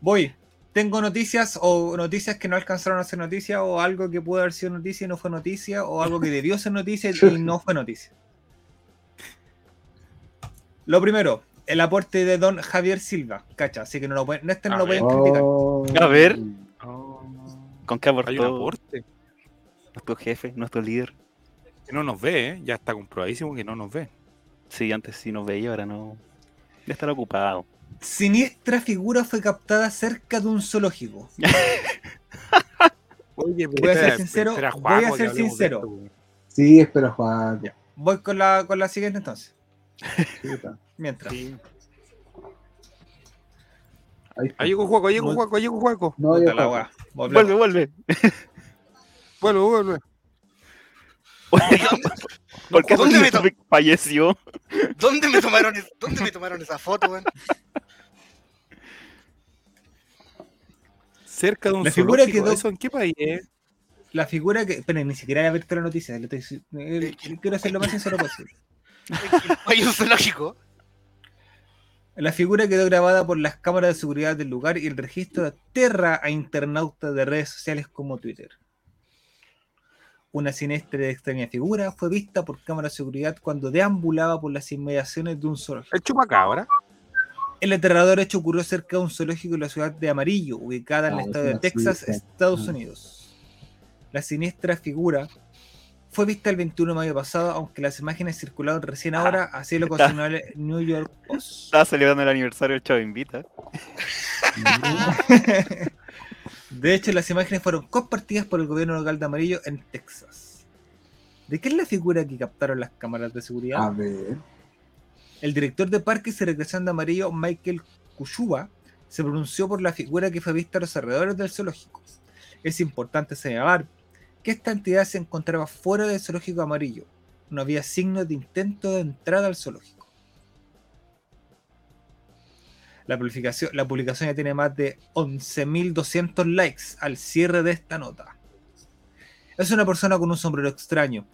Voy. Tengo noticias o noticias que no alcanzaron a ser noticia o algo que pudo haber sido noticia y no fue noticia o algo que debió ser noticia y no fue noticia. Lo primero, el aporte de don Javier Silva, cacha, así que no lo pueden, no, este no A lo ver. pueden criticar. oh. A ver. Oh, ¿Con qué hay un aportó aporte nuestro jefe, nuestro líder? que no nos ve, ¿eh? ya está comprobadísimo que no nos ve. Sí, antes sí nos veía, ahora no. De estar ocupado. Siniestra figura fue captada cerca de un zoológico. Oye, Voy a ser sincero, voy a ser sincero. Sí, espera, Juan. Ya. Voy con la, con la siguiente entonces. Mientras. Sí. Ahí llegó Juaco, ahí llegó Juaco, ahí llegó Juaco. No, la. Vuelve, vuelve. Vuelve, vuelve. ¿Por qué ¿dónde me falleció? ¿Dónde me tomaron, ¿dónde me tomaron esa foto, weón? Cerca de un La figura quedó- ¿Eso en qué país es? La figura que. Pero ni siquiera he visto la noticia. estoy- eh, quiero hacer lo más sincero posible. Hay un zoológico. La figura quedó grabada por las cámaras de seguridad del lugar y el registro aterra a internautas de redes sociales como Twitter. Una siniestra y extraña figura fue vista por cámaras de seguridad cuando deambulaba por las inmediaciones de un zoológico. El chupacabra. El aterrador hecho ocurrió cerca de un zoológico en la ciudad de Amarillo, ubicada en el Ah, estado de Texas. Estados Ah. Unidos. La siniestra figura fue vista el 21 de mayo pasado, aunque las imágenes circularon recién ahora, así lo ocasionó el New York Post. Estaba celebrando el aniversario del Chavo Invita. De hecho, las imágenes fueron compartidas por el gobierno local de Amarillo en Texas. ¿De qué es la figura que captaron las cámaras de seguridad? A ver. El director de Parques y Recreación de Amarillo, Michael Kushuba, se pronunció por la figura que fue vista a los alrededores del zoológico. Es importante señalar que esta entidad se encontraba fuera del zoológico amarillo. No había signos de intento de entrada al zoológico. La publicación, la publicación ya tiene más de 11.200 likes al cierre de esta nota. Es una persona con un sombrero extraño,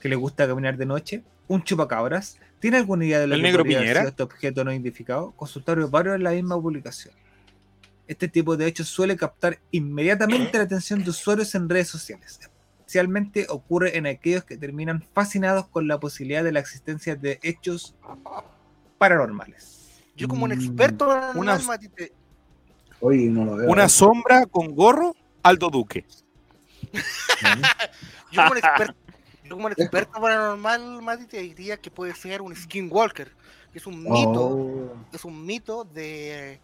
que le gusta caminar de noche, un chupacabras. ¿Tiene alguna idea de lo ¿El que negro podría haber Piñera? sido este objeto no identificado? Consultaron varios en la misma publicación. Este tipo de hechos suele captar inmediatamente la atención de usuarios en redes sociales. Especialmente ocurre en aquellos que terminan fascinados con la posibilidad de la existencia de hechos paranormales. Yo como un Mm. experto paranormal, Una- Mati, te- Oye, no lo veo. Una sombra con gorro, Aldo Duque. yo como un experto, yo como un experto paranormal, Mati, te diría que puede ser un skinwalker, que es un mito, Oh, es un mito de,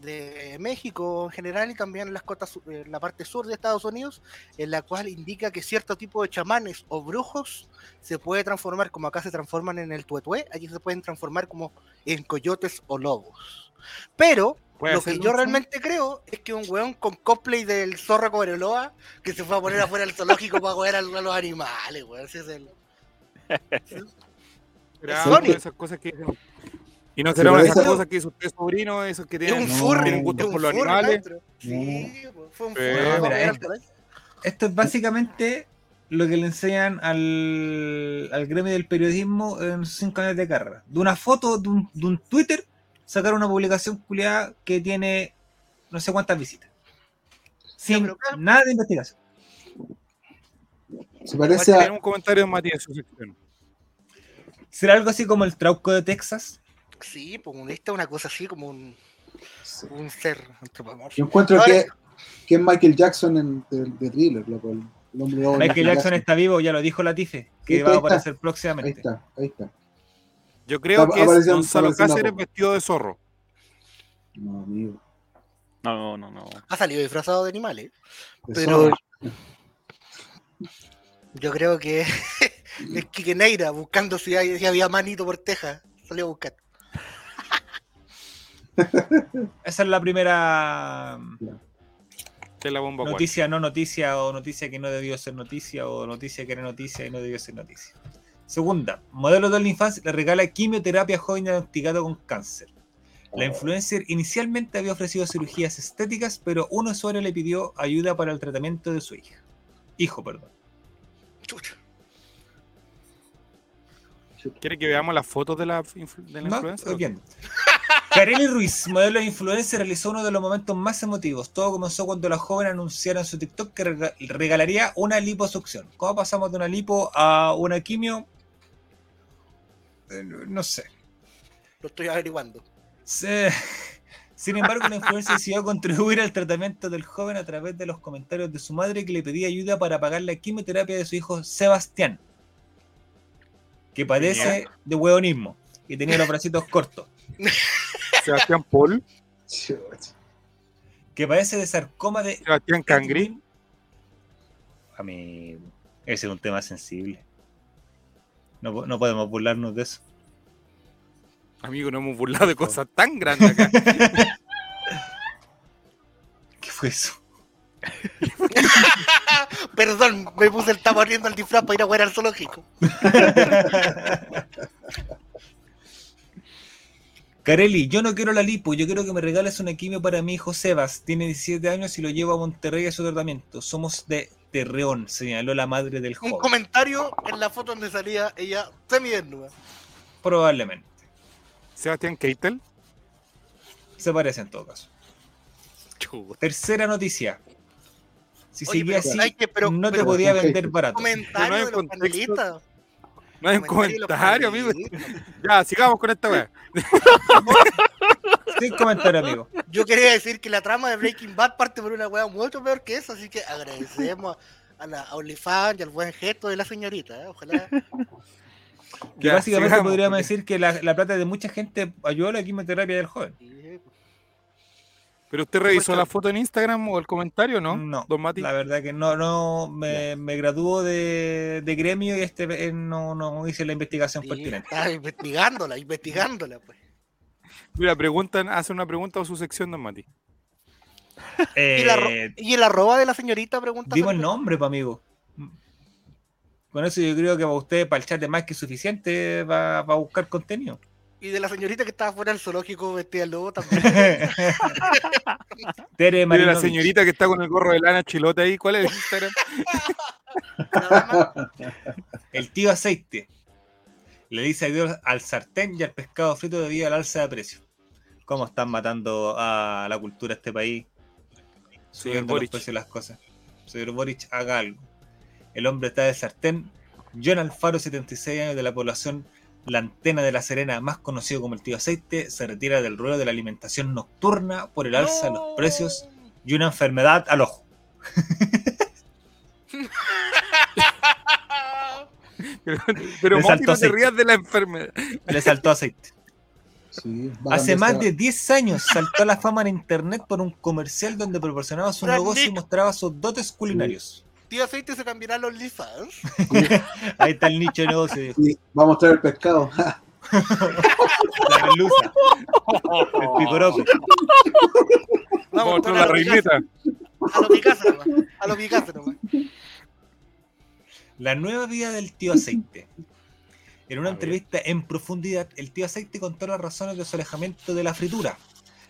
de México en general y también en las costas, en la parte sur de Estados Unidos, en la cual indica que cierto tipo de chamanes o brujos se puede transformar, como acá se transforman en el tuetué, allí se pueden transformar como en coyotes o lobos. Pero ¿Puede lo que yo realmente creo es que un weón con cosplay del zorro Cobreloa que se fue a poner afuera del zoológico para jugar a los animales, weón. Ese es el. Esas cosas que Y no Sí, será una de pero esas eso- cosas que dice usted, sobrino, esos que tienen, un furry, tienen es gusto un por los animales. Sí, weón, fue un Eh, furry. ahí. Esto es básicamente lo que le enseñan al, al gremio del periodismo en sus cinco años de carrera. De una foto de un, de un Twitter, sacar una publicación culiada que tiene no sé cuántas visitas. Sin nada de investigación. se parece Tiene a. un comentario de Matías en su sección. ¿Será algo así como el trauco de Texas? Sí, pues esta es una cosa así como un, un ser antropomórfico. Yo encuentro Ahora- que, que es Michael Jackson en, de, de Thriller, loco. El, el hombre Michael Jackson está vivo, ya lo dijo la Tife, que Sí, va a ahí está. aparecer Ahí próximamente. está, ahí está. Yo creo Está que es Gonzalo Cáceres vestido de zorro. No, amigo. No, no, no. Ha salido disfrazado de animales. De Pero- zorro. Yo creo que es Quique Neira buscando si, hay- si había manito por Texas. Salió a buscar. Esa es la primera De la bomba cuál. noticia, no noticia, o noticia que no debió ser noticia, o noticia que era noticia y no debió ser noticia. Segunda, modelo de infancia le regala quimioterapia a joven diagnosticado con cáncer. La influencer inicialmente había ofrecido cirugías estéticas, pero un usuario le pidió ayuda para el tratamiento de su hija. Hijo, perdón. Chucha. ¿Quiere que veamos las fotos de la, de la No, influencer? estoy viendo. Kareli Ruiz, modelo de influencer, realizó uno de los momentos más emotivos. Todo comenzó cuando la joven anunciara en su TikTok que rega- regalaría una liposucción. ¿Cómo pasamos de una lipo a una quimio? Eh, no sé. Lo estoy averiguando. Se- Sin embargo, la influencer decidió contribuir al tratamiento del joven a través de los comentarios de su madre que le pedía ayuda para pagar la quimioterapia de su hijo Sebastián, que padece de hueonismo y tenía los bracitos cortos, Sebastián Paul, que padece de sarcoma de Sebastián Cangri. A mí, ese es un tema sensible. No, no podemos burlarnos de eso. Amigo, no hemos burlado de cosas tan grandes acá. ¿Qué fue eso? Perdón, me puse el tamarindo al disfraz para ir a jugar al zoológico. Carelli, yo no quiero la lipo, yo quiero que me regales una quimio para mi hijo Sebas. Tiene 17 años y lo llevo a Monterrey a su tratamiento. Somos de Terreón, señaló la madre del Un joven. comentario en la foto donde salía ella semidesnuda. Probablemente. Sebastián Keitel. Se parece en todo caso. Tercera noticia. Si Oye, seguía pero así, hay que- pero- no te pero- podía vender barato. Comentario no hay de los panelistas. No hay un Comentario amigo. Ya, sigamos con esta weá. Sin comentario, amigo. Yo quería decir que la trama de Breaking Bad parte por una weá mucho peor que eso, así que agradecemos a la a OnlyFans y al buen gesto de la señorita. ¿eh? Ojalá. Que básicamente sigamos, podríamos porque- decir que la, la plata de mucha gente ayudó a la quimioterapia del joven. Sí, ¿Pero usted revisó la foto en Instagram o el comentario, no? No, Don Mati. la verdad que no, no me, me graduó de, de gremio y este eh, no, no hice la investigación sí, pertinente. estaba investigándola, investigándola, pues. Mira, preguntan, hace una pregunta a su sección, Don Mati. ¿Y, la ro- Eh, y el arroba de la señorita pregunta. dimos el nombre, pa, amigo. Con eso yo creo que para usted, para el chat, es más que suficiente para buscar contenido. Y de la señorita que estaba fuera del zoológico vestida de lobo también. Tere Mira, la Marinovich. señorita que está con el gorro de lana chilote ahí, ¿cuál es el Instagram? El tío aceite. Le dice adiós al sartén y al pescado frito debido al alza de precio. ¿Cómo están matando a la cultura de este país? Subiendo los Boric. precios de las cosas. Señor Boric, haga algo. El hombre está de sartén. John Alfaro, 76 años de la población La Antena de la Serena, más conocido como el tío aceite, se retira del ruedo de la alimentación nocturna por el alza de los precios y una enfermedad al ojo. Pero, pero Le Mati, saltó no te rías de la enfermedad. Le saltó aceite. Sí, Hace más de 10 años saltó a la fama en internet por un comercial donde proporcionaba su negocio y mostraba sus dotes culinarios. Tío Aceite se cambiará a los OnlyFans. Ahí está el nicho de negocio. Sí, va a mostrar el pescado. La merluza. El picoroco. Vamos a Vamos, mostrar la reineta. A lo Picasso nomás. A lo Picasso nomás. La nueva vida del tío Aceite. En una entrevista en profundidad, el tío Aceite contó las razones de su alejamiento de la fritura.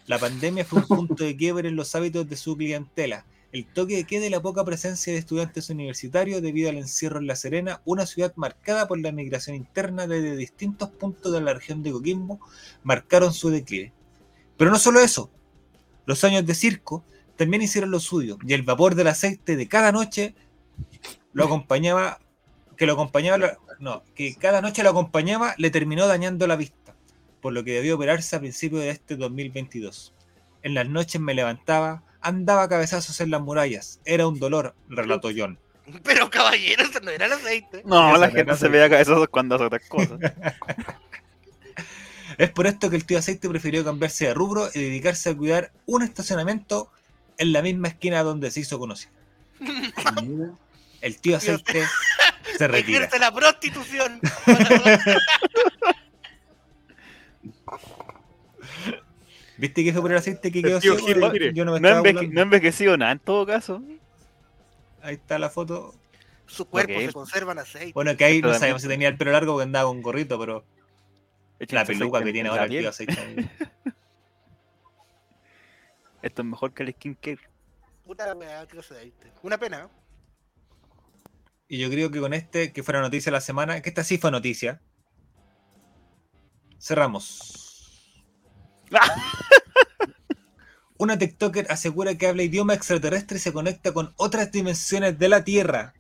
La pandemia fue un punto de quiebre en los hábitos de su clientela. El toque de queda y la poca presencia de estudiantes universitarios debido al encierro en La Serena, una ciudad marcada por la migración interna desde distintos puntos de la región de Coquimbo, marcaron su declive. Pero no solo eso, los años de circo también hicieron lo suyo y el vapor del aceite de cada noche lo acompañaba, que lo acompañaba, no, que cada noche lo acompañaba le terminó dañando la vista, por lo que debió operarse a principios de este 2022. En las noches me levantaba, andaba a cabezazos en las murallas, era un dolor, relató John. Pero caballero, eso no era el aceite. No, la gente se de- ve a cabezazos cuando hace otras cosas. Es por esto que el tío Aceite prefirió cambiarse de rubro y dedicarse a cuidar un estacionamiento en la misma esquina donde se hizo conocido. El tío Aceite se retira. La prostitución. ¿Viste que fue por el aceite que quedó ciego? Gil, Yo- mire, Yo no me No estaba enveje- no envejecido nada en todo caso. Ahí está la foto. Su cuerpo se conserva en aceite. Bueno, que ahí no sabemos si tenía el pelo largo o que andaba con gorrito, pero la peluca que en tiene ahora el tío aceite. Esto es mejor que el skincare. Puta weá, aceite. Una pena. ¿eh? Y yo creo que con este, que fuera noticia de la semana, que esta sí fue noticia. Cerramos. Una TikToker asegura que habla idioma extraterrestre y se conecta con otras dimensiones de la Tierra.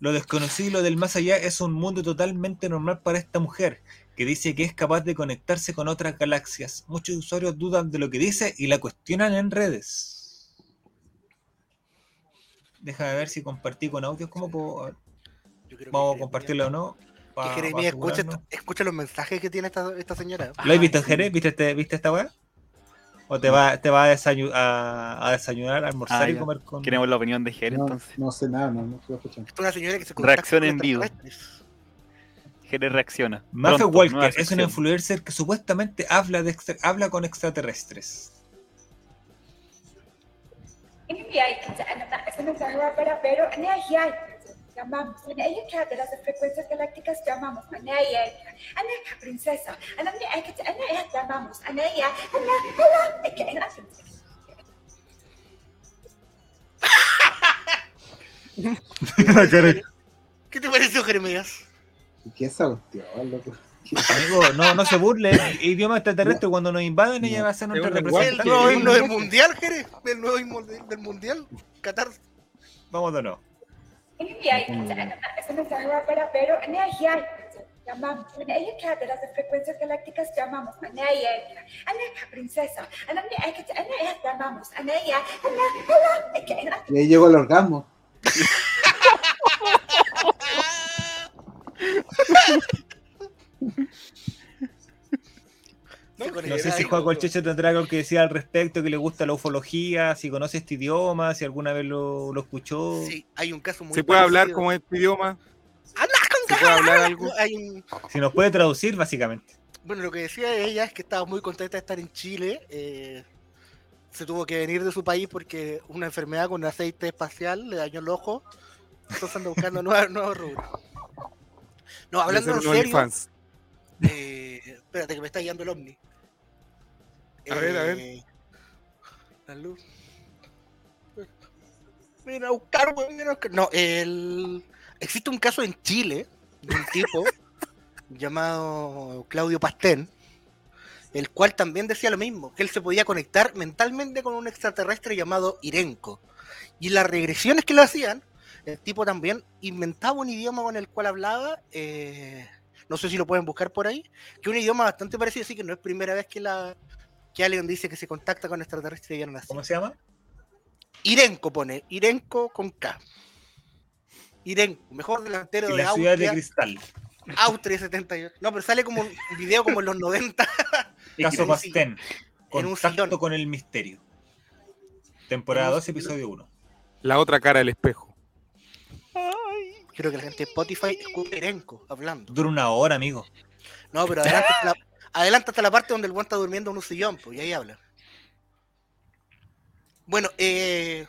Lo desconocido y lo del más allá es un mundo totalmente normal para esta mujer, que dice que es capaz de conectarse con otras galaxias. Muchos usuarios dudan de lo que dice y la cuestionan en redes. Déjame ver si compartí con audios. ¿Cómo puedo? Vamos a compartirlo o no. Que pa- pa Jeremías esta- escucha los mensajes que tiene esta, esta señora. ¿Lo has visto, Ah, sí. Jerez? ¿Viste, este- ¿Viste esta weá? ¿O te va, te va a, desayu- a, a desayunar, a almorzar Ah, y ya. comer con.? Queremos la opinión de Jere, No, entonces. no sé nada, no, no estoy escuchando. Es una señora que se Reacción con en vivo. Jere reacciona. Maffe Walker es sección. influencer que supuestamente habla, de extra- habla con extraterrestres llamamos en ella que de las frecuencias galácticas llamamos انا هي انا princesa انا من اكت انا ايه llamamos انا هي انا هلا كأنها ¿Qué te pareció, Jeremías? ¿Y ¿Qué es esa cuestión, loco? Amigo, no, no se burle. Idioma extraterrestre, cuando nos invaden, ella va a ser nuestra Es un El lenguaje representante. nuevo que- himno del mundial, Jere. El nuevo himno del del mundial. Qatar. Vamos de nuevo. NBI, es una mensaje para pero NBI, llamamos, las frecuencias galácticas llamamos, en princesa, llamamos, Y ahí llegó el orgasmo. No sé si Juan Checho tendrá algo que decir al respecto, que le gusta la ufología, si conoce este idioma, si alguna vez lo, lo escuchó. Sí, hay un caso muy ¿Se puede hablar como este idioma? ¡Anda con ¿Se puede hablar algo? Hay un- Si nos puede traducir, básicamente. Bueno, lo que decía ella es que estaba muy contenta de estar en Chile. eh, se tuvo que venir de su país porque una enfermedad con aceite espacial le dañó el ojo. Entonces anda buscando nuevos, nuevos rubros. No, hablando en serio. Eh, espérate que me está guiando el ovni. A ver, a ver. Eh, La luz. Mira, a buscar, mira, buscar. No, el... existe un caso en Chile de un tipo llamado Claudio Pastén, el cual también decía lo mismo, que él se podía conectar mentalmente con un extraterrestre llamado Irenco. Y las regresiones que le hacían, el tipo también inventaba un idioma con el cual hablaba, eh, no sé si lo pueden buscar por ahí, que un idioma bastante parecido, así que no es primera vez que la que alguien dice que se contacta con extraterrestres y vieron así. ¿Cómo se llama? Irenco pone, Irenco con K. Irenco, mejor delantero Y de la ciudad de Austria, Cristal. Austria 78. No, pero sale como un video como en los 90. Caso Pastén. en un Contacto con el misterio. Temporada En un 2, episodio 1. La otra cara del espejo. Creo que la gente de Spotify escucha Irenco hablando. Dura una hora, amigo. No, pero adelante hasta la, adelante hasta la parte donde el buen está durmiendo en un sillón, pues, y ahí habla. Bueno, eh,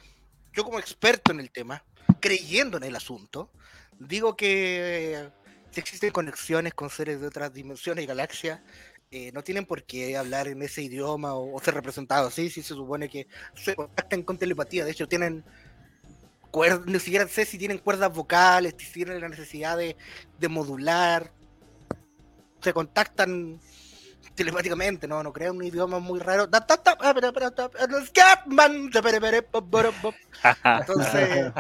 yo como experto en el tema, creyendo en el asunto, digo que si existen conexiones con seres de otras dimensiones y galaxias, eh, no tienen por qué hablar en ese idioma o, o ser representados así, si se supone que se contactan con telepatía, de hecho tienen cuerdas, ni siquiera sé si tienen cuerdas vocales, si tienen la necesidad de, de modular, se contactan telepáticamente, no, no crean un idioma muy raro. Entonces,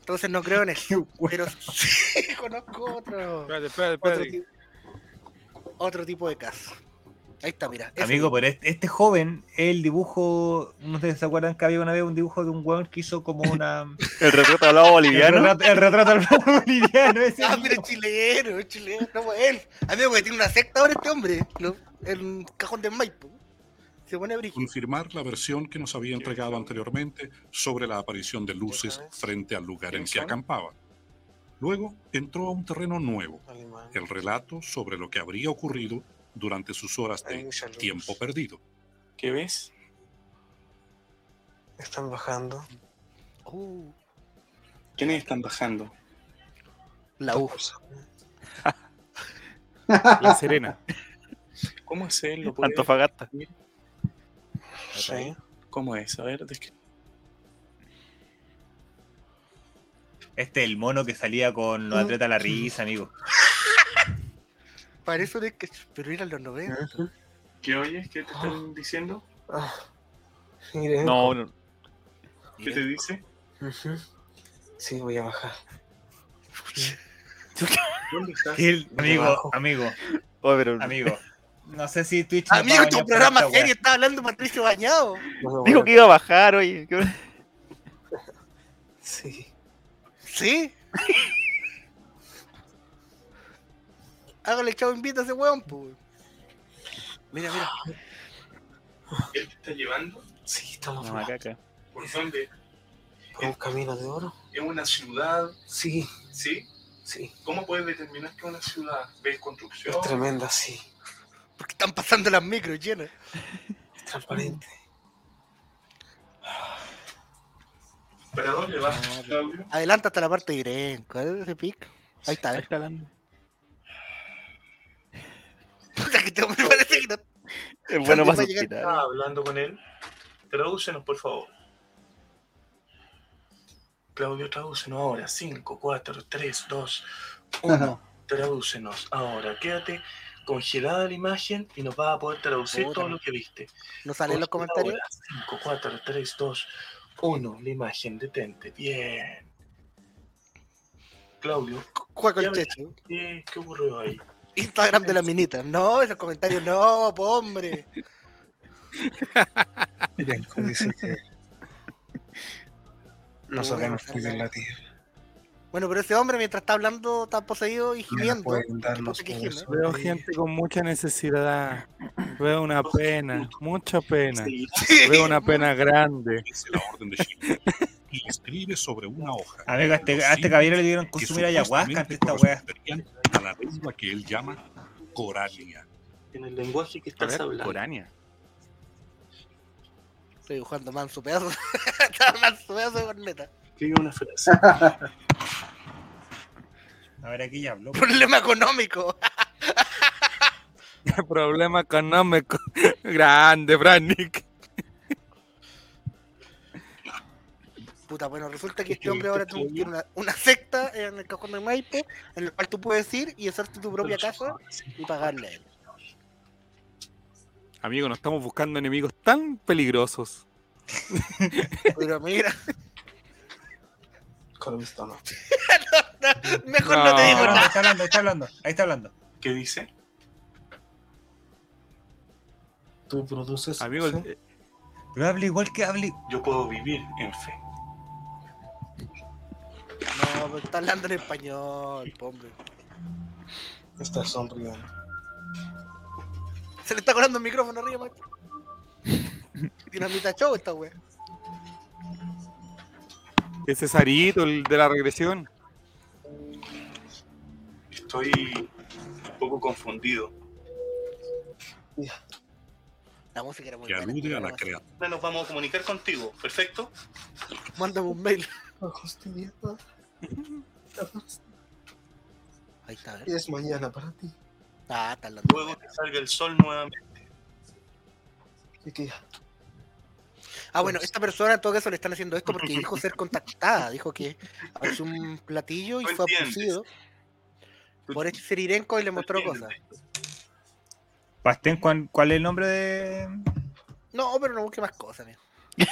entonces no creo en eso. Pero sí conozco otro, Espérate, espérate, otro, espérate. tipo, otro tipo de caso. Ahí está, mira. Amigo, pero este, este joven, el dibujo, no sé si se acuerdan que había una vez un dibujo de un weón que hizo como una. El retrato hablado El boliviano. retrato, el retrato del plano boliviano. Ese Ah, mira, es chileno, es chileno, no, pues él. Amigo, que tiene una secta ahora este hombre, lo- el cajón de Maipo. Se pone brillo. confirmar la versión que nos había entregado anteriormente sobre la aparición de luces frente al lugar en que acampaba. Luego entró a un terreno nuevo, el relato sobre lo que habría ocurrido durante sus horas de tiempo perdido. ¿Qué ves? Están bajando. Uh, ¿Quiénes están bajando? la U. La Serena. ¿Cómo es él? ¿Lo puede Antofagasta. Sí. ¿Cómo es? A ver, descri- Este es el mono que salía con los atletas a la risa, amigo. Parece de que. Pero eran los 90. ¿Qué oyes? ¿Qué te están diciendo? Ah. No, no. ¿Qué te dice? Sí, voy a bajar. ¿Dónde estás? El- amigo, amigo, Oh, pero amigo. No sé si Twitch. a Amigo, tu programa esta wea. serio está hablando Patricio Bañado. No dijo a- que iba a bajar, oye. ¿qué- Sí. ¿Sí? Hágale chavo, invita a ese weón, pues. Mira, mira. ¿Él te está llevando? Sí, estamos No, acá, acá. ¿Por dónde? por un camino de oro. ¿Es una ciudad? Sí, ¿Sí? sí. ¿Cómo puedes determinar que es una ciudad? ¿Ves construcción? Es tremenda, sí. Porque están pasando las micros llenas. Es transparente. ¿Para dónde vas, Claudio? Adelanta hasta la parte de Irenco. Ese pic. Ahí está, Ahí ¿eh? está hablando. Puta que este hombre parece que no. Es bueno para a llegar? suspirar. Estaba hablando con él. Tradúcenos, por favor. Claudio, tradúcenos ahora. 5, 4, 3, 2, 1. Tradúcenos ahora. Quédate congelada la imagen y nos va a poder traducir todo lo que viste. ¿No sale en los comentarios? 5, 4, 3, 2, 1. La imagen, detente. Bien. Claudio. ¿Qué, qué ocurrió ahí? Instagram de la minita. No, esos comentarios no, po, hombre. Elenco dice que no sabemos bueno, cuidar la tierra. Bueno, pero ese hombre mientras está hablando está poseído y gimiendo. pueden que los que Veo gente con mucha necesidad. Veo una pena, mucha pena. Sí, Veo una pena grande. Dice la orden de Shiva y escribe sobre una hoja. Amigo, a este, los a este caballero le dieron que consumir ayahuasca ante esta wea. A la lengua que él llama Corania. En el lenguaje que estás ver, hablando. Corania. Estoy dibujando manso pedazo. Está manso pedazo de corneta. Escribe una frase. A ver, aquí ya habló. Problema económico. Problema económico. Grande, Brannick. Puta, bueno, resulta que este hombre ahora tú- tiene una, una secta en el cajón de Maipo, en la cual tú puedes ir y hacerte tu propia casa y pagarle a él. Amigo, no estamos buscando enemigos tan peligrosos. Pero mira, Con esto no. mejor no, te No. digo Está hablando, nada. está hablando, está hablando. Ahí está hablando. ¿Qué dice? Tú produces. Amigo, ¿sí? eh, Pero hable igual que hable. Yo puedo vivir en fe. No, pero está hablando en español, hombre. Estás sonriendo. Se le está colando el micrófono arriba, macho. Dinamita show esta wea. es Cesarito, el de la regresión. Estoy un poco confundido. La música era muy que buena. alude a la Mándame creación. Nos vamos a comunicar contigo. Perfecto. un mail. Hostia, Ahí está, ver. es mañana para ti. Ah, está hablando. Luego que salga el sol nuevamente. ¿Y qué? Ah, bueno, esta persona en todo caso le están haciendo esto porque dijo ser contactada. Dijo que apareció un platillo y No fue abducido por este Serirenco y le mostró cosas. Pastén, ¿cuál, cuál es el nombre de.? No, pero no busque más cosas, amigo.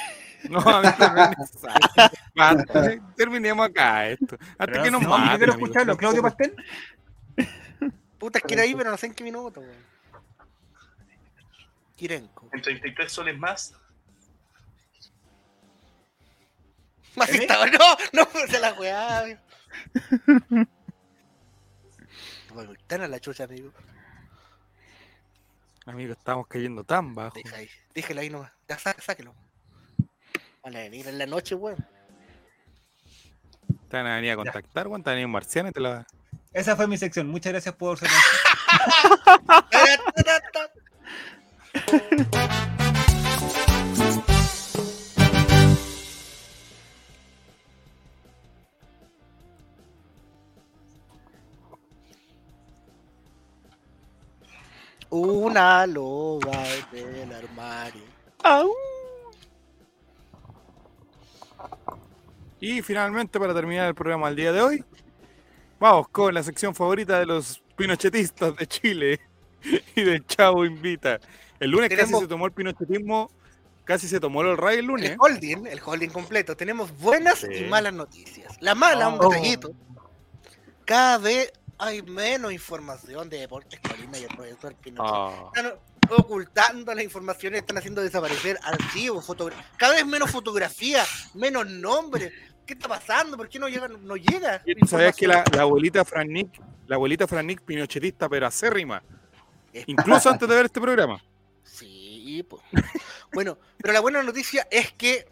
No, a mí también me sale. Basta, Terminemos acá esto. Hasta Pero que nos no, maten, yo quiero escucharlo. Claudio Pastén. Puta, es que era ahí, pero no sé en qué minuto, weón. Kirenko. En 33 soles más. Más ¿Eh? estaba, no, no, se la weá. Bueno, están a la chucha, amigo. Amigo, estamos cayendo tan bajo. Deja ahí, déjelo ahí nomás. Ya sá- sáquelo. Van a venir en la noche, weón. Te van a venir a contactar, weón. Te van a venir un marciano y te la. Esa fue mi sección. Muchas gracias por su Una loba del armario. Y finalmente, para terminar el programa del día de hoy, vamos con la sección favorita de los pinochetistas de Chile y del Chavo Invita. El lunes casi se tomó el pinochetismo, casi se tomó el rey el lunes. El holding, el holding completo. Tenemos buenas Sí. y malas noticias. La mala, un Oh. detallito. Cada vez hay menos información de Deportes Colina y el profesor Pinochet. Ah, Están ocultando las informaciones, están haciendo desaparecer archivos, fotografías. Cada vez menos fotografías, menos nombres. ¿Qué está pasando? ¿Por qué no llega? No llega ¿y tú sabías que la, la abuelita Fran Nick, la abuelita Fran Nick pinochetista, pero acérrima, incluso antes de ver este programa? Sí, pues. Bueno, pero la buena noticia es que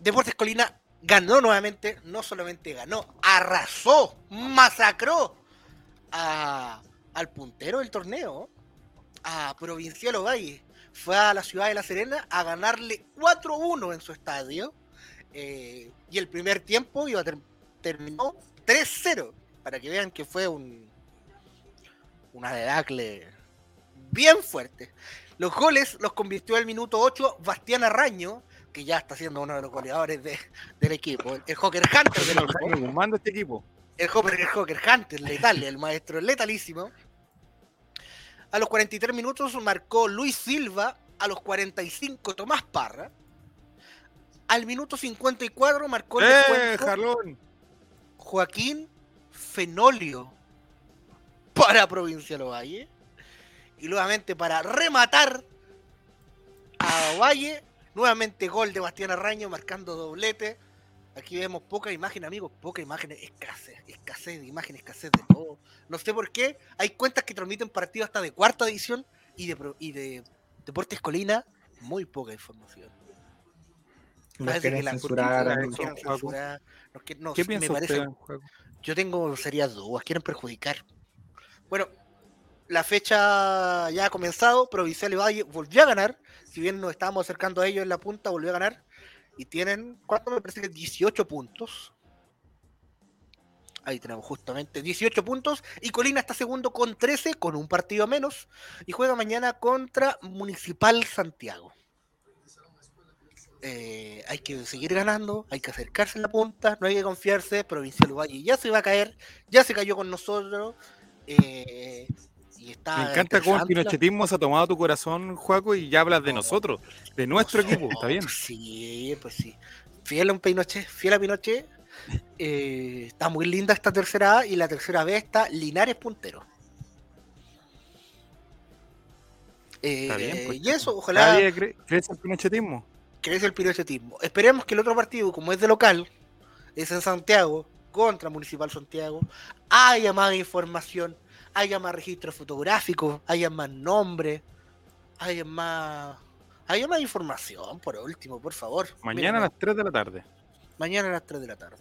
Deportes Colina ganó nuevamente, no solamente ganó, arrasó, masacró a- al puntero del torneo, a Provincial Ovalle. Fue a la ciudad de La Serena a ganarle 4-1 en su estadio. Eh, y el primer tiempo iba a ter- terminó 3-0. Para que vean que fue un una debacle bien fuerte. Los goles los convirtió al minuto 8 Bastián Arraño, que ya está siendo uno de los goleadores de- del equipo. El Joker Hunter del El equipo. Este equipo. El Hopper, el Joker Hunter, letal, el maestro letalísimo. A los 43 minutos marcó Luis Silva, a los 45 Tomás Parra. Al minuto 54 marcó el ¡Eh, Jarlón! Joaquín Fenolio para Provincial Ovalle. Y nuevamente para rematar a Ovalle, nuevamente gol de Bastián Arraño marcando doblete. Aquí vemos poca imagen, amigos, poca imagen, escasez, escasez de imagen, escasez de todo. No sé por qué. Hay cuentas que transmiten partidos hasta de cuarta edición y de, y de Deportes Colina, muy poca información. Nos quieren censurar, nos quieren censurar, nos ¿Qué me parece- usted yo tengo serias dudas, quieren perjudicar. Bueno, la fecha ya ha comenzado, Provincial y Valle volvió a ganar, si bien nos estábamos acercando a ellos en la punta, volvió a ganar, y tienen, ¿cuánto me parece que 18 puntos? Ahí tenemos justamente 18 puntos, y Colina está segundo con 13, con un partido menos, y juega mañana contra Municipal Santiago. Eh, hay que seguir ganando, hay que acercarse en la punta, no hay que confiarse. Provincial Valle ya se va a caer, ya se cayó con nosotros. eh, y está Me encanta cómo el pinochetismo se ha tomado tu corazón, Juaco, y ya hablas de nosotros, de nuestro equipo, está bien. Sí, pues sí. Fiel a un Pinochet, fiel a Pinochet. Eh, está muy linda esta tercera A y la tercera B está Linares puntero. Está bien, pues, y eso, ojalá crece el pinochetismo. Crece el pinochetismo. Esperemos que el otro partido, como es de local, es en Santiago, contra Municipal Santiago, haya más información, haya más registros fotográficos, haya más nombres, haya más, haya más información, por último, por favor. Mañana a las 3 de la tarde. mañana a las 3 de la tarde.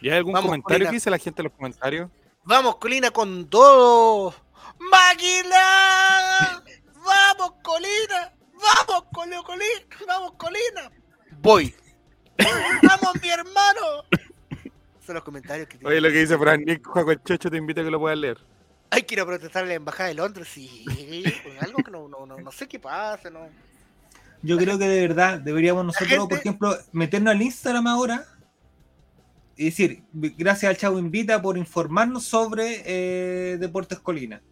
¿Y hay algún Vamos, comentario Colina. que dice la gente en los comentarios? Vamos, Colina, con todo. ¡Máquina! ¡Vamos, Colina! ¡Vamos, Colio, Colina! ¡Vamos, Colina! Voy. ¡Vamos, mi hermano! Son los comentarios que Oye, lo que dice Fran Nick, Juaco el Chocho, te invito a que lo puedas leer. Hay que ir a protestar a la embajada de Londres, sí. pues, algo que no, no, no, no sé qué pasa, ¿no? Yo creo que de verdad deberíamos nosotros, por ejemplo, meternos al Instagram ahora y decir, gracias al Chavo Invita por informarnos sobre eh, Deportes Colina.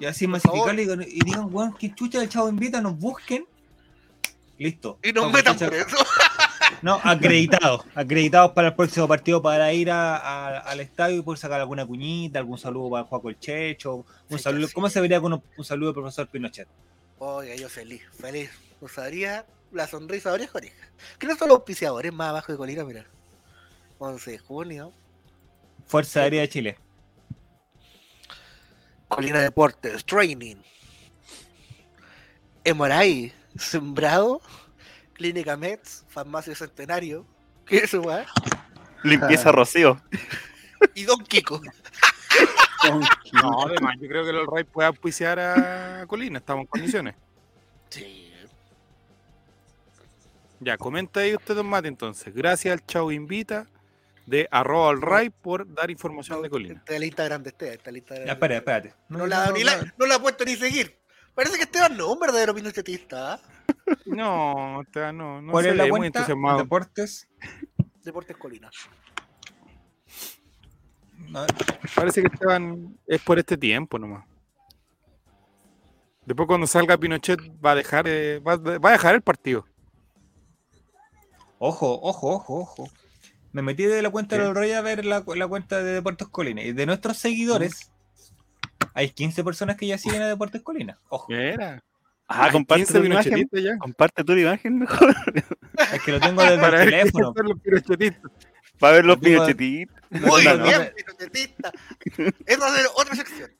Y así masificarlo y, digan- y digan, weón, que chucha del Chavo Invita, nos busquen. Listo. Y nos metan preso. No, acreditados. acreditados para el próximo partido para ir a- a- al estadio y poder sacar alguna cuñita, algún saludo para Juaco el Checho, un Sí, saludo. sí. ¿Cómo se vería con un, un saludo del profesor Pinochet? Oiga, yo feliz, feliz. Usaría la sonrisa oreja oreja. Que no son los auspiciadores más abajo de Colina, mira. 11 de junio. Fuerza Aérea de Chile. Colina Deportes, Training. Emoray, Sembrado, Clínica Mets, Farmacia Centenario. ¿Qué es eso, weá? Limpieza Rocío. Y Don Kiko. No, además, yo creo que el Ray puede auspiciar a Colina, estamos en condiciones. Sí. Ya, comenta ahí usted, Don Mate, entonces. Gracias al Chavo Invita de arroba al Ray por dar información de Colina. Está el Instagram de este, está el Instagram. Ya, espera, espérate. No, la, ni la, no la ha puesto ni seguir. Parece que Esteban no es un verdadero pinochetista. ¿ah? No, Esteban, no, no ¿Cuál se es la muy cuenta? entusiasmado. Deportes. Deportes Colina. No, Parece que Esteban es por este tiempo nomás. Después cuando salga Pinochet va a dejar, eh, va, va a dejar el partido. Ojo, ojo, ojo, ojo. Me metí de la cuenta ¿Qué? del Rey a ver la, la cuenta de Deportes Colina. Y de nuestros seguidores, hay 15 personas que ya siguen a Deportes Colina. Ojo, Era. Ah, comparte 15 tu imagen. pinochetistas ya. Comparte tu imagen mejor. es que lo tengo desde Para el ver teléfono. son los. Para ver los pinochetitos. Muy No, bien, no. pinochetista. Esa va a ser otra sección.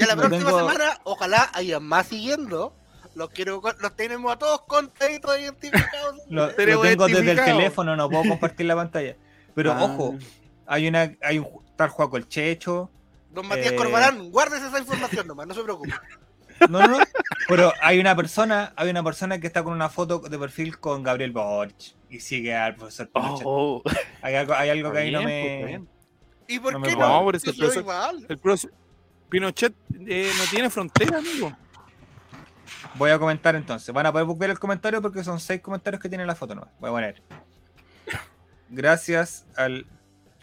Ya la próxima tengo- semana, ojalá haya más siguiendo. Los quiero, los tenemos a todos contaditos identificados. Lo, tengo desde el teléfono, no puedo compartir la pantalla. Pero Ah. ojo, hay una, hay un tal Juaco el Checho. Don Matías Eh. Corbalán, guárdese esa información nomás, no se preocupe. No, no, no. Pero hay una persona, hay una persona que está con una foto de perfil con Gabriel Boric y sigue al profesor Pinochet. Oh, Hay algo, hay algo que ahí no bien, pues, me. bien. ¿Y por No qué me no? por eso el profesor- igual. El proce- Pinochet eh, no tiene frontera, amigo. Voy a comentar entonces. Van a poder ver el comentario porque son seis comentarios que tiene la foto nomás. Voy a poner. Gracias al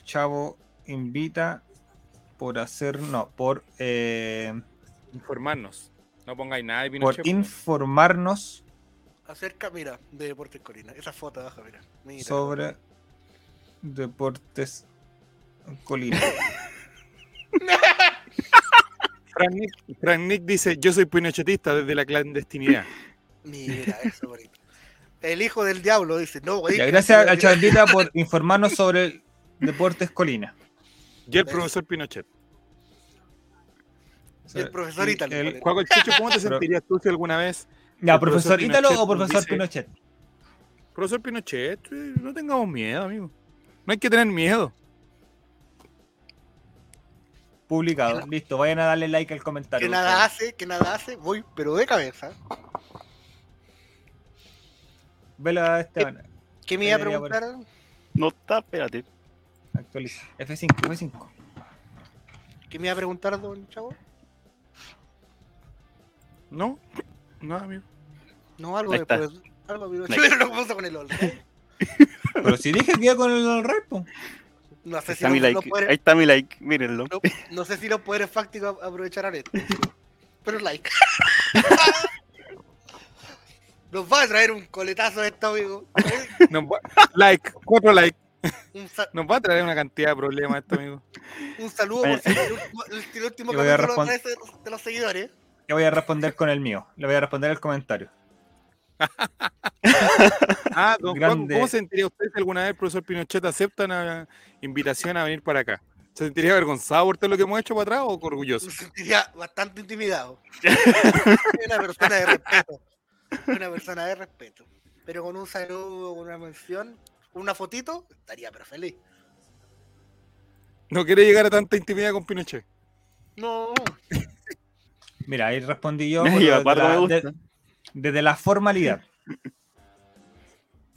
chavo invita por hacer. No, por. eh, Informarnos. No pongáis nada de por Pinochet. informarnos Acerca, mira, de Deportes Colina. Esa foto abajo, mira. mira. sobre deportes Colina. Frank Nick, Frank Nick dice, yo soy pinochetista desde la clandestinidad. Mira, eso bonito. El hijo del diablo dice, no, güey. Ya, gracias a Chavendita por informarnos sobre el Deportes Colina. Y el profesor Pinochet. Y el profesor Ítalo. el- Juaco el ¿cómo te sentirías tú si alguna vez Ya, el profesor profesor Ítalo o profesor dice- Pinochet. Profesor Pinochet, eh, no tengamos miedo, amigo. No hay que tener miedo. Publicado. Listo, vayan a darle like al comentario. Que nada hace, que nada hace, voy, pero de cabeza. Velo a Esteban. ¿Qué me iba a por- preguntar? No está, espérate. Actualiza. F5, F5. ¿Qué me iba a preguntar, don Chavo? ¿No? No, amigo. No, algo Ahí de está. pues, algo Ahí. Pero lo que pasa con el olor. Pero si dije que iba con el Right, po. No sé Ahí si está mi los, like. los poderes, Ahí está mi like, mírenlo. no, no sé si los poderes fácticos aprovecharán esto. Pero like. Nos va a traer un coletazo esto, amigo. Nos va- like, cuatro likes. Nos va a traer una cantidad de problemas esto, amigo. un saludo por ser el último, el- último capítulo de, los- de los seguidores. Yo voy a responder con el mío. Le voy a responder el comentario. Ah, don Grande. ¿cómo se sentiría usted si alguna vez el profesor Pinochet acepta una invitación a venir para acá? ¿Se sentiría avergonzado por todo lo que hemos hecho para atrás o orgulloso? Me sentiría bastante intimidado. Soy una persona de respeto. Una persona de respeto. Pero con un saludo, con una mención, una fotito, estaría pero feliz. ¿No quiere llegar a tanta intimidad con Pinochet? No, Mira, ahí respondí yo. Desde, la, me gusta. de- desde la formalidad.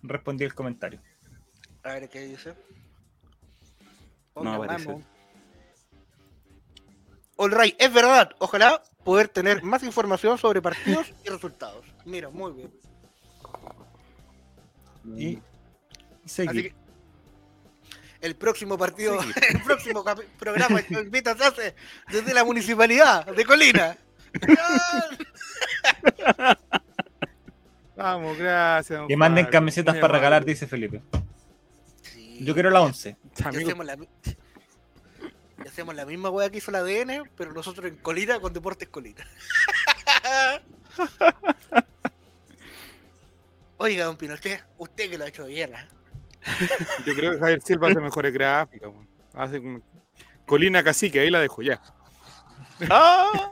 Respondí el comentario. a ver qué dice. No aparece. Vamos. All right, es verdad. Ojalá poder tener más información sobre partidos y resultados. Mira, muy bien. Y Así seguir. que el próximo partido, el próximo programa que invita se hace desde la municipalidad de Colina. Vamos, gracias. don Que manden camisetas muy para regalar, dice Felipe. Sí. Yo quiero la 11. Y Amigo, hacemos la, mi- y hacemos la misma wea que hizo la ADN, pero nosotros en Colina con Deportes Colina. Oiga, don Pinochet, usted que lo ha hecho bien, ¿eh? Yo creo que Javier Silva hace mejores gráficas. weón. Hace como- Colina Cacique, ahí la dejo ya. ¡Ah!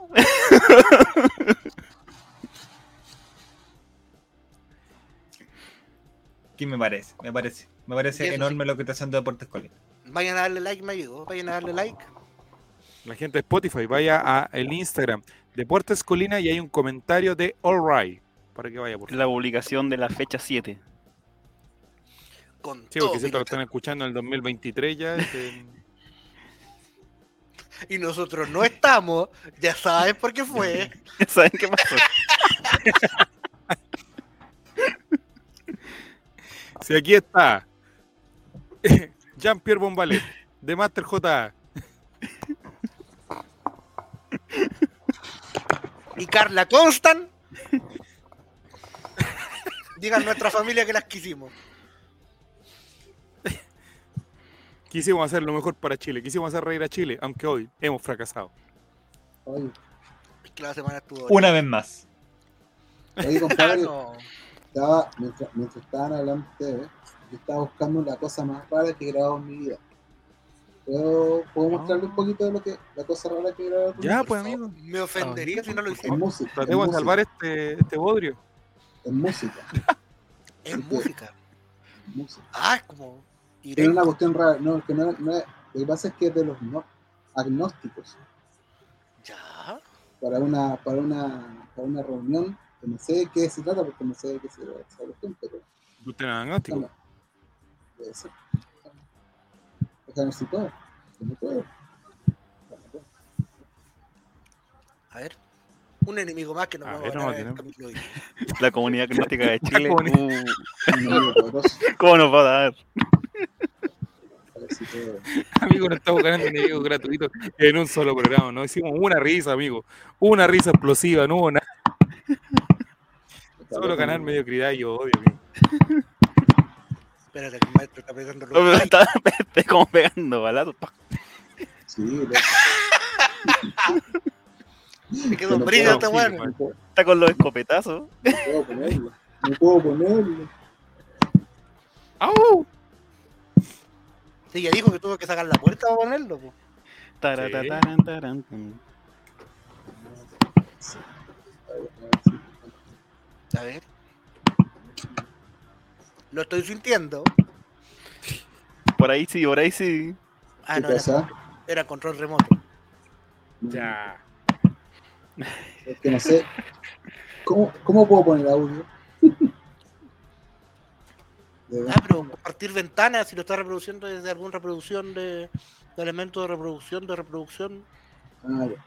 ¿Qué me parece? Me parece. Me parece enorme lo que está haciendo Deportes Colina. Vayan a darle like, me ayudó. Vayan a darle like. La gente de Spotify, vaya a el Instagram Deportes Colina y hay un comentario de All Right. Para que vaya por favor. La publicación de la fecha 7. Con Sí, porque siento que lo están escuchando en el 2023 ya. este, Y nosotros no estamos, ya saben por qué fue. ¿Saben qué pasó? Si aquí está Jean-Pierre Bombalet, de Master JA. Y Carla Constant. Digan nuestra familia que las quisimos. Quisimos hacer lo mejor para Chile, quisimos hacer reír a Chile, aunque hoy hemos fracasado. Oye, Es que la semana estuvo. Una vez más. oye, Ah, compadre, no. estaba, mientras, mientras estaban hablando ustedes, yo estaba buscando la cosa más rara que he grabado en mi vida. ¿Puedo, ¿puedo mostrarle un poquito de lo que, la cosa rara que he grabado? en mi Ya, vida? pues amigo, Me ofendería si no lo En hiciera. música. En tratemos de música. salvar este, este bodrio. En música. En música. en música. Ah, es como. Tiene una cuestión rara. No, que no, no es- lo que pasa es que es de los no, agnósticos. Ya. Para una, para una, para una reunión, que no sé de qué se trata, porque no sé de qué se trata esa cuestión, pero Usted es agnóstico. Puede ser. No puedo. A ver. Un enemigo más que nos A vamos ver, a no, ganar en el tenemos- capítulo de hoy. La comunidad gnóstica de Chile. Uh. ¿Cómo nos va a dar? Puedo. Amigo, no estamos ganando enemigos gratuitos en un solo programa, ¿no? Hicimos una risa, amigo. Una risa explosiva, no hubo nada. Solo ganar mediocridad y odio, amigo. Espérate, que el maestro está No, pero los está, está como pegando balazos. pa. Sí, lo- Me quedó no brillo puedo, este sí, weón. man. no puedo, Está con los escopetazos. no puedo ponerlo. No puedo ponerlo. ¡Au! Sí, ya dijo que tuvo que sacar la puerta para ponerlo. po. A ver. Lo estoy sintiendo. Por ahí sí, por ahí sí. Ah, ¿Qué no, era, pasa? era control remoto. Ya. Es que no sé. ¿Cómo, cómo puedo poner audio? Ah, pero compartir ventanas, si lo está reproduciendo desde alguna reproducción de, de elementos de reproducción, de reproducción. Ah, ya.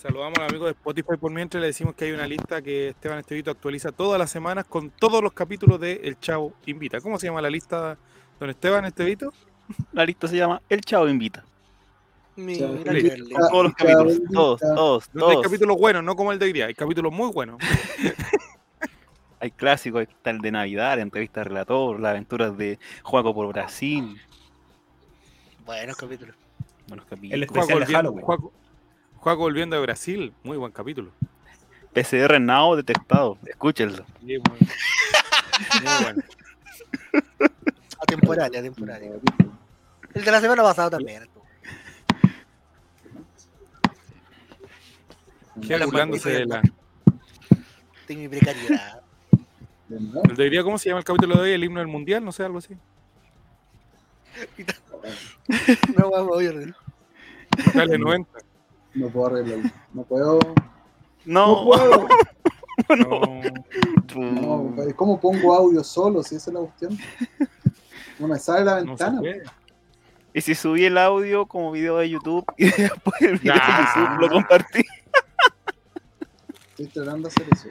Saludamos al amigo de Spotify por mientras le decimos que hay una lista que Esteban Estevito actualiza todas las semanas con todos los capítulos de El Chavo Invita. ¿Cómo se llama la lista, don Esteban Estevito? La lista se llama El Chavo Invita. Mira, Todos los capítulos. Todos, todos, hay capítulos buenos, no como el de hoy día, hay capítulos muy buenos. Hay clásicos, está el de Navidad, la entrevista de relator, las aventuras de Juaco por Brasil. Buenos capítulos. Buenos El capítulos. especial de Halloween. Juaco- Juaco volviendo de Brasil, muy buen capítulo. PCR Now detectado. Escúchenlo. Sí, muy, muy bueno. Atemporal, atemporal. El de la semana pasada también. Burlándose de la. De mi precariedad. ¿De verdad? el de hoy día, ¿Cómo se llama el capítulo de hoy? El himno del mundial, no sé, algo así. No vamos a oír. Dale 90. No puedo arreglarlo. No puedo. No, No puedo. No. No, ¿Cómo pongo audio solo? Si esa es la cuestión. No me sale la ventana. Y si subí el audio como video de YouTube y después el video Nah. de YouTube lo compartí. Estoy tratando de hacer eso.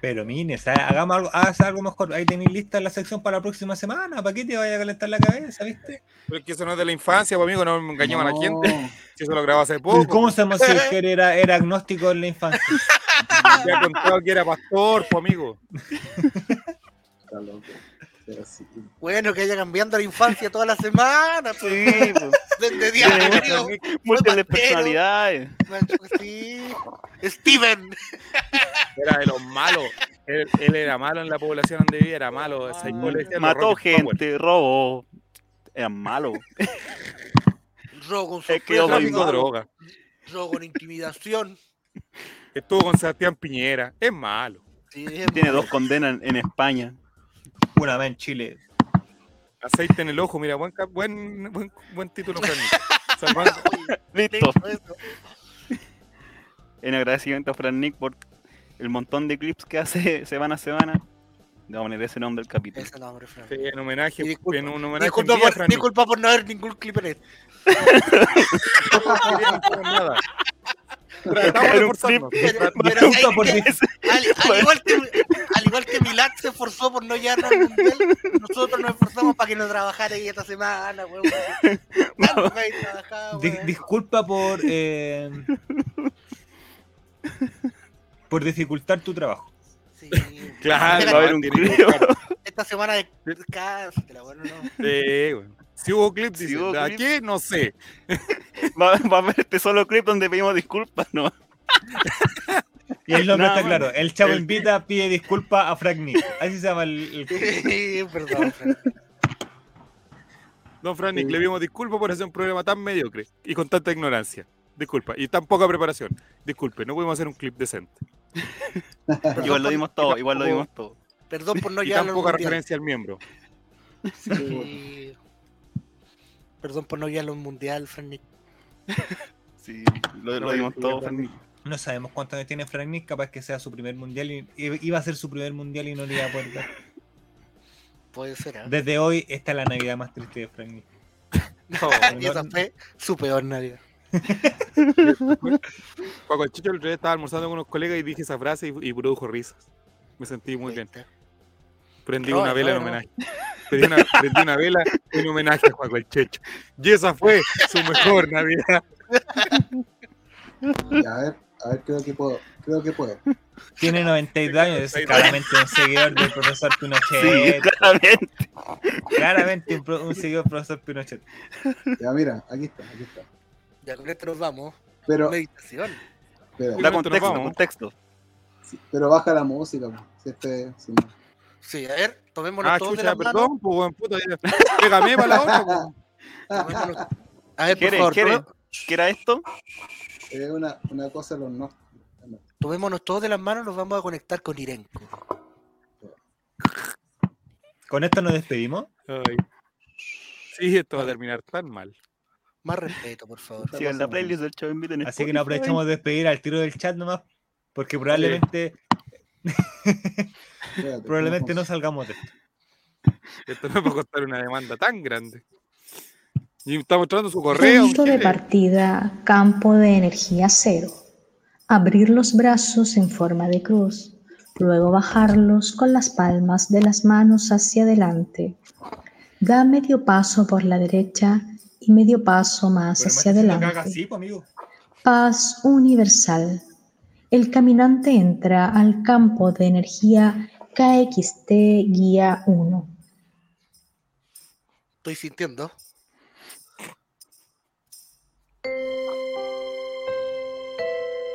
Pero mire, hagamos algo, haz algo mejor. Ahí tenéis lista la sección para la próxima semana. ¿Para qué te vaya a calentar la cabeza, viste? Pero es que eso no es de la infancia, pues, amigo, no me engañemos a la No, gente. Si eso lo grabó hace poco. ¿Cómo sabemos si el era, era agnóstico en la infancia? Me ha contado que era pastor, pues, amigo. Está loco. Pero sí. Bueno, que haya cambiando la infancia toda la semana. pues. Sí, pues. Desde primero, múltiples personalidades. Sí. Steven. Era de los malos. Él, él era malo en la población donde vivía, era malo. Mató Power. gente, robó. Era malo. Robo con Es sorpresa, malo. droga. robo con intimidación. Estuvo con Sebastián Piñera. Es malo. Sí, es Tiene malo. dos condenas en España. Una vez en Chile. Aceite en el ojo, mira, buen, cap- buen, buen, buen título. Salvando- Listo. Eso. En agradecimiento a Fran Nick por el montón de clips que hace semana a semana. Le vamos a poner ese nombre al capítulo. Ese nombre, Fran. Sí, en homenaje, disculpa, en un homenaje Disculpa en día, por, Fran Nick. disculpa por no haber ningún clip en. No queríamos nada. Al, al igual que, al igual que Milad se esforzó por no llevarnos al mundial, nosotros nos esforzamos para que no trabajara ahí esta semana, weón. Trabajado, Di- disculpa por. eh, por dificultar tu trabajo. Sí. Claro, Va a haber un. Esta semana de cásatela, bueno, no. Sí, bueno. Si hubo clips, Si dice, hubo ¿de clips. qué? No sé. Va, va a haber este solo clip donde pedimos disculpas, ¿no? Y el nombre Nada está claro. El chavo El- invita, pide disculpas a Frank Nick. Así se llama el. el- Sí, perdón, Fran. Don Fran Nick, le pedimos disculpas por hacer un programa tan mediocre y con tanta ignorancia. Disculpa. Y tan poca preparación. Disculpe, no pudimos hacer un clip decente. Igual lo dimos todo, igual lo dimos todo. Perdón por no y llevarlo tan poca referencia al miembro. Sí. Perdón por no llevarlo al mundial, Fran Nick. Sí, lo, lo dimos todo. Fran. No sabemos cuántos años tiene Frank Nick, capaz que sea su primer mundial. Y, iba a ser su primer mundial y no le iba a poder dar. Puede ser, ¿eh? Desde hoy, esta es la Navidad más triste de Frank Nick. No, y esa fue su peor Navidad. Cuando el Chicho el otro día estaba almorzando con unos colegas y dije esa frase y, y produjo risas. Me sentí muy bien. Prendí No, una vela en no. homenaje. Prendí una, prendí una vela en homenaje a Juan el Checho. Y esa fue su mejor Navidad. Ya, a ver. A ver, creo que puedo. Creo que puedo. Tiene 92 años, es claramente un seguidor del profesor Sí, Pinochet. claramente. Claramente un, seguidor del profesor Pinochet. Ya, mira, aquí está, aquí está. Ya con esto nos vamos. Pero, Meditación. pero, Da contexto, contexto. sí, pero baja la música. Si este, si no. Sí, a ver, tomémonos Ah, todos de chucha, las manos. perdón, pues, buen. Pégame para la otra, pues. Tomémonos- A ver, por ¿Quiere, favor, quiere? ¿Qué era esto? Es una, una cosa de los no. tomémonos todos de las manos, nos vamos a conectar con Irenco. Con esto nos despedimos. Ay. Sí, esto va a terminar tan mal. Más respeto, por favor. La playlist del Así que nos aprovechamos de despedir al tiro del chat nomás. Porque probablemente, Espérate, probablemente no salgamos de esto. Esto no va a costar una demanda tan grande. Y está mostrando su correo. Punto de partida, campo de energía cero. Abrir los brazos en forma de cruz, luego bajarlos con las palmas de las manos hacia adelante. Da medio paso por la derecha y medio paso más Pero hacia adelante. así, pues. Paz universal. El caminante entra al campo de energía KXT guía 1. Estoy sintiendo.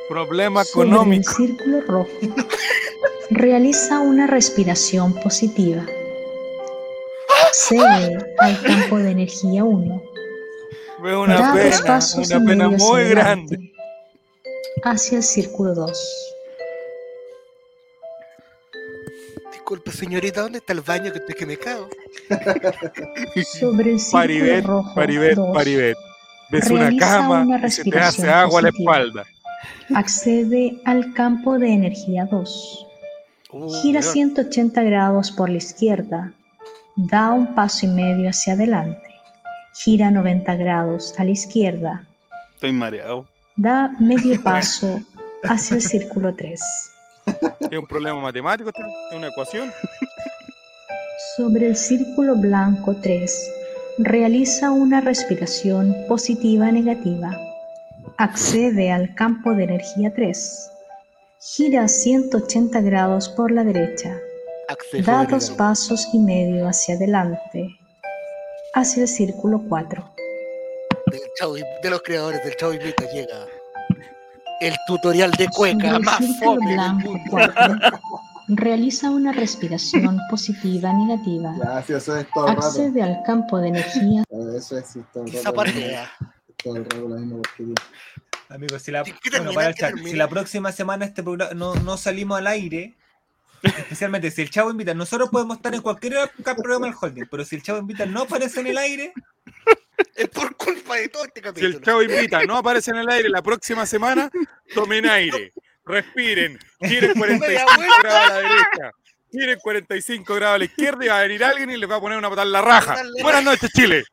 Problema Sobre el económico. círculo rojo. Realiza una respiración positiva. Accede al campo de energía 1. Veo una Da dos pena, pasos una y pena muy grande. Hacia el círculo 2. Disculpe, señorita, ¿dónde está el baño que estoy que me cago? Sobre el círculo Paribet, rojo Paribet, 2. Paribet. Ves una Realiza cama una y se te hace respiración agua a la positiva. espalda. Accede al campo de energía 2. Uh, Gira weón. 180 grados por la izquierda. Da un paso y medio hacia adelante. Gira 90 grados a la izquierda. Estoy mareado. Da medio paso hacia el círculo 3. Es un problema matemático, esto? es una ecuación. Sobre el círculo blanco 3, realiza una respiración positiva-negativa. Accede al campo de energía 3. Gira 180 grados por la derecha. Acceso Da dos pasos y medio hacia adelante. Hacia el círculo 4. Del Chavo y- de los creadores del Chavo Invita llega el tutorial de cueca más fome del blanco mundo. 4, realiza una respiración positiva-negativa. Ya, sí, eso es todo el rato. Accede al campo de energía Eso es sí, todo. Amigo, si la, si la próxima semana este programa no, no salimos al aire, especialmente si el Chavo invita, nosotros podemos estar en cualquier programa del holding, pero si el Chavo invita no aparece en el aire, Es por culpa de todo este Si capítulo. el chavo invita, no aparece en el aire la próxima semana, tomen aire, respiren, giren 45 grados a la derecha, giren 45 grados a la izquierda y va a venir alguien y les va a poner una patada en la raja. Buenas noches, Chile.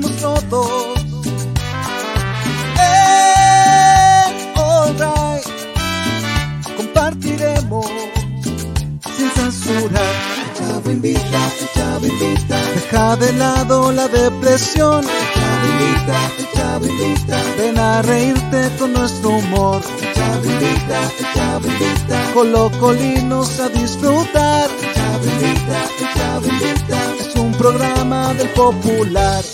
Que hacemos todos. En All Right compartiremos sin censura. El chavo invita, el chavo invita. Deja de lado la depresión. El chavo invita, el chavo invita. Ven a reírte con nuestro humor. El chavo invita, el chavo invita. Colocolinos a disfrutar. El chavo invita, el chavo invita. Es un programa del popular.